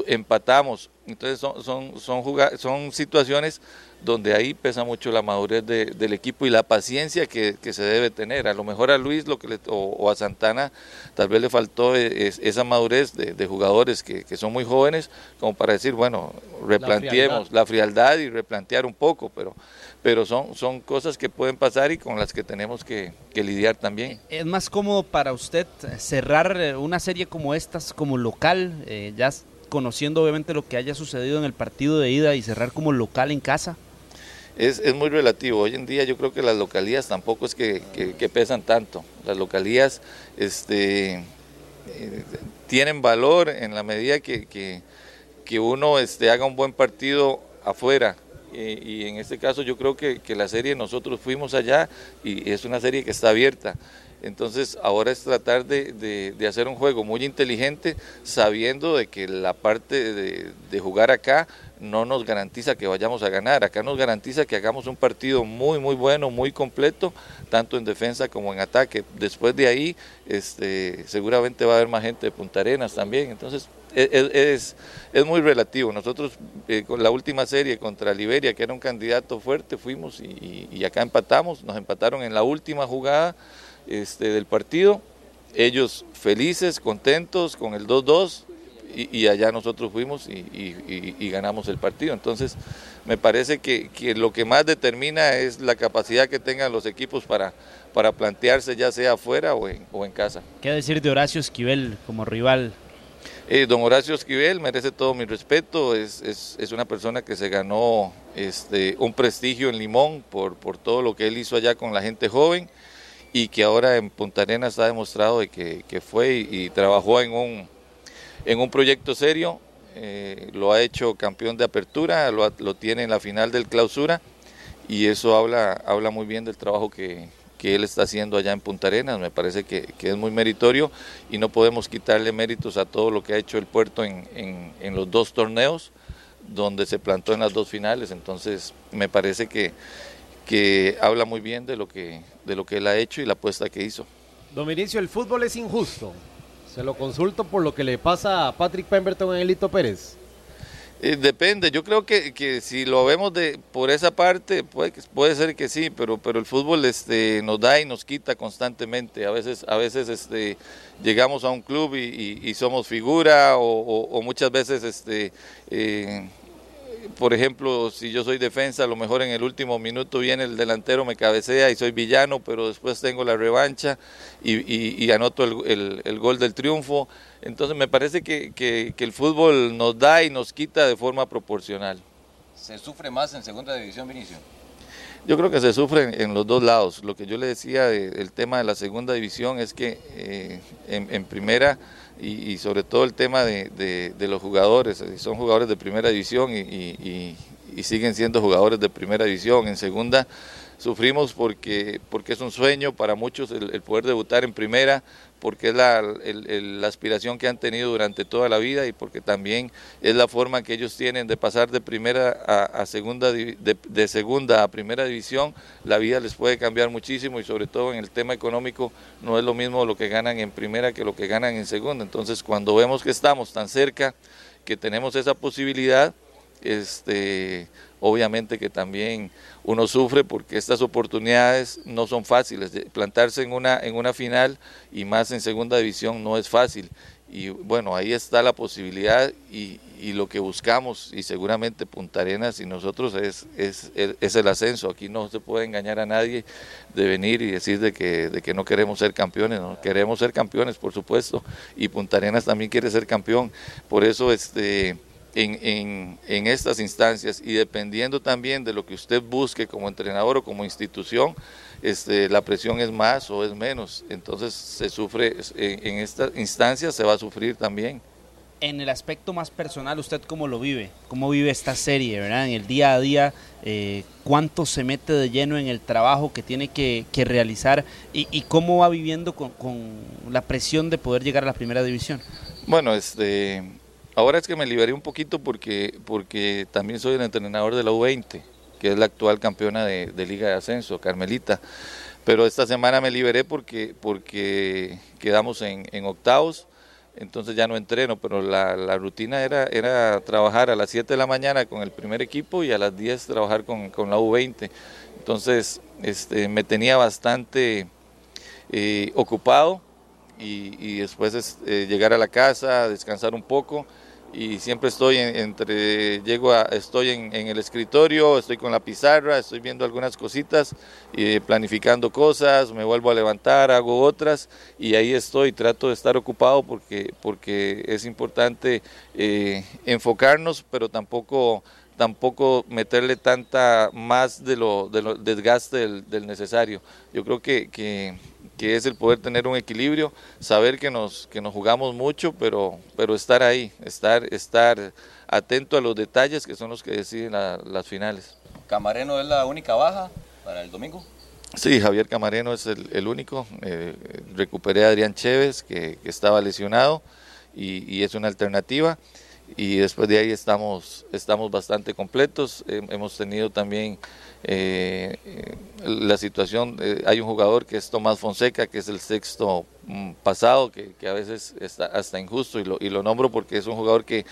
Speaker 6: empatamos. Entonces son, son, son, son situaciones donde ahí pesa mucho la madurez del equipo y la paciencia que, se debe tener. A lo mejor a Luis lo que o, a Santana tal vez le faltó e, esa madurez de, jugadores que, son muy jóvenes como para decir, bueno, replanteemos la frialdad, y replantear un poco, pero, pero son, son cosas que pueden pasar y con las que tenemos que, lidiar también.
Speaker 3: ¿Es más cómodo para usted cerrar eh, una serie como estas como local, eh, ya conociendo obviamente lo que haya sucedido en el partido de ida y cerrar como local en casa?
Speaker 6: Es, es, muy relativo. Hoy en día yo creo que las localías tampoco es que, pesan tanto. Las localías este, tienen valor en la medida que, que, uno este, haga un buen partido afuera. Y, en este caso yo creo que, que, la serie nosotros fuimos allá y es una serie que está abierta. Entonces ahora es tratar de, de, hacer un juego muy inteligente sabiendo de que la parte de, jugar acá no nos garantiza que vayamos a ganar, acá nos garantiza que hagamos un partido muy muy bueno, muy completo, tanto en defensa como en ataque. Después de ahí este, seguramente va a haber más gente de Punta Arenas también, entonces e, e, es, es, muy relativo. Nosotros eh, con la última serie contra Liberia, que era un candidato fuerte, fuimos y acá empatamos, nos empataron en la última jugada este, del partido. Ellos felices, contentos con el 2-2 y, allá nosotros fuimos y, ganamos el partido. Entonces, me parece que, lo que más determina es la capacidad que tengan los equipos para, para plantearse ya sea afuera o en, o en casa.
Speaker 3: ¿Qué decir de Horacio Esquivel como rival?
Speaker 6: Eh, don Horacio Esquivel merece todo mi respeto, es, es, una persona que se ganó este, un prestigio en Limón por, por todo lo que él hizo allá con la gente joven y que ahora en Punta Arenas ha demostrado de que, fue y, trabajó en un, en un proyecto serio, eh, lo ha hecho campeón de apertura, lo, lo, tiene en la final del clausura y eso habla, habla muy bien del trabajo que, él está haciendo allá en Punta Arenas, me parece que, es muy meritorio y no podemos quitarle méritos a todo lo que ha hecho el puerto en, en los dos torneos donde se plantó en las dos finales, entonces me parece que que habla muy bien de lo que, de lo que él ha hecho y la apuesta que hizo.
Speaker 4: Dominicio, el fútbol es injusto. Se lo consulto por lo que le pasa a Patrick Pemberton en Elito Pérez.
Speaker 6: Eh, depende, yo creo que, que, si lo vemos de por esa parte puede, puede ser que sí, pero pero el fútbol este nos da y nos quita constantemente. A veces a veces este llegamos a un club y, somos figura o, muchas veces este eh, por ejemplo, si yo soy defensa, a lo mejor en el último minuto viene el delantero, me cabecea y soy villano, pero después tengo la revancha y, anoto el, gol del triunfo. Entonces me parece que, el fútbol nos da y nos quita de forma proporcional.
Speaker 5: ¿Se sufre más en segunda división, Vinicio?
Speaker 6: Yo creo que se sufre en los dos lados. Lo que yo le decía del tema de la segunda división es que eh, en primera y, sobre todo el tema de, los jugadores, eh, son jugadores de primera división y, siguen siendo jugadores de primera división. En segunda sufrimos porque, porque es un sueño para muchos el poder debutar en primera, porque es la, aspiración que han tenido durante toda la vida y porque también es la forma que ellos tienen de pasar de primera a, segunda, de, segunda a primera división, la vida les puede cambiar muchísimo y sobre todo en el tema económico no es lo mismo lo que ganan en primera que lo que ganan en segunda. Entonces cuando vemos que estamos tan cerca, que tenemos esa posibilidad, este, obviamente que también uno sufre porque estas oportunidades no son fáciles. Plantarse en una, en una final y más en segunda división no es fácil. y bueno, ahí está la posibilidad y, y lo que buscamos y seguramente Punta Arenas y nosotros es, es, es, el ascenso. Aquí no se puede engañar a nadie de venir y decir de que, de que no queremos ser campeones, ¿no? queremos ser campeones por supuesto y Punta Arenas también quiere ser campeón. Por eso este, en, en, en estas instancias y dependiendo también de lo que usted busque como entrenador o como institución, este, la presión es más o es menos. Entonces se sufre, en, en esta instancia se va a sufrir también.
Speaker 3: En el aspecto más personal, ¿usted cómo lo vive? ¿Cómo vive esta serie, verdad? En el día a día, eh, ¿cuánto se mete de lleno en el trabajo que tiene que, que realizar y, y, cómo va viviendo con, con, la presión de poder llegar a la primera división?
Speaker 6: Bueno, este, ahora es que me liberé un poquito porque, porque también soy el entrenador de la U20 que es la actual campeona de, Liga de Ascenso, Carmelita. Pero esta semana me liberé porque, porque quedamos en, octavos, entonces ya no entreno, pero la, rutina era, era trabajar a las 7 de la mañana con el primer equipo y a las 10 trabajar con, con la U20. Entonces este, me tenía bastante eh, ocupado y, y después este, llegar a la casa, descansar un poco y siempre estoy en, entre, llego a, estoy en, el escritorio, estoy con la pizarra, estoy viendo algunas cositas, y planificando cosas, me vuelvo a levantar, hago otras y ahí estoy, trato de estar ocupado porque, porque es importante eh, enfocarnos, pero tampoco tampoco meterle tanta más de lo, de lo desgaste del, del, necesario. Yo creo que, que, es el poder tener un equilibrio, saber que nos, que nos jugamos mucho, pero, pero estar ahí, estar, estar atento a los detalles que son los que deciden la, las finales.
Speaker 5: ¿Camareno es la única baja para el domingo?
Speaker 6: Sí, Javier Camareno es el, el único. Eh, recuperé a Adrián Chévez, que, que estaba lesionado, y, y es una alternativa y después de ahí estamos, estamos bastante completos. Hemos tenido también eh, la situación, eh, hay un jugador que es Tomás Fonseca, que es el sexto mm, pasado, que, que, a veces está hasta injusto y lo, y lo nombro porque es un jugador que,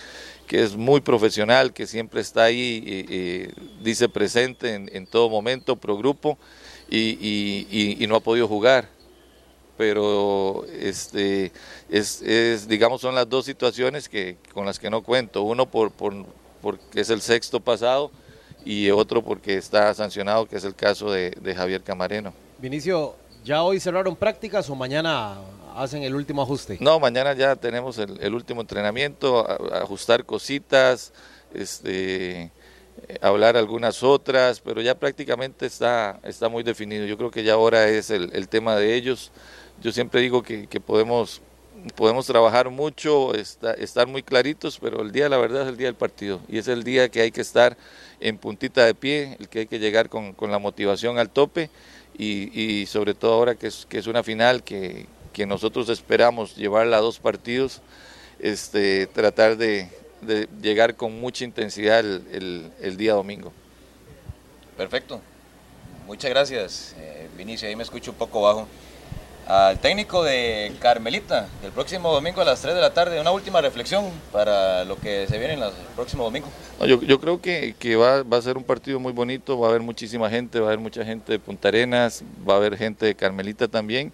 Speaker 6: que, es muy profesional, que siempre está ahí, dice presente en, en, todo momento, pro grupo, y, y no ha podido jugar pero este, es, es, digamos, son las dos situaciones que, con las que no cuento. Uno por, por, porque es el sexto pasado y otro porque está sancionado, que es el caso de, de Javier Camareno.
Speaker 4: Vinicio, ¿ya hoy cerraron prácticas o mañana hacen el último ajuste?
Speaker 6: No, mañana ya tenemos el, el último entrenamiento, a, a ajustar cositas, este hablar algunas otras, pero ya prácticamente está, está muy definido. Yo creo que ya ahora es el, el tema de ellos. Yo siempre digo que, podemos, podemos trabajar mucho, estar muy claritos, pero el día, la verdad, es el día del partido. Y es el día que hay que estar en puntita de pie, el que hay que llegar con, con la motivación al tope y, sobre todo ahora que es, que es una final que, que nosotros esperamos llevarla a dos partidos, este, tratar de, de llegar con mucha intensidad el, el, el, día domingo.
Speaker 5: Perfecto. Muchas gracias, eh, Vinicio. Ahí me escucho un poco bajo. Al técnico de Carmelita, el próximo domingo a las 3 de la tarde, una última reflexión para lo que se viene en el próximo domingo.
Speaker 6: No, yo, yo, creo que, que va, va, a ser un partido muy bonito, va a haber muchísima gente, va a haber mucha gente de Punta Arenas, va a haber gente de Carmelita también.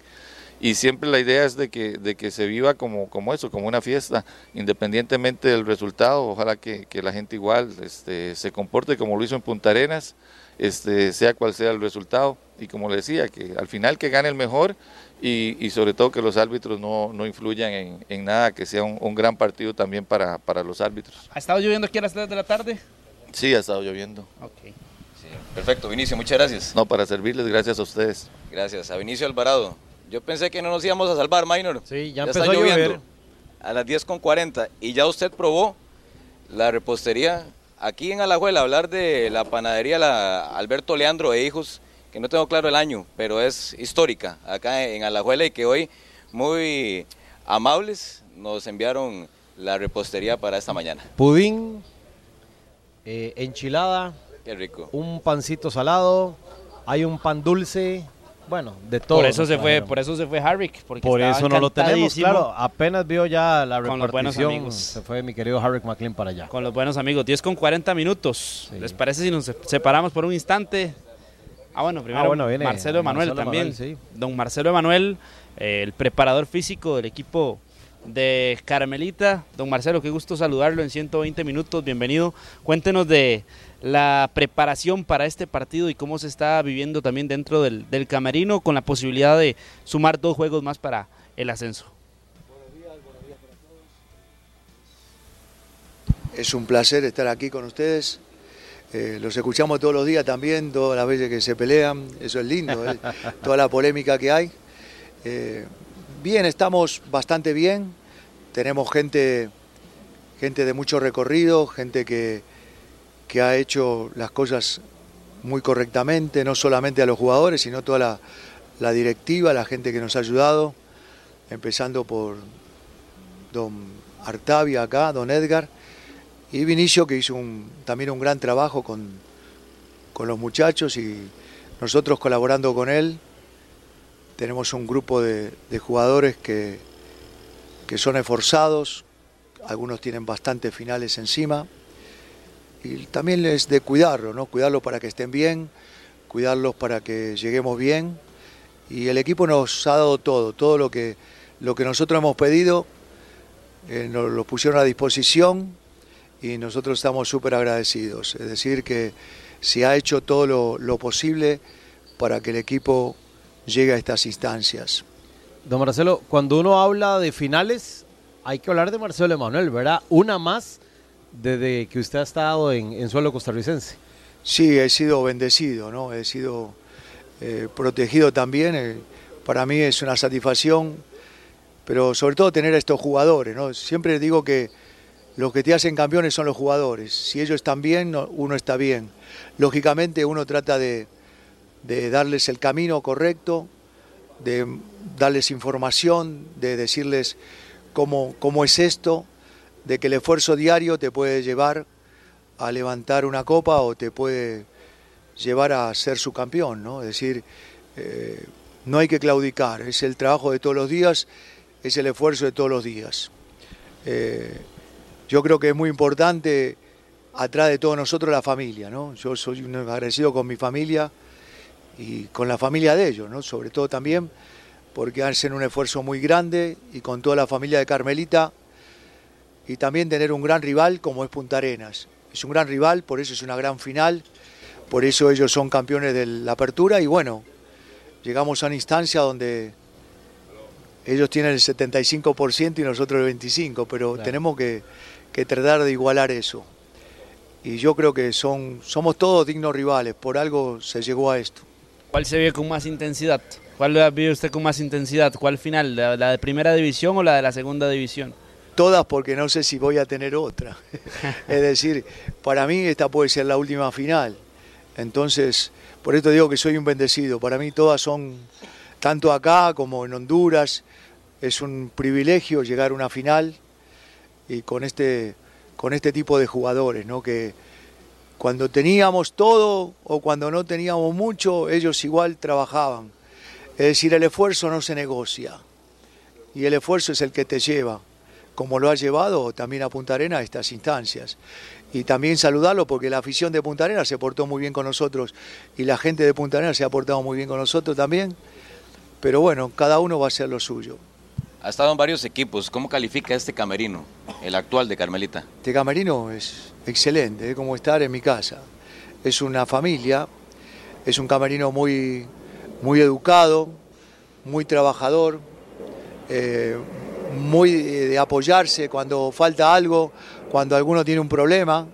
Speaker 6: Y siempre la idea es de que, de que se viva como, como eso, como una fiesta, independientemente del resultado, ojalá que, que la gente igual este, se comporte como lo hizo en Punta Arenas, este, sea cual sea el resultado, y como le decía, que al final que gane el mejor y, y sobre todo que los árbitros no, no influyan en, en, nada, que sea un, un, gran partido también para, para los árbitros.
Speaker 3: ¿Ha estado lloviendo aquí a las 3 de la tarde?
Speaker 6: Sí, ha estado lloviendo.
Speaker 3: Okay.
Speaker 5: Sí, perfecto, Vinicio, muchas gracias.
Speaker 6: No, para servirles, gracias a ustedes.
Speaker 5: Gracias, a Vinicio Alvarado. Yo pensé que no nos íbamos a salvar, Minor.
Speaker 4: Sí, ya, ya empezó está a lloviendo.
Speaker 5: A las 10.40. Y ya usted probó la repostería aquí en Alajuela, hablar de la panadería la Alberto Leandro e Hijos, que no tengo claro el año, pero es histórica acá en Alajuela y que hoy muy amables nos enviaron la repostería para esta mañana.
Speaker 4: Pudín, eh, enchilada,
Speaker 5: Qué rico.
Speaker 4: un pancito salado, hay un pan dulce, bueno, de todo.
Speaker 3: Por eso se fue, por eso se fue Harrick, porque
Speaker 4: por eso no lo tenemos, claro. Apenas vio ya la repartición, se fue mi querido Harrick McLean para allá.
Speaker 3: Con los buenos amigos, 10 con 40 minutos. Sí. ¿Les parece si nos separamos por un instante? Ah, bueno, primero ah, bueno, viene Marcelo Emanuel también. Manuel, sí. Don Marcelo Emanuel, eh, el preparador físico del equipo de Carmelita. Don Marcelo, qué gusto saludarlo en 120 minutos, bienvenido. Cuéntenos de la preparación para este partido y cómo se está viviendo también dentro del, del camerino con la posibilidad de sumar dos juegos más para el ascenso.
Speaker 8: Es un placer estar aquí con ustedes. Eh, los escuchamos todos los días también, todas las veces que se pelean, eso es lindo, ¿eh? (laughs) toda la polémica que hay. Eh, bien, estamos bastante bien, tenemos gente, gente de mucho recorrido, gente que, que ha hecho las cosas muy correctamente, no solamente a los jugadores, sino toda la, la directiva, la gente que nos ha ayudado, empezando por don Artavia acá, don Edgar y Vinicio que hizo también un gran trabajo con, con los muchachos y nosotros colaborando con él. Tenemos un grupo de, jugadores que, que son esforzados, algunos tienen bastantes finales encima y también es de cuidarlos, ¿no? cuidarlos para que estén bien, cuidarlos para que lleguemos bien y el equipo nos ha dado todo, todo lo que, lo que nosotros hemos pedido, eh, nos lo pusieron a disposición y nosotros estamos súper agradecidos. Es decir, que se ha hecho todo lo, lo, posible para que el equipo llegue a estas instancias.
Speaker 4: Don Marcelo, cuando uno habla de finales, hay que hablar de Marcelo Emanuel, ¿verdad? Una más desde que usted ha estado en, en suelo costarricense.
Speaker 8: Sí, he sido bendecido, ¿no? He sido eh, protegido también. Eh, para mí es una satisfacción, pero sobre todo tener a estos jugadores, ¿no? Siempre digo que los que te hacen campeones son los jugadores. Si ellos están bien, uno está bien. Lógicamente uno trata de, darles el camino correcto, de darles información, de decirles cómo, cómo es esto, de que el esfuerzo diario te puede llevar a levantar una copa o te puede llevar a ser su campeón, ¿no? Es decir, eh, no hay que claudicar, es el trabajo de todos los días, es el esfuerzo de todos los días. Eh, yo creo que es muy importante atrás de todos nosotros la familia, ¿no? Yo soy un agradecido con mi familia y con la familia de ellos, ¿no? Sobre todo también porque hacen un esfuerzo muy grande y con toda la familia de Carmelita y también tener un gran rival como es Punta Arenas. Es un gran rival, por eso es una gran final, por eso ellos son campeones de la apertura y bueno, llegamos a una instancia donde ellos tienen el 75% y nosotros el 25%, pero claro. tenemos que, que, tratar de igualar eso. Y yo creo que son, somos todos dignos rivales, por algo se llegó a esto.
Speaker 3: ¿Cuál se ve con más intensidad? ¿Cuál la vive usted con más intensidad? ¿Cuál final? ¿La, ¿La, de primera división o la de la segunda división?
Speaker 8: Todas porque no sé si voy a tener otra. (laughs) es decir, para mí esta puede ser la última final. Entonces, por esto digo que soy un bendecido. Para mí todas son, tanto acá como en Honduras, es un privilegio llegar a una final y con este, con este tipo de jugadores, ¿no? que cuando teníamos todo o cuando no teníamos mucho, ellos igual trabajaban. Es decir, el esfuerzo no se negocia y el esfuerzo es el que te lleva, como lo ha llevado también a Punta Arena a estas instancias. Y también saludarlo porque la afición de Punta Arena se portó muy bien con nosotros y la gente de Punta Arena se ha portado muy bien con nosotros también. Pero bueno, cada uno va a hacer lo suyo.
Speaker 5: Ha estado en varios equipos. ¿Cómo califica este camerino, el actual de Carmelita?
Speaker 8: Este camerino es excelente, es como estar en mi casa. Es una familia, es un camerino muy, muy educado, muy trabajador, eh, muy de apoyarse cuando falta algo, cuando alguno tiene un problema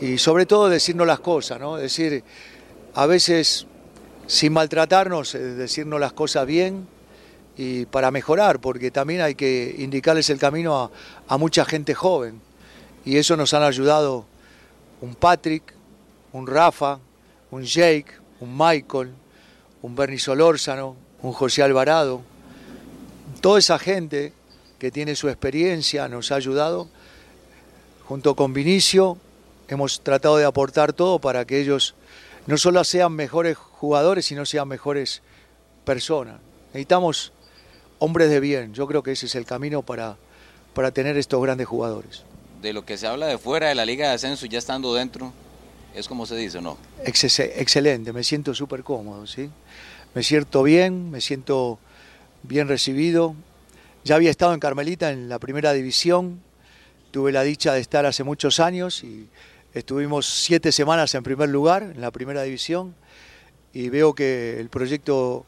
Speaker 8: y sobre todo decirnos las cosas, ¿no? Decir, a veces sin maltratarnos, decirnos las cosas bien y para mejorar, porque también hay que indicarles el camino a, mucha gente joven. Y eso nos han ayudado un Patrick, un Rafa, un Jake, un Michael, un Bernie Solórzano, un José Alvarado. Toda esa gente que tiene su experiencia nos ha ayudado. Junto con Vinicio hemos tratado de aportar todo para que ellos no solo sean mejores jugadores, sino sean mejores personas. Necesitamos hombres de bien. Yo creo que ese es el camino para, para tener estos grandes jugadores.
Speaker 5: De lo que se habla de fuera de la Liga de Ascenso, ya estando dentro, ¿es como se dice o no?
Speaker 8: Ex excelente, me siento súper cómodo, ¿sí? Me siento bien, me siento bien recibido. ya había estado en Carmelita en la primera división, tuve la dicha de estar hace muchos años y estuvimos siete semanas en primer lugar en la primera división y veo que el proyecto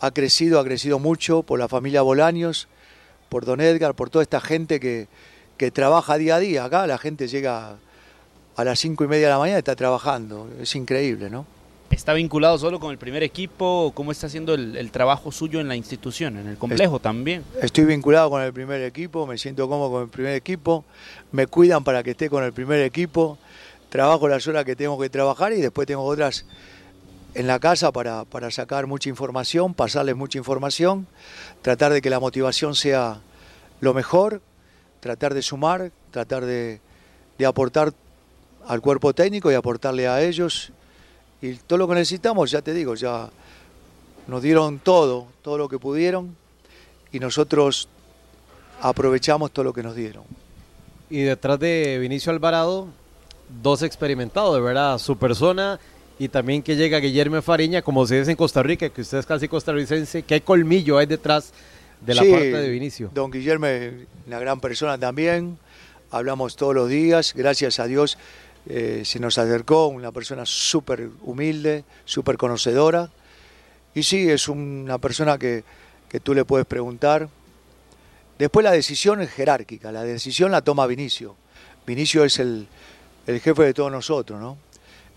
Speaker 8: ha crecido, ha crecido mucho por la familia Bolaños, por Don Edgar, por toda esta gente que, que trabaja día a día. Acá la gente llega a las cinco y media de la mañana y está trabajando. Es increíble, ¿no?
Speaker 3: ¿Está vinculado solo con el primer equipo? ¿Cómo está haciendo el, el trabajo suyo en la institución, en el complejo
Speaker 8: Es-
Speaker 3: también?
Speaker 8: Estoy vinculado con el primer equipo, me siento cómodo con el primer equipo, me cuidan para que esté con el primer equipo, trabajo las horas que tengo que trabajar y después tengo otras en la casa para, para sacar mucha información, pasarles mucha información, tratar de que la motivación sea lo mejor, tratar de sumar, tratar de, de aportar al cuerpo técnico y aportarle a ellos. Y todo lo que necesitamos, ya te digo, ya nos dieron todo, todo lo que pudieron y nosotros aprovechamos todo lo que nos dieron.
Speaker 4: Y detrás de Vinicio Alvarado, dos experimentados, de verdad, su persona y también que llega Guillermo Fariña, como se dice en Costa Rica, que usted es casi costarricense, qué colmillo hay detrás de la
Speaker 8: Sí,
Speaker 4: parte de Vinicio.
Speaker 8: Don Guillermo una gran persona también, hablamos todos los días, gracias a Dios eh, se nos acercó una persona súper humilde, súper conocedora. Y sí, es una persona que, que tú le puedes preguntar. Después la decisión es jerárquica, la decisión la toma Vinicio. Vinicio es el, el jefe de todos nosotros, ¿no?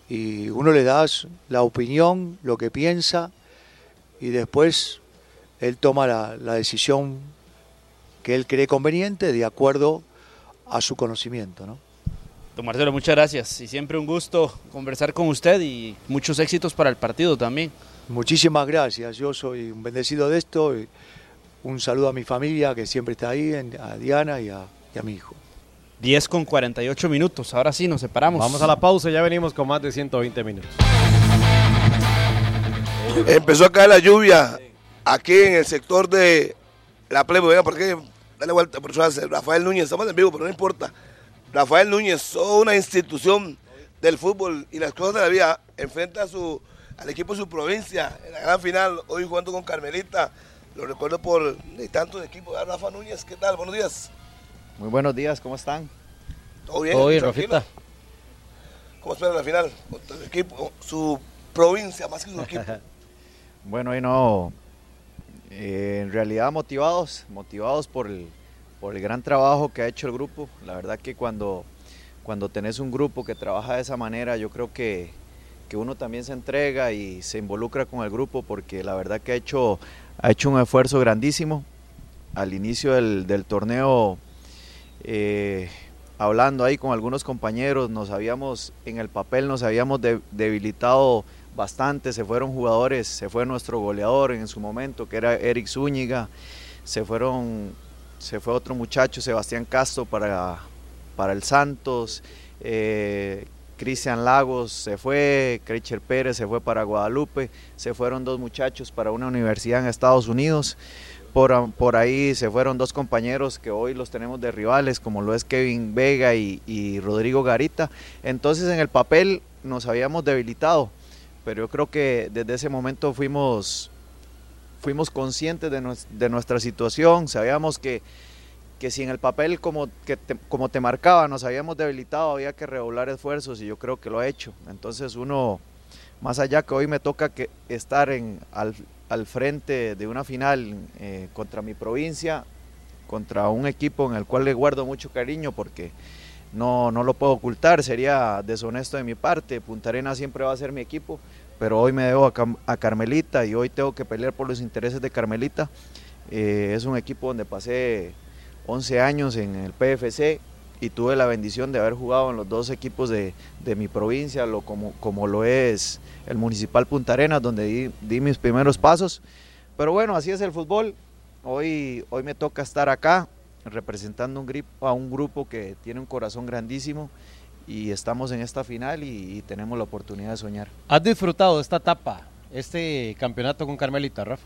Speaker 8: Y uno le das la opinión, lo que piensa, y después él toma la, la decisión que él cree conveniente de acuerdo a su conocimiento, ¿no?
Speaker 3: Don Marcelo, muchas gracias y siempre un gusto conversar con usted y muchos éxitos para el partido también.
Speaker 8: Muchísimas gracias, yo soy un bendecido de esto. y un saludo a mi familia que siempre está ahí, a Diana y a, y a mi hijo.
Speaker 3: 10 con 48 minutos, ahora sí nos separamos.
Speaker 4: Vamos a la pausa, ya venimos con más de 120 minutos.
Speaker 2: Empezó a caer la lluvia aquí en el sector de la Playboy. Venga, ¿por qué? Dale vuelta, por Rafael Núñez, estamos en vivo, pero no importa. Rafael Núñez, son una institución del fútbol y las cosas de la vida. Enfrenta a su, al equipo de su provincia en la gran final, hoy jugando con Carmelita. Lo recuerdo por de tantos equipos. Rafa Núñez, ¿qué tal? Buenos días.
Speaker 9: Muy buenos días, ¿cómo están?
Speaker 2: ¿Todo bien?
Speaker 4: Todo. Rafita.
Speaker 2: ¿Cómo espera la final? Su equipo, su provincia, más que su equipo. (laughs)
Speaker 9: Bueno, hoy no, eh, en realidad motivados, motivados por el, por el gran trabajo que ha hecho el grupo. La verdad que cuando, cuando tenés un grupo que trabaja de esa manera, yo creo que, que uno también se entrega y se involucra con el grupo porque la verdad que ha hecho, ha hecho un esfuerzo grandísimo. Al inicio del, del torneo, eh, hablando ahí con algunos compañeros, nos habíamos, en el papel nos habíamos de- debilitado bastante, se fueron jugadores, se fue nuestro goleador en su momento, que era Eric Zúñiga, se fueron, se fue otro muchacho, Sebastián Castro para, para el Santos, eh, Cristian Lagos se fue, Krecher Pérez se fue para Guadalupe, se fueron dos muchachos para una universidad en Estados Unidos. Por, por ahí se fueron dos compañeros que hoy los tenemos de rivales, como lo es Kevin Vega y, Rodrigo Garita. Entonces en el papel nos habíamos debilitado, pero yo creo que desde ese momento fuimos, fuimos conscientes de, nues- de nuestra situación, sabíamos que, que si en el papel como, te, como te marcaba nos habíamos debilitado, había que redoblar esfuerzos y yo creo que lo ha hecho. Entonces uno, más allá que hoy me toca que estar en, al, al frente de una final eh, contra mi provincia, contra un equipo en el cual le guardo mucho cariño porque no, no lo puedo ocultar, sería deshonesto de mi parte. Punta Arena siempre va a ser mi equipo, pero hoy me debo a, Carmelita y hoy tengo que pelear por los intereses de Carmelita. Eh, es un equipo donde pasé 11 años en el PFC y tuve la bendición de haber jugado en los dos equipos de, de mi provincia, lo, como, como lo es el Municipal Punta Arenas, donde di, di mis primeros pasos. Pero bueno, así es el fútbol. Hoy, hoy me toca estar acá representando un grip- a un grupo que tiene un corazón grandísimo y estamos en esta final y, y tenemos la oportunidad de soñar.
Speaker 4: ¿Has disfrutado de esta etapa, este campeonato con Carmelita, Rafa?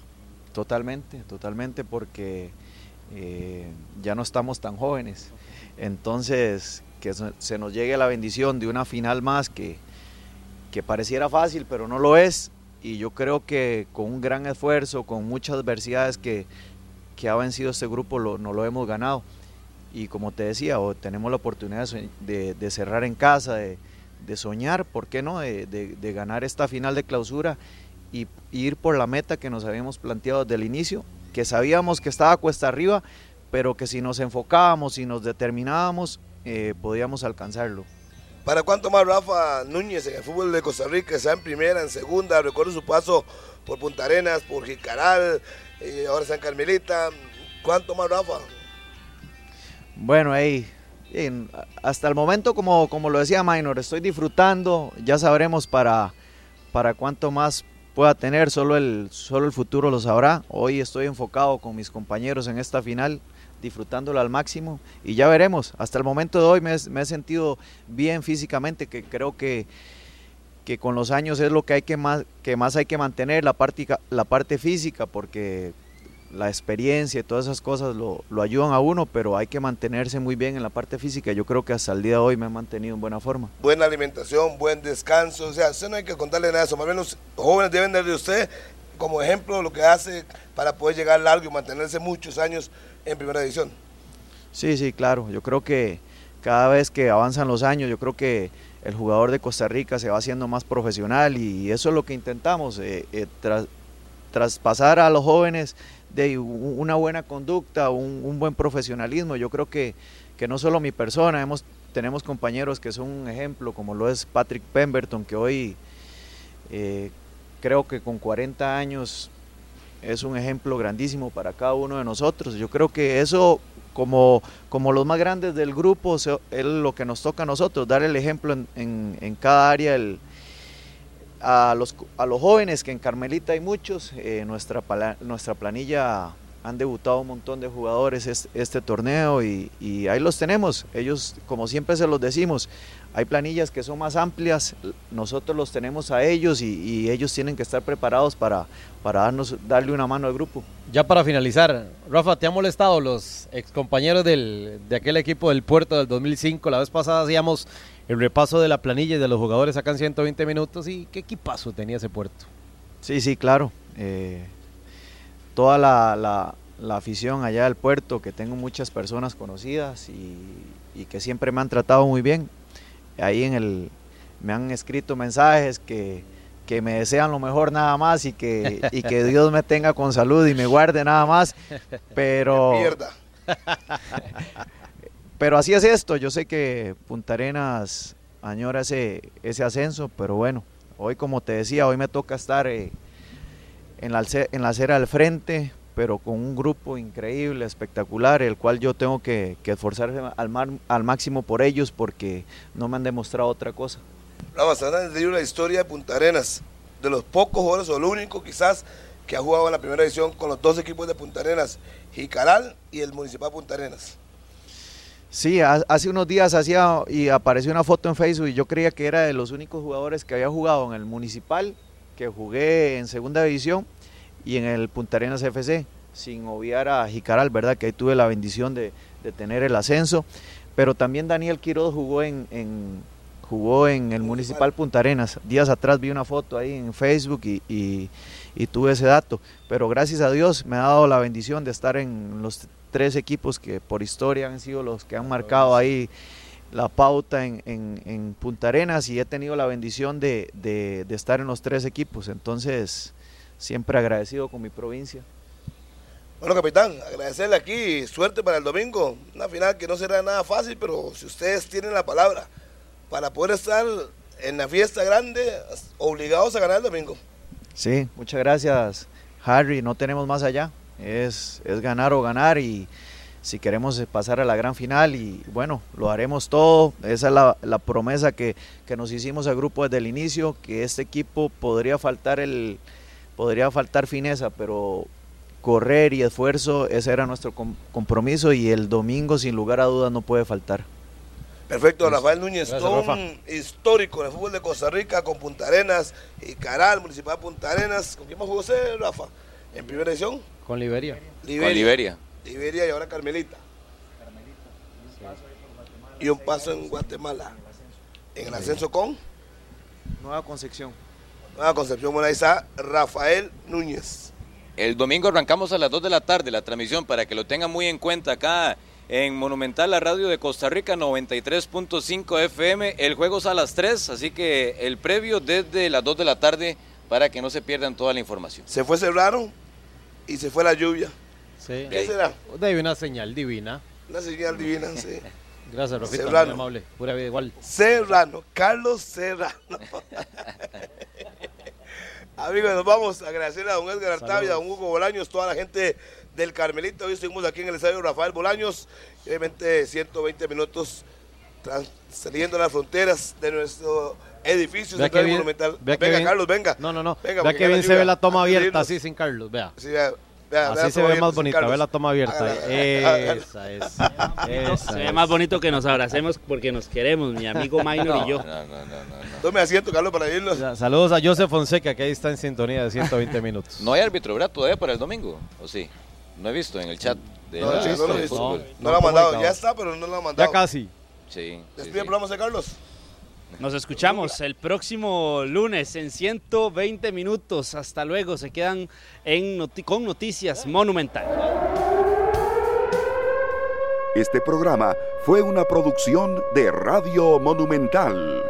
Speaker 9: Totalmente, totalmente, porque eh, ya no estamos tan jóvenes. Entonces, que se nos llegue la bendición de una final más que, que pareciera fácil, pero no lo es. Y yo creo que con un gran esfuerzo, con muchas adversidades que, que ha vencido este grupo lo, no lo hemos ganado. Y como te decía, tenemos la oportunidad de, cerrar en casa, de, soñar, ¿por qué no?, de, ganar esta final de clausura y, ir por la meta que nos habíamos planteado desde el inicio, que sabíamos que estaba cuesta arriba, pero que si nos enfocábamos y nos determinábamos, eh, podíamos alcanzarlo.
Speaker 2: ¿Para cuánto más Rafa Núñez en el fútbol de Costa Rica, sea en primera, en segunda? Recuerdo su paso por Punta Arenas, por Jicaral, y ahora San Carmelita. ¿Cuánto más, Rafa?
Speaker 9: Bueno, ahí, hasta el momento, como, como lo decía Minor, estoy disfrutando, ya sabremos para, para cuánto más pueda tener, solo el, solo el futuro lo sabrá. Hoy estoy enfocado con mis compañeros en esta final, disfrutándolo al máximo y ya veremos. Hasta el momento de hoy me, me he sentido bien físicamente, que creo que que con los años es lo que hay que más, que más hay que mantener, la parte, la parte física, porque la experiencia y todas esas cosas lo, ayudan a uno, pero hay que mantenerse muy bien en la parte física. Yo creo que hasta el día de hoy me he mantenido en buena forma.
Speaker 2: Buena alimentación, buen descanso, o sea, usted no hay que contarle nada de eso, más bien los jóvenes deben de usted como ejemplo lo que hace para poder llegar largo y mantenerse muchos años en primera división.
Speaker 9: Sí, sí, claro, yo creo que cada vez que avanzan los años, yo creo que el jugador de Costa Rica se va haciendo más profesional y eso es lo que intentamos, eh, eh, traspasar a los jóvenes de una buena conducta, un, buen profesionalismo. Yo creo que, que, no solo mi persona, hemos, tenemos compañeros que son un ejemplo, como lo es Patrick Pemberton, que hoy eh, creo que con 40 años es un ejemplo grandísimo para cada uno de nosotros. Yo creo que eso como, como los más grandes del grupo, es lo que nos toca a nosotros, dar el ejemplo en, cada área, a, los, a los jóvenes, que en Carmelita hay muchos, eh, nuestra, nuestra planilla han debutado un montón de jugadores este, torneo y, y, ahí los tenemos. Ellos, como siempre se los decimos, hay planillas que son más amplias, nosotros los tenemos a ellos y, ellos tienen que estar preparados para, para darnos, darle una mano al grupo.
Speaker 4: Ya para finalizar, Rafa, ¿te han molestado los excompañeros del, de aquel equipo del Puerto del 2005? La vez pasada hacíamos el repaso de la planilla y de los jugadores acá en 120 minutos y qué equipazo tenía ese Puerto.
Speaker 9: Sí, sí, claro. Eh, toda la, la, afición allá del Puerto, que tengo muchas personas conocidas y, y que siempre me han tratado muy bien ahí en el, me han escrito mensajes que, me desean lo mejor nada más y que, y que (laughs) Dios me tenga con salud y me guarde nada más. Pero, (laughs) pero así es esto. Yo sé que Punta Arenas añora ese, ese ascenso, pero bueno, hoy como te decía, hoy me toca estar eh, en, la, en la acera del frente, pero con un grupo increíble, espectacular, el cual yo tengo que, esforzarme al, al, máximo por ellos porque no me han demostrado otra cosa.
Speaker 2: Vamos a de la historia de Punta Arenas, de los pocos jugadores, o el único quizás, que ha jugado en la primera edición con los dos equipos de Punta Arenas, Jicaral y el Municipal Punta Arenas.
Speaker 9: Sí, hace unos días hacía y apareció una foto en Facebook y yo creía que era de los únicos jugadores que había jugado en el Municipal, que jugué en segunda división y en el Punta Arenas FC, sin obviar a Jicaral, ¿verdad? Que ahí tuve la bendición de, tener el ascenso. Pero también Daniel Quiroz jugó en, jugó en el Municipal Punta Arenas. Días atrás vi una foto ahí en Facebook y, tuve ese dato. Pero gracias a Dios me ha dado la bendición de estar en los tres equipos que por historia han sido los que han marcado ahí la pauta en, Punta Arenas y he tenido la bendición de, de, estar en los tres equipos. Entonces, siempre agradecido con mi provincia.
Speaker 2: Bueno, capitán, agradecerle aquí, suerte para el domingo, una final que no será nada fácil, pero si ustedes tienen la palabra para poder estar en la fiesta grande, obligados a ganar el domingo.
Speaker 9: Sí, muchas gracias, Harry, no tenemos más allá, es, es ganar o ganar y si queremos pasar a la gran final y bueno, lo haremos todo, esa es la, la promesa que, que nos hicimos al grupo desde el inicio, que este equipo podría faltar el podría faltar fineza, pero correr y esfuerzo, ese era nuestro compromiso y el domingo sin lugar a dudas no puede faltar.
Speaker 2: Perfecto, Rafael Núñez, un histórico en el fútbol de Costa Rica con Punta Arenas y Caral, Municipal de Punta Arenas. ¿Con quién más jugó usted, Rafa? ¿En primera edición?
Speaker 4: Con Liberia.
Speaker 2: Liberia.
Speaker 5: Con Liberia.
Speaker 2: Liberia y ahora Carmelita. Y un paso en Guatemala. ¿En el ascenso con?
Speaker 9: Nueva Concepción.
Speaker 2: Nueva Concepción, bueno, ahí está Rafael Núñez.
Speaker 5: El domingo arrancamos a las 2 de la tarde la transmisión para que lo tengan muy en cuenta acá en Monumental, la radio de Costa Rica 93.5 FM. El juego es a las 3, así que el previo desde las 2 de la tarde para que no se pierdan toda la información.
Speaker 2: Se fue Serrano y se fue la lluvia.
Speaker 4: Sí.
Speaker 2: ¿Qué será?
Speaker 4: De una señal divina.
Speaker 2: Una señal divina, sí. (laughs)
Speaker 4: Gracias, Rafita, muy
Speaker 2: Serrano.
Speaker 4: amable. Pura vida igual.
Speaker 2: Serrano, Carlos Serrano. (laughs) Amigos, nos vamos a agradecer a don Edgar Artavia, a don Hugo Bolaños, toda la gente del Carmelito. Hoy estuvimos aquí en el estadio Rafael Bolaños, obviamente 120 minutos saliendo las fronteras de nuestro edificio
Speaker 4: Vea
Speaker 2: central
Speaker 4: bien-
Speaker 2: monumental.
Speaker 4: vea
Speaker 2: venga,
Speaker 4: bien-
Speaker 2: Carlos, venga.
Speaker 4: No, no, no.
Speaker 2: Venga,
Speaker 4: Vea que
Speaker 2: ya
Speaker 4: bien se ve la toma abierta así sin Carlos, vea.
Speaker 2: Sí, vea, vea, vea
Speaker 4: Así se ve más bonita, ve la toma abierta.
Speaker 2: Hágala,
Speaker 4: ahí.
Speaker 2: hágala.
Speaker 4: Esa es. Esa (laughs)
Speaker 3: Se ve
Speaker 4: es.
Speaker 3: más bonito que nos abracemos porque nos queremos, mi amigo Minor y yo.
Speaker 5: No, no, no, no, no.
Speaker 2: Tome asiento, Carlos, para irnos.
Speaker 4: Saludos a Joseph Fonseca, que ahí está en sintonía de 120 minutos.
Speaker 5: ¿No hay árbitro, verdad, todavía para el domingo? ¿O sí? No he visto en el chat de
Speaker 2: No,
Speaker 5: la
Speaker 2: no,
Speaker 5: lista
Speaker 2: no,
Speaker 5: de
Speaker 2: no. No lo ha mandado, ya está, pero no lo ha mandado.
Speaker 4: Ya casi.
Speaker 5: Sí, sí,
Speaker 2: Despide
Speaker 5: sí.
Speaker 2: el programa, José Carlos.
Speaker 3: Nos escuchamos el próximo lunes en 120 minutos. Hasta luego. Se quedan en noti- con Noticias Monumental.
Speaker 1: Este programa fue una producción de Radio Monumental.